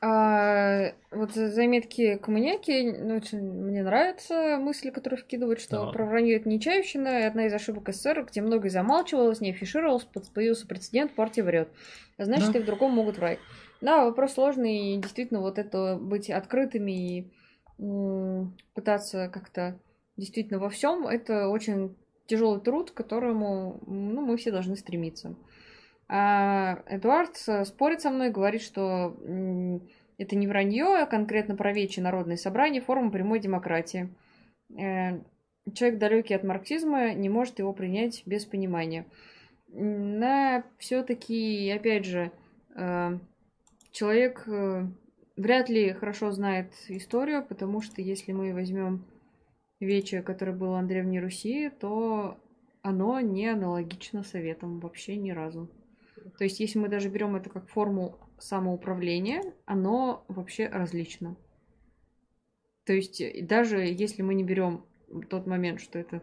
А, вот заметки коммуняки, ну, очень мне нравятся мысли, которые вкидывают, что да. про вранье это нечаевщина, и одна из ошибок СССР, где многое замалчивалось, не афишировалось, появился прецедент, партия врет. Значит, да. и в другом могут врать. Да, вопрос сложный, и действительно вот это быть открытыми и пытаться как-то действительно во всем, это очень тяжелый труд, к которому ну, мы все должны стремиться. А Эдуард спорит со мной, говорит, что это не вранье, а конкретно про Вече народное собрание, форма прямой демократии. Э, человек, далекий от марксизма, не может его принять без понимания. На все-таки, опять же, э, человек э, вряд ли хорошо знает историю, потому что если мы возьмем Вече, которое было на Древней Руси, то оно не аналогично советам вообще ни разу. То есть, если мы даже берем это как форму самоуправления, оно вообще различно. То есть, даже если мы не берем тот момент, что это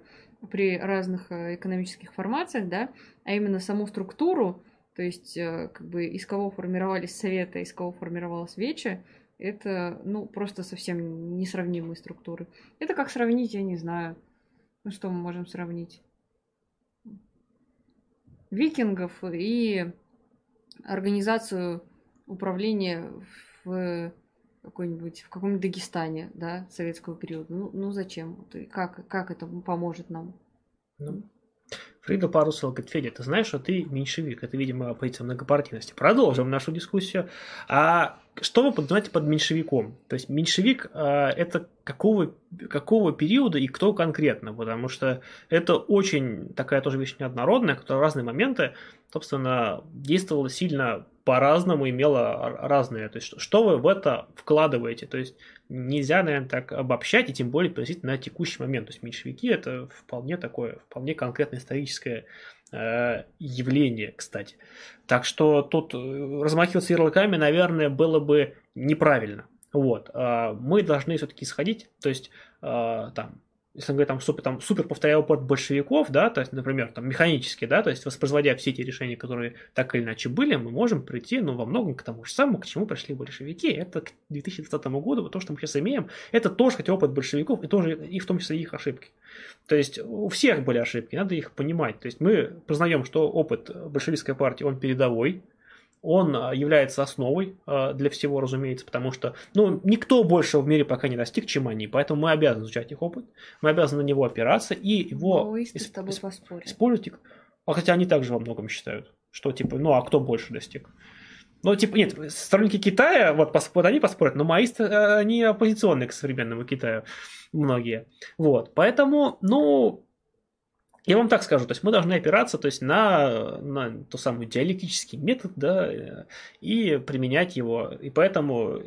при разных э, экономических формациях, да, а именно саму структуру, то есть, э, как бы из кого формировались советы, из кого формировалась Вече, это, ну, просто совсем несравнимые структуры. Это как сравнить, я не знаю, ну что мы можем сравнить? Викингов и организацию управления в какой-нибудь в каком-нибудь Дагестане, да, советского периода. Ну, ну зачем? Как, как это поможет нам? Ну, Фрида Парусел говорит, Федя, ты знаешь, что ты меньшевик. Это, видимо, позиция многопартийности. Продолжим нашу дискуссию. А что вы подразумеваете под меньшевиком? То есть меньшевик а, это какого, какого периода и кто конкретно? Потому что это очень такая тоже вещь неоднородная, которая в разные моменты, собственно, действовала сильно по-разному, имела разные. То есть что вы в это вкладываете? То есть нельзя, наверное, так обобщать, и тем более переносить на текущий момент. То есть меньшевики это вполне такое, вполне конкретное историческое э, явление, кстати. Так что тут э, размахиваться ярлыками, наверное, было бы неправильно. Вот. А мы должны все-таки исходить, то есть э, там если мы там супер, там, супер повторяя опыт большевиков, да, то есть, например, там, механически, да, то есть, воспроизводя все эти решения, которые так или иначе были, мы можем прийти, ну, во многом к тому же самому, к чему пришли большевики. Это к 2020 году, вот то, что мы сейчас имеем, это тоже хотя опыт большевиков, и тоже, и в том числе их ошибки. То есть, у всех были ошибки, надо их понимать. То есть, мы признаем, что опыт большевистской партии, он передовой, он а, является основой а, для всего, разумеется, потому что ну, никто больше в мире пока не достиг, чем они, поэтому мы обязаны изучать их опыт, мы обязаны на него опираться и его ну, исп- использовать. А хотя они также во многом считают, что типа, ну а кто больше достиг? Ну, типа, нет, сторонники Китая, вот, вот они поспорят, но маисты, э, они оппозиционные к современному Китаю, многие. Вот, поэтому, ну, Я вам так скажу, то есть мы должны опираться то есть на, на тот самый диалектический метод, да, и применять его. И поэтому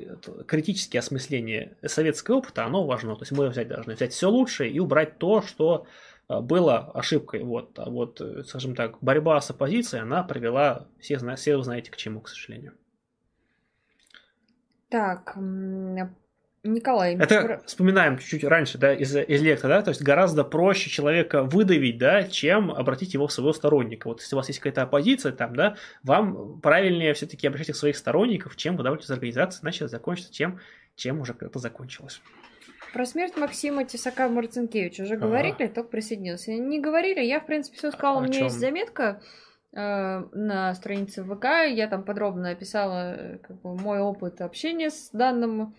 критическое осмысление советского опыта, оно важно. То есть мы взять должны взять все лучшее и убрать то, что а, было ошибкой. Вот. А вот, скажем так, борьба с оппозицией, она привела, все, все вы знаете к чему, к сожалению. Так, Николай. Это вспоминаем чуть-чуть раньше, да, из, из лекта, да, то есть гораздо проще человека выдавить, да, чем обратить его в своего сторонника. Вот если у вас есть какая-то оппозиция там, да, вам правильнее все-таки обращать своих сторонников, чем выдавать из организации, значит, закончится тем, чем уже когда-то закончилось. Про смерть Максима Тесака Марцинкевича уже говорили, только присоединился. Не говорили, я, в принципе, все сказала, у меня чем? есть заметка э, на странице ВК, я там подробно описала э, как бы, мой опыт общения с данным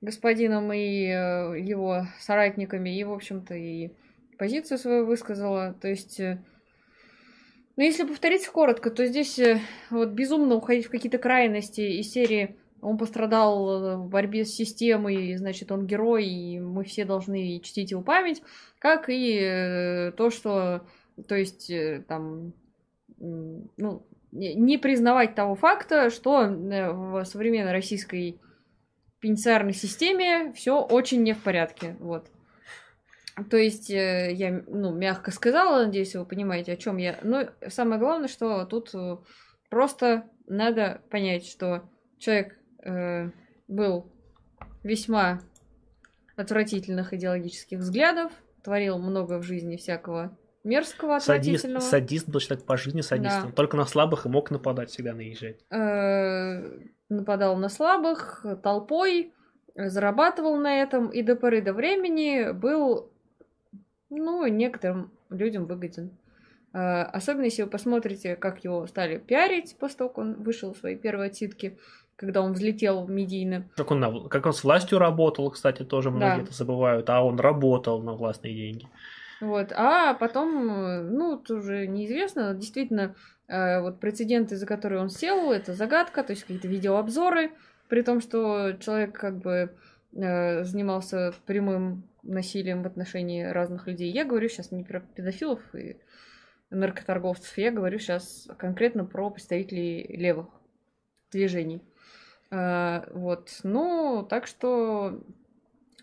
господином и э, его соратниками, и, в общем-то, и позицию свою высказала. То есть, э, ну, если повторить коротко, то здесь э, вот безумно уходить в какие-то крайности из серии он пострадал в борьбе с системой, значит, он герой, и мы все должны чтить его память, как и то, что, то есть, там, ну, не признавать того факта, что в современной российской пенитенциарной системе все очень не в порядке. Вот. То есть, э, я, ну, мягко сказала, надеюсь, вы понимаете, о чем я. Но самое главное, что тут э, просто надо понять, что человек э, был весьма отвратительных идеологических взглядов, творил много в жизни всякого мерзкого, отвратительного. Садист, садист был человек по жизни садистом. Да. Только на слабых и мог нападать, всегда наезжать. Э, нападал на слабых толпой, зарабатывал на этом и до поры до времени был, ну, некоторым людям выгоден. Э, особенно если вы посмотрите, как его стали пиарить после того, как он вышел в свои первые отсидки, когда он взлетел медийно. Как он, как он с властью работал, кстати, тоже многие да. это забывают, а он работал на властные деньги. Вот. А потом, ну, это уже неизвестно, действительно, вот прецеденты, за которые он сел, это загадка, то есть какие-то видеообзоры, при том, что человек как бы э, занимался прямым насилием в отношении разных людей. Я говорю сейчас не про педофилов и наркоторговцев, я говорю сейчас конкретно про представителей левых движений. Э, вот. Ну, так что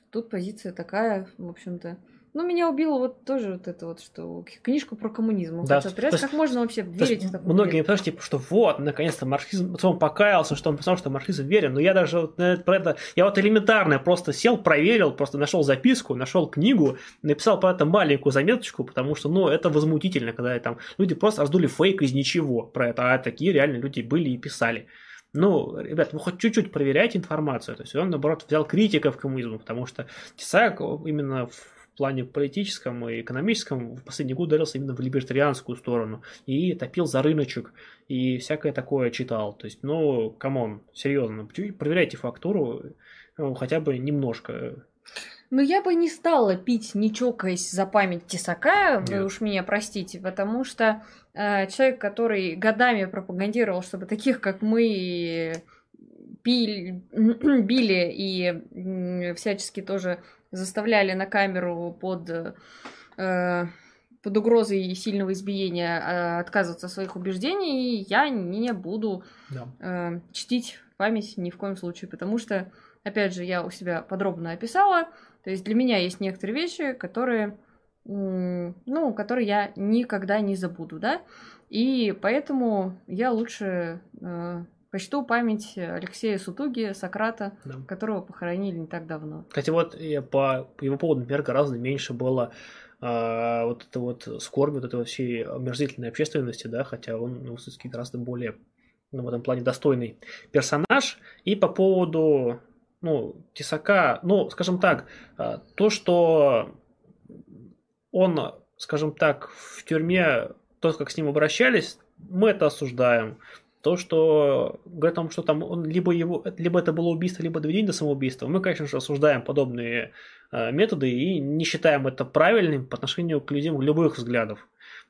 тут позиция такая, в общем-то, ну, меня убило вот тоже вот это вот, что книжку про коммунизм. Да, хотел есть, как можно вообще верить в такое? Многие потому что, типа, что вот, наконец-то марксизм, он покаялся, что он писал, что марксизм верен, но я даже вот про это, я вот элементарно просто сел, проверил, просто нашел записку, нашел книгу, написал про это маленькую заметочку, потому что, ну, это возмутительно, когда там люди просто раздули фейк из ничего про это, а такие реально люди были и писали. Ну, ребят, вы хоть чуть-чуть проверяйте информацию. То есть он, наоборот, взял критиков коммунизма, потому что Тесак именно в в плане политическом и экономическом в последние годы ударился именно в либертарианскую сторону и топил за рыночек и всякое такое читал. То есть, ну, come on, серьезно, проверяйте фактуру ну, хотя бы немножко. Ну, я бы не стала пить, не чокаясь за память Тесака, вы Нет. уж меня простите, потому что э, человек, который годами пропагандировал, чтобы таких, как мы, пили, били и всячески тоже заставляли на камеру под, э, под угрозой сильного избиения э, отказываться от своих убеждений, я не буду да. э, чтить память ни в коем случае, потому что, опять же, я у себя подробно описала, то есть для меня есть некоторые вещи, которые, ну, которые я никогда не забуду, да, и поэтому я лучше э, Почту память Алексея Сутуги, Сократа, да. которого похоронили не так давно. Кстати, вот по, по его поводу, например, гораздо меньше было а, вот это вот скорби, вот этой всей омерзительной общественности, да, хотя он ну, все-таки гораздо более ну, в этом плане достойный персонаж. И по поводу ну, Тесака, ну, скажем так, а, то, что он, скажем так, в тюрьме, то, как с ним обращались, мы это осуждаем. То, что говорят о том, что там он либо его, либо это было убийство, либо доведение до самоубийства, мы, конечно же, осуждаем подобные э, методы и не считаем это правильным по отношению к людям любых взглядов.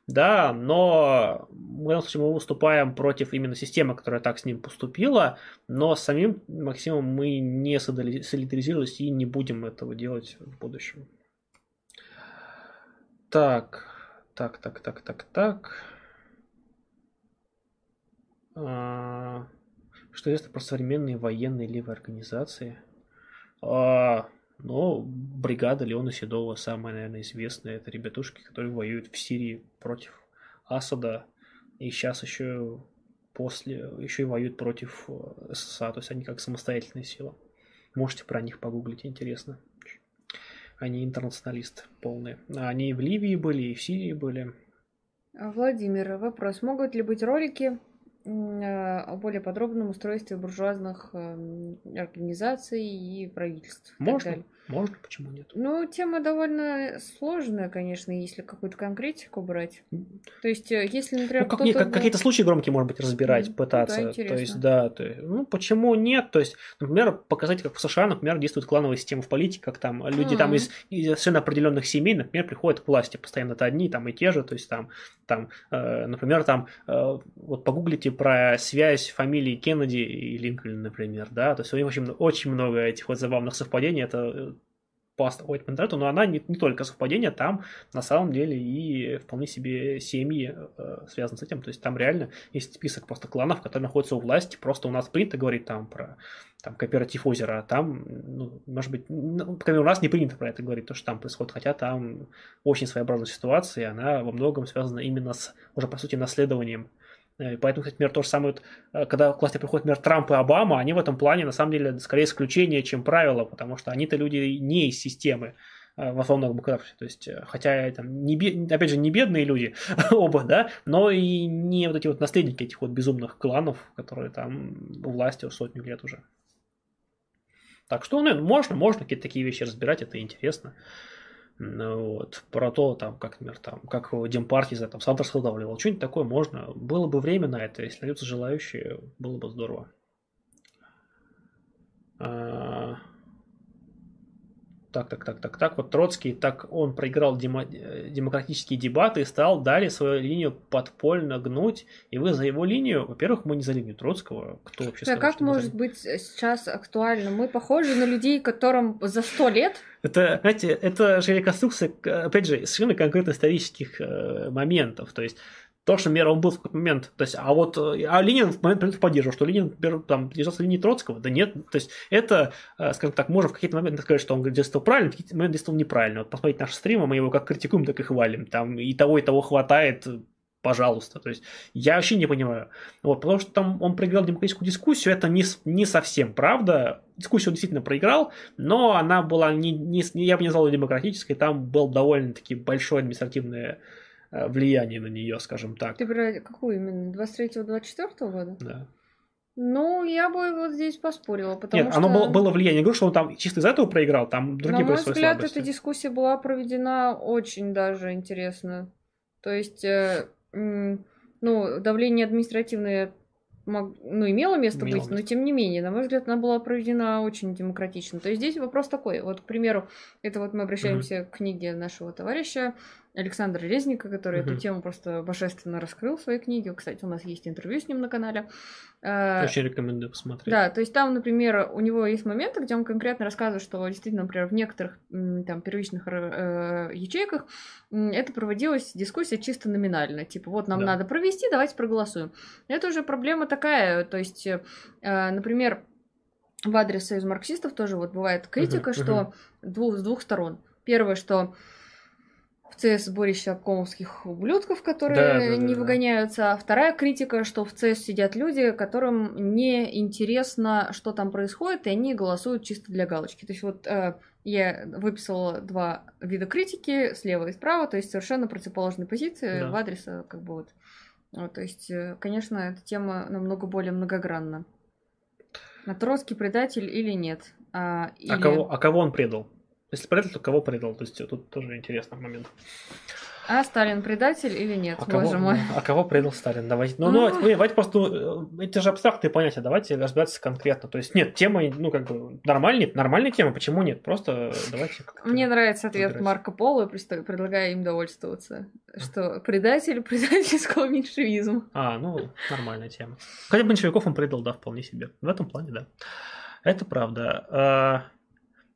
Да, но в этом случае мы выступаем против именно системы, которая так с ним поступила, но с самим Максимом мы не солидаризировались и не будем этого делать в будущем. Так, Так, так, так, так, так. А, что известно про современные военные левые организации? А, ну, бригада Леона Седова самая, наверное, известная. Это ребятушки, которые воюют в Сирии против Асада. И сейчас еще после, еще и воюют против э, ССА. То есть они как самостоятельная сила. Можете про них погуглить, интересно. Они интернационалисты полные. Они в Ливии были, и в Сирии были. Владимир, вопрос. Могут ли быть ролики о более подробном устройстве буржуазных эм, организаций и правительств? и Можно? далее? Можно, почему нет? Ну, тема довольно сложная, конечно, если какую-то конкретику брать. То есть, э, если, например, Ну, как, как- был- какие-то случаи громкие, может быть, разбирать, Мгм. пытаться. Да, то есть, да, то есть, ну, почему нет? То есть, например, показать, как в США, например, действует клановая система в политике, как там люди там Мгм. из, из совершенно определенных семей, например, приходят к власти. Постоянно это одни там и те же. То есть, там, там э, например, там, э, вот погуглите про связь фамилии Кеннеди и Линкольна, например, да, то есть, у них очень, очень много этих вот забавных совпадений. Это по интернету, но она не, не только совпадение, там на самом деле и вполне себе семьи э, связаны с этим. То есть там реально есть список просто кланов, которые находятся у власти. Просто у нас принято говорить там про там, кооператив озера, а там, ну, может быть, ну, по крайней мере, у нас не принято про это говорить, то, что там происходит, хотя там очень своеобразная ситуация, и она во многом связана именно с, уже по сути, наследованием Поэтому, кстати, например, то же самое, э, когда к власти приходят, например, Трамп и Обама, они в этом плане, на самом деле, скорее исключение, чем правило, потому что они-то люди не из системы э, в основном демократии. То есть, э, хотя там, не, опять же, не бедные люди оба, да, но и не вот эти вот наследники этих вот безумных кланов, которые там у власти сотню лет уже. Так что, ну, можно, можно какие-то такие вещи разбирать, это интересно. Вот, про то, там, как, например, там, как Демпартий за там, Сандерс выдавливал. Что-нибудь такое можно. Было бы время на это, если найдутся желающие, было бы здорово. А, Так, так, так, так, так. Вот Троцкий, так он проиграл демо- э, демократические дебаты и стал далее свою линию подпольно гнуть. И вы за его линию, во-первых, мы не за линию Троцкого. Кто вообще Да, сказал, как мы за может быть сейчас актуально? Мы похожи на людей, которым за сто лет Это, знаете, это же реконструкция, опять же, совершенно конкретно исторических э, моментов. То есть то, что, например, он был в какой-то момент, то есть, а вот, э, а Ленин в момент момент поддерживал, что Ленин, например, там, держался линии Троцкого, да нет, то есть, это, э, скажем так, можно в какие-то моменты сказать, что он действовал правильно, в какие-то моменты действовал неправильно. Вот посмотрите наши стримы, мы его как критикуем, так и хвалим, там и того, и того хватает, пожалуйста. То есть, я вообще не понимаю. Вот, потому что там он проиграл демократическую дискуссию, это не, не совсем правда. Дискуссию он действительно проиграл, но она была не, не, я бы не назвал ее демократической, там было довольно-таки большое административное э, влияние на нее, скажем так. Ты про какую именно? 23-24 года? Да. Ну, я бы вот здесь поспорила, потому Нет, что... оно было, было влияние. Не говорю, что он там чисто из-за этого проиграл, там другие На мой взгляд, слабости. эта дискуссия была проведена очень даже интересно. То есть, э, ну, давление административное мог- ну, имело место Имело быть, но место. тем не менее, на мой взгляд, она была проведена очень демократично. То есть здесь вопрос такой. Вот, к примеру, это вот мы обращаемся к книге нашего товарища Александра Резника, который эту Мгм. тему просто божественно раскрыл в своей книге. Кстати, у нас есть интервью с ним на канале. Э, Очень рекомендую посмотреть. да, то есть там, например, у него есть моменты, где он конкретно рассказывает, что действительно, например, в некоторых там первичных э, ячейках это проводилась дискуссия чисто номинально. Типа, вот нам Да. надо провести, давайте проголосуем. Это уже проблема такая, то есть, э, например, в адрес союза марксистов тоже вот бывает критика, Мгм, что двух, с двух сторон. Первое, что ЦС сборище обкомовских ублюдков, которые Да, да, да, не выгоняются. А вторая критика, что в ЦС сидят люди, которым не интересно, что там происходит, и они голосуют чисто для галочки. То есть вот э, я выписала два вида критики, слева и справа, то есть совершенно противоположные позиции Да. в адрес, э, как бы вот. Вот, то есть, э, конечно, эта тема намного более многогранна. А Троцкий предатель или нет? А, А, или- кого, а кого он предал? Если предал, то кого предал? То есть тут тоже интересный момент. а Сталин предатель или нет? А кого, Боже мой. а кого предал Сталин? Давайте. Ну, ну, давайте, давайте просто. ну, э, Это же абстрактные понятия. Давайте разбираться конкретно. То есть, нет, тема, ну, как бы, нормальная, нормальная тема. Почему нет? Просто давайте. как-то- Мне нравится ответ разбираться. Марко Поло, предлагаю им довольствоваться. Что предатель предательского меньшевизма. А, ну, нормальная тема. Хотя большевиков он предал, да, вполне себе. В этом плане, да. Это правда.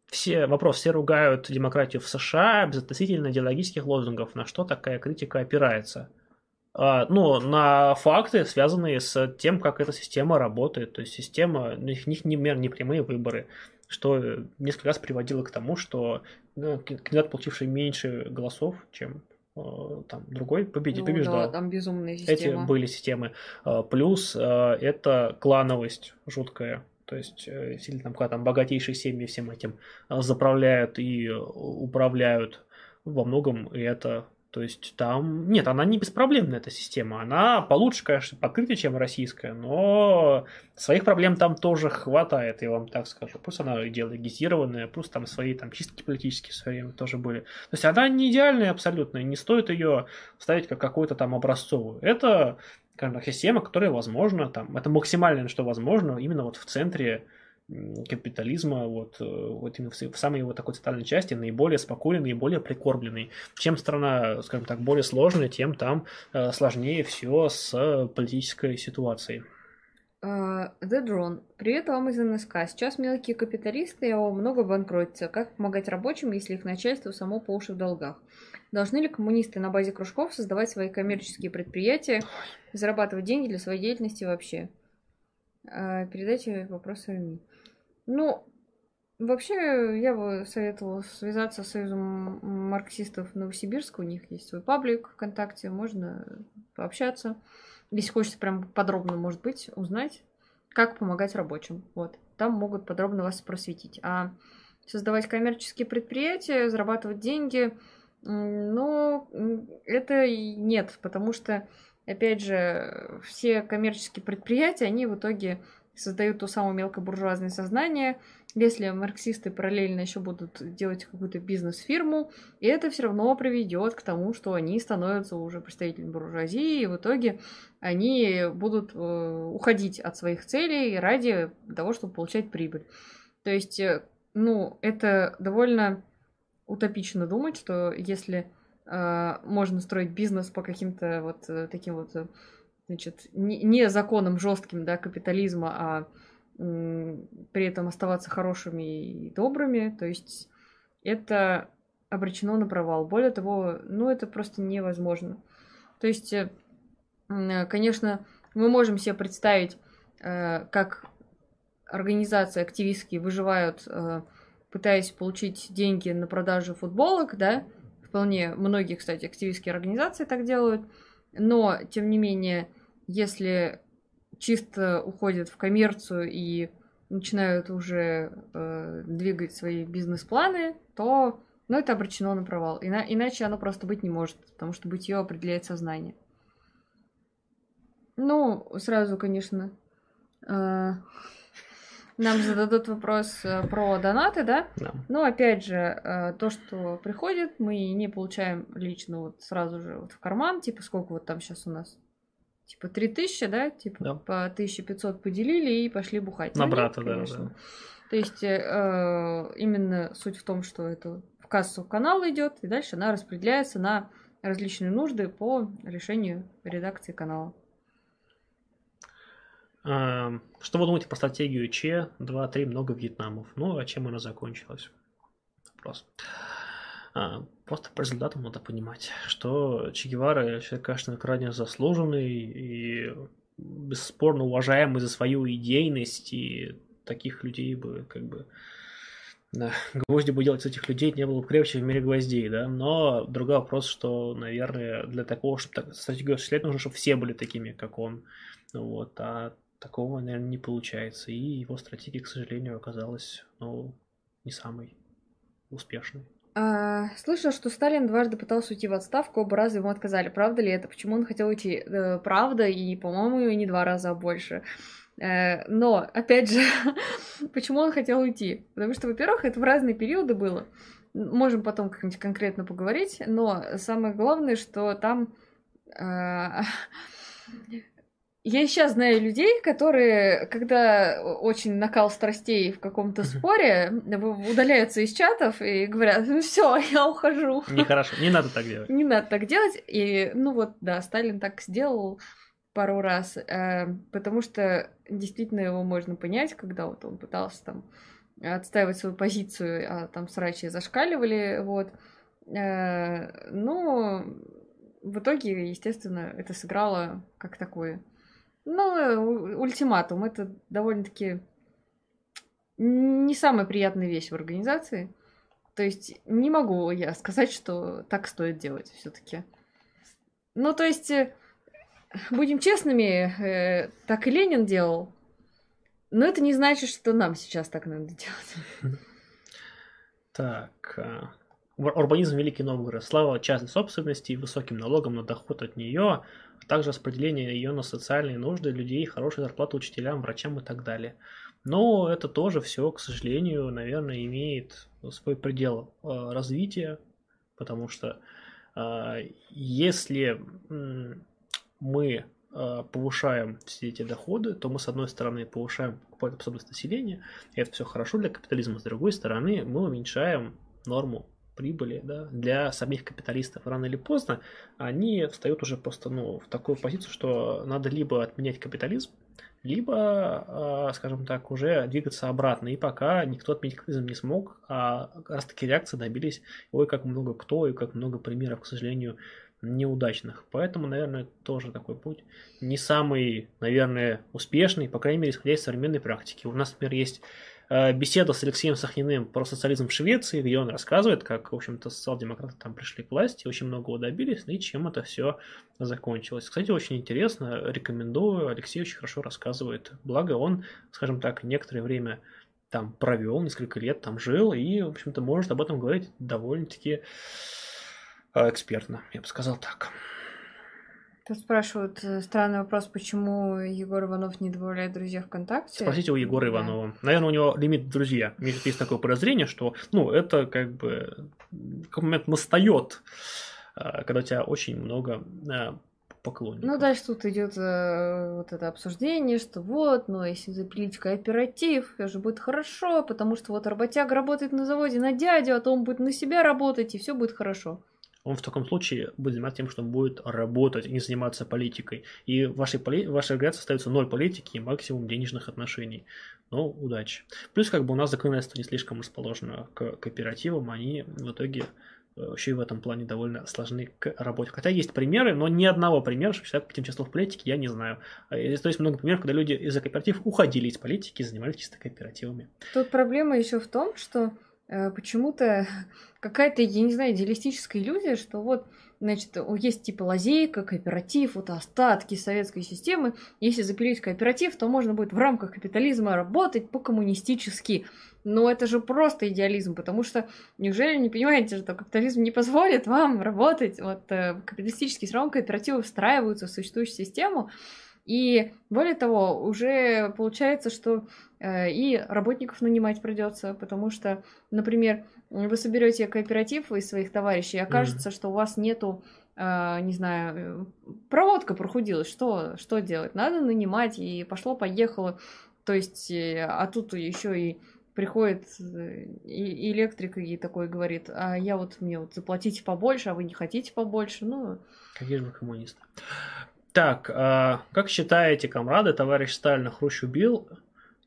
Все, вопрос, все ругают демократию в США безотносительно идеологических лозунгов. На что такая критика опирается? А, ну, на факты, связанные с тем, как эта система работает. То есть система, у них, них не, не прямые выборы, что несколько раз приводило к тому, что ну, кандидат, получивший меньше голосов, чем э, там другой победитель, ну, побеждал. Да, там безумная система. Эти были системы. А, плюс э, это клановость жуткая. То есть, сильно там, когда там богатейшие семьи всем этим заправляют и управляют во многом, и это то есть там... Нет, она не беспроблемная, эта система. Она получше, конечно, покрытия, чем российская, но своих проблем там тоже хватает, я вам так скажу. Пусть она идеологизированная, пусть там свои там чистки политические в свое время тоже были. То есть она не идеальная абсолютно, не стоит ее ставить как какую-то там образцовую. Это скажем так, система, которая возможно, там, это максимальное, что возможно, именно вот в центре капитализма, вот, э, вот именно в самой его такой центральной части, наиболее спокойный, наиболее прикормленный. Чем страна, скажем так, более сложная, тем там э, сложнее все с политической ситуацией. Uh, The Drone. Привет вам из НСК. Сейчас мелкие капиталисты его много банкротятся. Как помогать рабочим, если их начальство само по уши в долгах? Должны ли коммунисты на базе кружков создавать свои коммерческие предприятия, зарабатывать деньги для своей деятельности вообще? Uh, передайте вопрос Ами. Ну, вообще, я бы советовала связаться с Союзом марксистов Новосибирска. У них есть свой паблик ВКонтакте, можно пообщаться. Если хочется прям подробно, может быть, узнать, как помогать рабочим. Вот. Там могут подробно вас просветить. А создавать коммерческие предприятия, зарабатывать деньги, ну, это нет, потому что, опять же, все коммерческие предприятия, они в итоге создают то самое мелкобуржуазное сознание. Если марксисты параллельно еще будут делать какую-то бизнес-фирму, и это все равно приведет к тому, что они становятся уже представителями буржуазии, и в итоге они будут э, уходить от своих целей ради того, чтобы получать прибыль. То есть, э, ну, это довольно утопично думать, что если э, можно строить бизнес по каким-то вот таким вот значит, не, законом жестким, да, капитализма, а при этом оставаться хорошими и добрыми, то есть это обречено на провал. Более того, ну это просто невозможно. То есть, э, конечно, мы можем себе представить, э, как организации активистские выживают, э, пытаясь получить деньги на продажу футболок, да, вполне многие, кстати, активистские организации так делают, но, тем не менее, если чисто уходят в коммерцию и начинают уже э, двигать свои бизнес-планы, то ну, это обречено на провал. Ина- иначе оно просто быть не может, потому что бытие определяет сознание. Ну, сразу, конечно, э, нам зададут вопрос э, про донаты, да? Да. Но опять же, э, то, что приходит, мы не получаем лично вот сразу же вот в карман, типа сколько вот там сейчас у нас типа 3000, да, типа да. по 1500 поделили и пошли бухать. На ну, брата, нет, да, да. То есть э, именно суть в том, что это в кассу канал идет, и дальше она распределяется на различные нужды по решению редакции канала. А, что вы думаете по стратегию Че 2-3 много Вьетнамов? Ну, а чем она закончилась? Вопрос. А, просто по результатам надо понимать, что Че Гевара человек, конечно, крайне заслуженный и бесспорно уважаемый за свою идейность, и таких людей бы как бы да, гвозди бы делать с этих людей не было бы крепче в мире гвоздей, да, но другой вопрос, что, наверное, для такого, чтобы так, стратегию осуществлять, нужно, чтобы все были такими, как он, вот, а такого, наверное, не получается, и его стратегия, к сожалению, оказалась, ну, не самой успешной. А, слышал, что Сталин дважды пытался уйти в отставку, оба раза ему отказали. Правда ли это? Почему он хотел уйти? Э, правда, и, по-моему, не два раза, а больше. Э, но, опять же, почему он хотел уйти? Потому что, во-первых, это в разные периоды было. Можем потом как-нибудь конкретно поговорить, но самое главное, что там э, я сейчас знаю людей, которые, когда очень накал страстей в каком-то споре, удаляются из чатов и говорят, ну все, я ухожу. Нехорошо, не надо так делать. Не надо так делать. И, ну вот, да, Сталин так сделал пару раз, э, потому что действительно его можно понять, когда вот он пытался там отстаивать свою позицию, а там срачи зашкаливали, вот. Э, ну, в итоге, естественно, это сыграло как такое. Ну, ультиматум. Это довольно-таки не самая приятная вещь в организации. То есть не могу я сказать, что так стоит делать все-таки. Ну, то есть, э, будем честными, э, так и Ленин делал. Но это не значит, что нам сейчас так надо делать. Так, урбанизм Великий Новгород. Слава частной собственности и высоким налогам на доход от нее, а также распределение ее на социальные нужды людей, хорошая зарплата учителям, врачам и так далее. Но это тоже все, к сожалению, наверное, имеет свой предел э, развития, потому что э, если мы э, повышаем все эти доходы, то мы, с одной стороны, повышаем покупательную способность населения, и это все хорошо для капитализма, с другой стороны, мы уменьшаем норму прибыли да, для самих капиталистов. Рано или поздно они встают уже просто ну, в такую позицию, что надо либо отменять капитализм, либо, а, скажем так, уже двигаться обратно. И пока никто отменить капитализм не смог, а раз таки реакции добились, ой, как много кто и как много примеров, к сожалению, неудачных. Поэтому, наверное, тоже такой путь не самый, наверное, успешный, по крайней мере, исходя из современной практики. У нас, например, есть беседа с Алексеем Сахниным про социализм в Швеции, где он рассказывает, как, в общем-то, социал-демократы там пришли к власти, очень многого добились, и чем это все закончилось. Кстати, очень интересно, рекомендую, Алексей очень хорошо рассказывает. Благо, он, скажем так, некоторое время там провел, несколько лет там жил, и, в общем-то, может об этом говорить довольно-таки э, экспертно, я бы сказал так. Тут спрашивают э, странный вопрос, почему Егор Иванов не добавляет друзья ВКонтакте. Спросите у Егора да. Иванова. Наверное, у него лимит друзья. У меня есть такое подозрение, что ну, это как бы какой момент настает, э, когда у тебя очень много э, поклонников. Ну, дальше тут идет э, вот это обсуждение, что вот, ну, если запилить кооператив, это же будет хорошо, потому что вот работяг работает на заводе на дядю, а то он будет на себя работать, и все будет хорошо он в таком случае будет заниматься тем, что он будет работать не заниматься политикой. И в вашей, поли... в вашей организации остается ноль политики и максимум денежных отношений. Ну, удачи. Плюс, как бы у нас законодательство не слишком расположено к кооперативам, они в итоге э, еще и в этом плане довольно сложны к работе. Хотя есть примеры, но ни одного примера, что человек этим участвовал в политике, я не знаю. А, то есть много примеров, когда люди из-за кооперативов уходили из политики и занимались чисто кооперативами. Тут проблема еще в том, что Э, почему-то какая-то, я не знаю, идеалистическая иллюзия, что вот, значит, есть типа лазейка, кооператив, вот остатки советской системы. Если запилить кооператив, то можно будет в рамках капитализма работать по-коммунистически. Но это же просто идеализм, потому что неужели не понимаете, что капитализм не позволит вам работать? Вот э, капиталистические все равно кооперативы встраиваются в существующую систему, и более того, уже получается, что э, и работников нанимать придется, потому что, например, вы соберете кооператив из своих товарищей, и окажется, mm-hmm. что у вас нету, э, не знаю, проводка прохудилась, что, что делать? Надо нанимать, и пошло-поехало. То есть, э, а тут еще и приходит э, и электрик и такой говорит, а я вот мне вот заплатите побольше, а вы не хотите побольше, ну... Какие же вы коммунисты. Так, а, как считаете, комрады, товарищ Сталин Хрущ убил?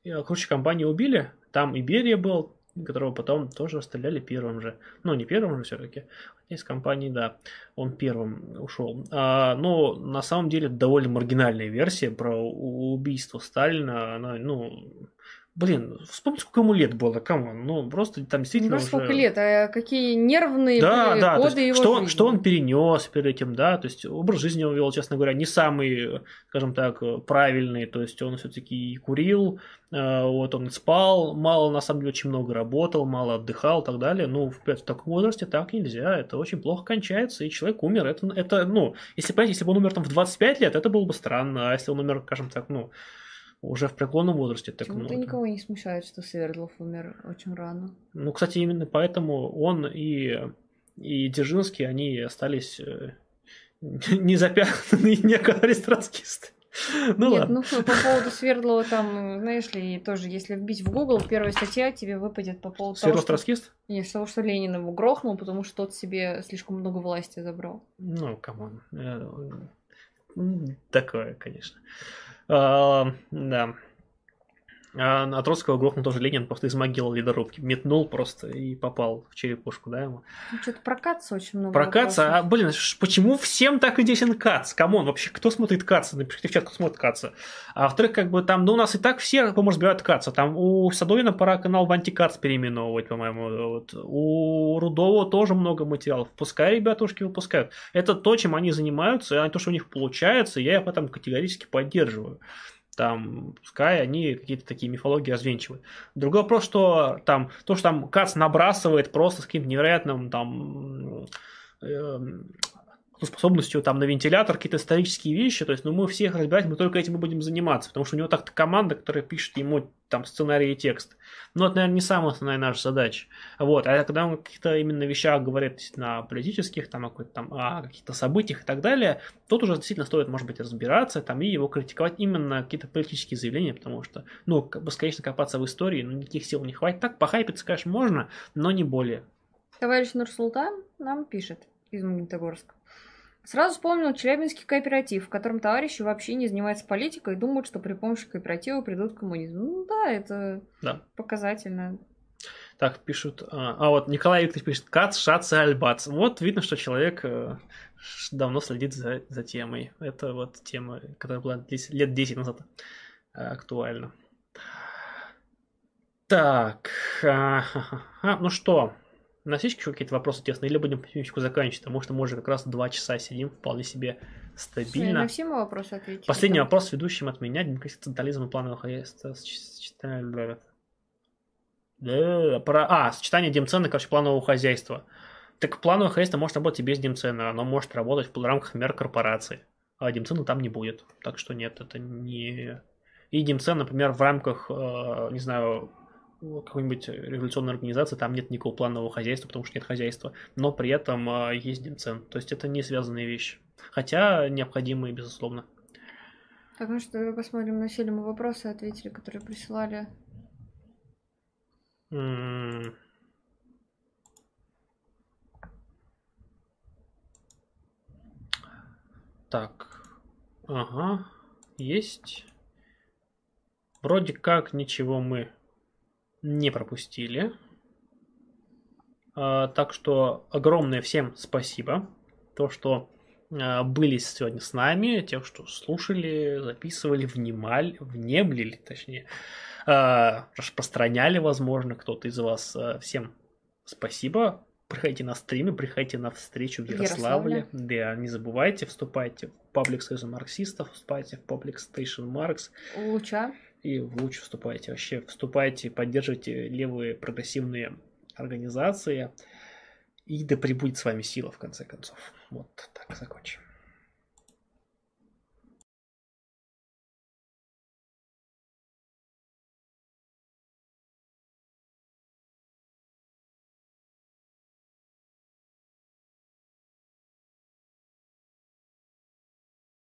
Э, Хрущ компанию убили? Там и Берия был, которого потом тоже расстреляли первым же. Ну, не первым же все-таки. Из компании, да, он первым ушел. А, но на самом деле довольно маргинальная версия про убийство Сталина. Она, ну, Блин, вспомните, сколько ему лет было, come on, ну просто там действительно уже... сколько лет, а какие нервные да, были да, годы его что, жизни. что он перенес перед этим, да, то есть образ жизни он вел, честно говоря, не самый, скажем так, правильный, то есть он все-таки курил, э, вот он спал, мало, на самом деле, очень много работал, мало отдыхал и так далее, ну, в, в таком возрасте так нельзя, это очень плохо кончается, и человек умер, это, это ну, если, понимаете, если бы он умер там в 25 лет, это было бы странно, а если он умер, скажем так, ну, уже в преклонном возрасте. Так, Почему-то ну, никого не смущает, что Свердлов умер очень рано. Ну, кстати, именно поэтому он и, и Дзержинский, они остались э, не запятнанные некоторые троцкисты. Ну, Нет, ладно. ну по поводу Свердлова там, знаешь ли, тоже, если вбить в Google, первая статья тебе выпадет по поводу Свердлов того, что... Нет, того, что Ленин его грохнул, потому что тот себе слишком много власти забрал. Ну, come on. Э, такое, конечно. Да. А на Троцкого грохнул тоже Ленин просто из могилы ледорубки. Метнул просто и попал в черепушку, да, ему. Ну, Что-то про Каца очень много Про Каца, а, вопросов. блин, почему всем так интересен Кац? Come on, вообще, кто смотрит Каца? Напишите в чат, кто смотрит Каца. А во-вторых, как бы там, ну, у нас и так все, по-моему, разбирают Каца. Там у Садовина пора канал в антикац переименовывать, по-моему. Вот. У Рудова тоже много материалов. Пускай ребятушки выпускают. Это то, чем они занимаются, а то, что у них получается, я их этом категорически поддерживаю. Там, пускай они какие-то такие мифологии развенчивают. Другой вопрос, что там, то, что там Кац набрасывает просто с каким-то невероятным там эм, способностью там на вентилятор, какие-то исторические вещи, то есть, ну, мы всех разбирать, мы только этим и будем заниматься, потому что у него так-то команда, которая пишет ему там сценарий и текст. Но это, наверное, не самая основная наша задача. Вот, а когда он о каких-то именно вещах говорит о политических, там, о, там, о каких-то событиях и так далее, тут уже действительно стоит, может быть, разбираться там и его критиковать именно какие-то политические заявления, потому что, ну, как бы, конечно, копаться в истории, ну, никаких сил не хватит. Так, похайпиться, конечно, можно, но не более. Товарищ Нурсултан нам пишет из Магнитогорска. Сразу вспомнил челябинский кооператив, в котором товарищи вообще не занимаются политикой и думают, что при помощи кооператива придут к коммунизму. Ну да, это Да. показательно. Так, пишут. А, а вот Николай Викторович пишет Кац, Шац и Альбац. Вот видно, что человек э, давно следит за, за темой. Это вот тема, которая была 10 лет 10 назад э, актуальна. Так. а, ха-ха-ха. ну что, у нас есть еще какие-то вопросы тесные? Или будем потихонечку заканчивать? Потому что мы уже как раз два часа сидим вполне себе стабильно. на все вопросы ответили. Последний Там- вопрос ведущим от меня. Демократический централизм и. Сочетание... Да, про... А, сочетание демцена, короче, планового хозяйства. Так плановое хозяйство может работать и без демцена. Оно может работать в рамках мер корпорации. А демцена там не будет. Так что нет, это не... И демцен, например, в рамках, э, не знаю, какой-нибудь революционной организации, там нет никакого планового хозяйства, потому что нет хозяйства. Но при этом э, есть демцен. То есть это не связанные вещи. Хотя необходимые, безусловно. Так, ну что, давай посмотрим на все ли мы вопросы ответили, которые присылали. М. Так. Ага. Есть. Вроде как ничего мы не пропустили. А, так что огромное всем спасибо. То, что а, были сегодня с нами, тех, что слушали, записывали, внимали, внемлили, точнее, а, распространяли, возможно, кто-то из вас. Всем спасибо. Приходите на стримы, приходите на встречу в Ярославле. Да, не забывайте, вступайте в паблик Союза марксистов, вступайте в паблик Station У Луча. И в луч вступайте. Вообще вступайте, поддерживайте левые прогрессивные организации. И да пребудет с вами сила, в конце концов. Вот так закончим.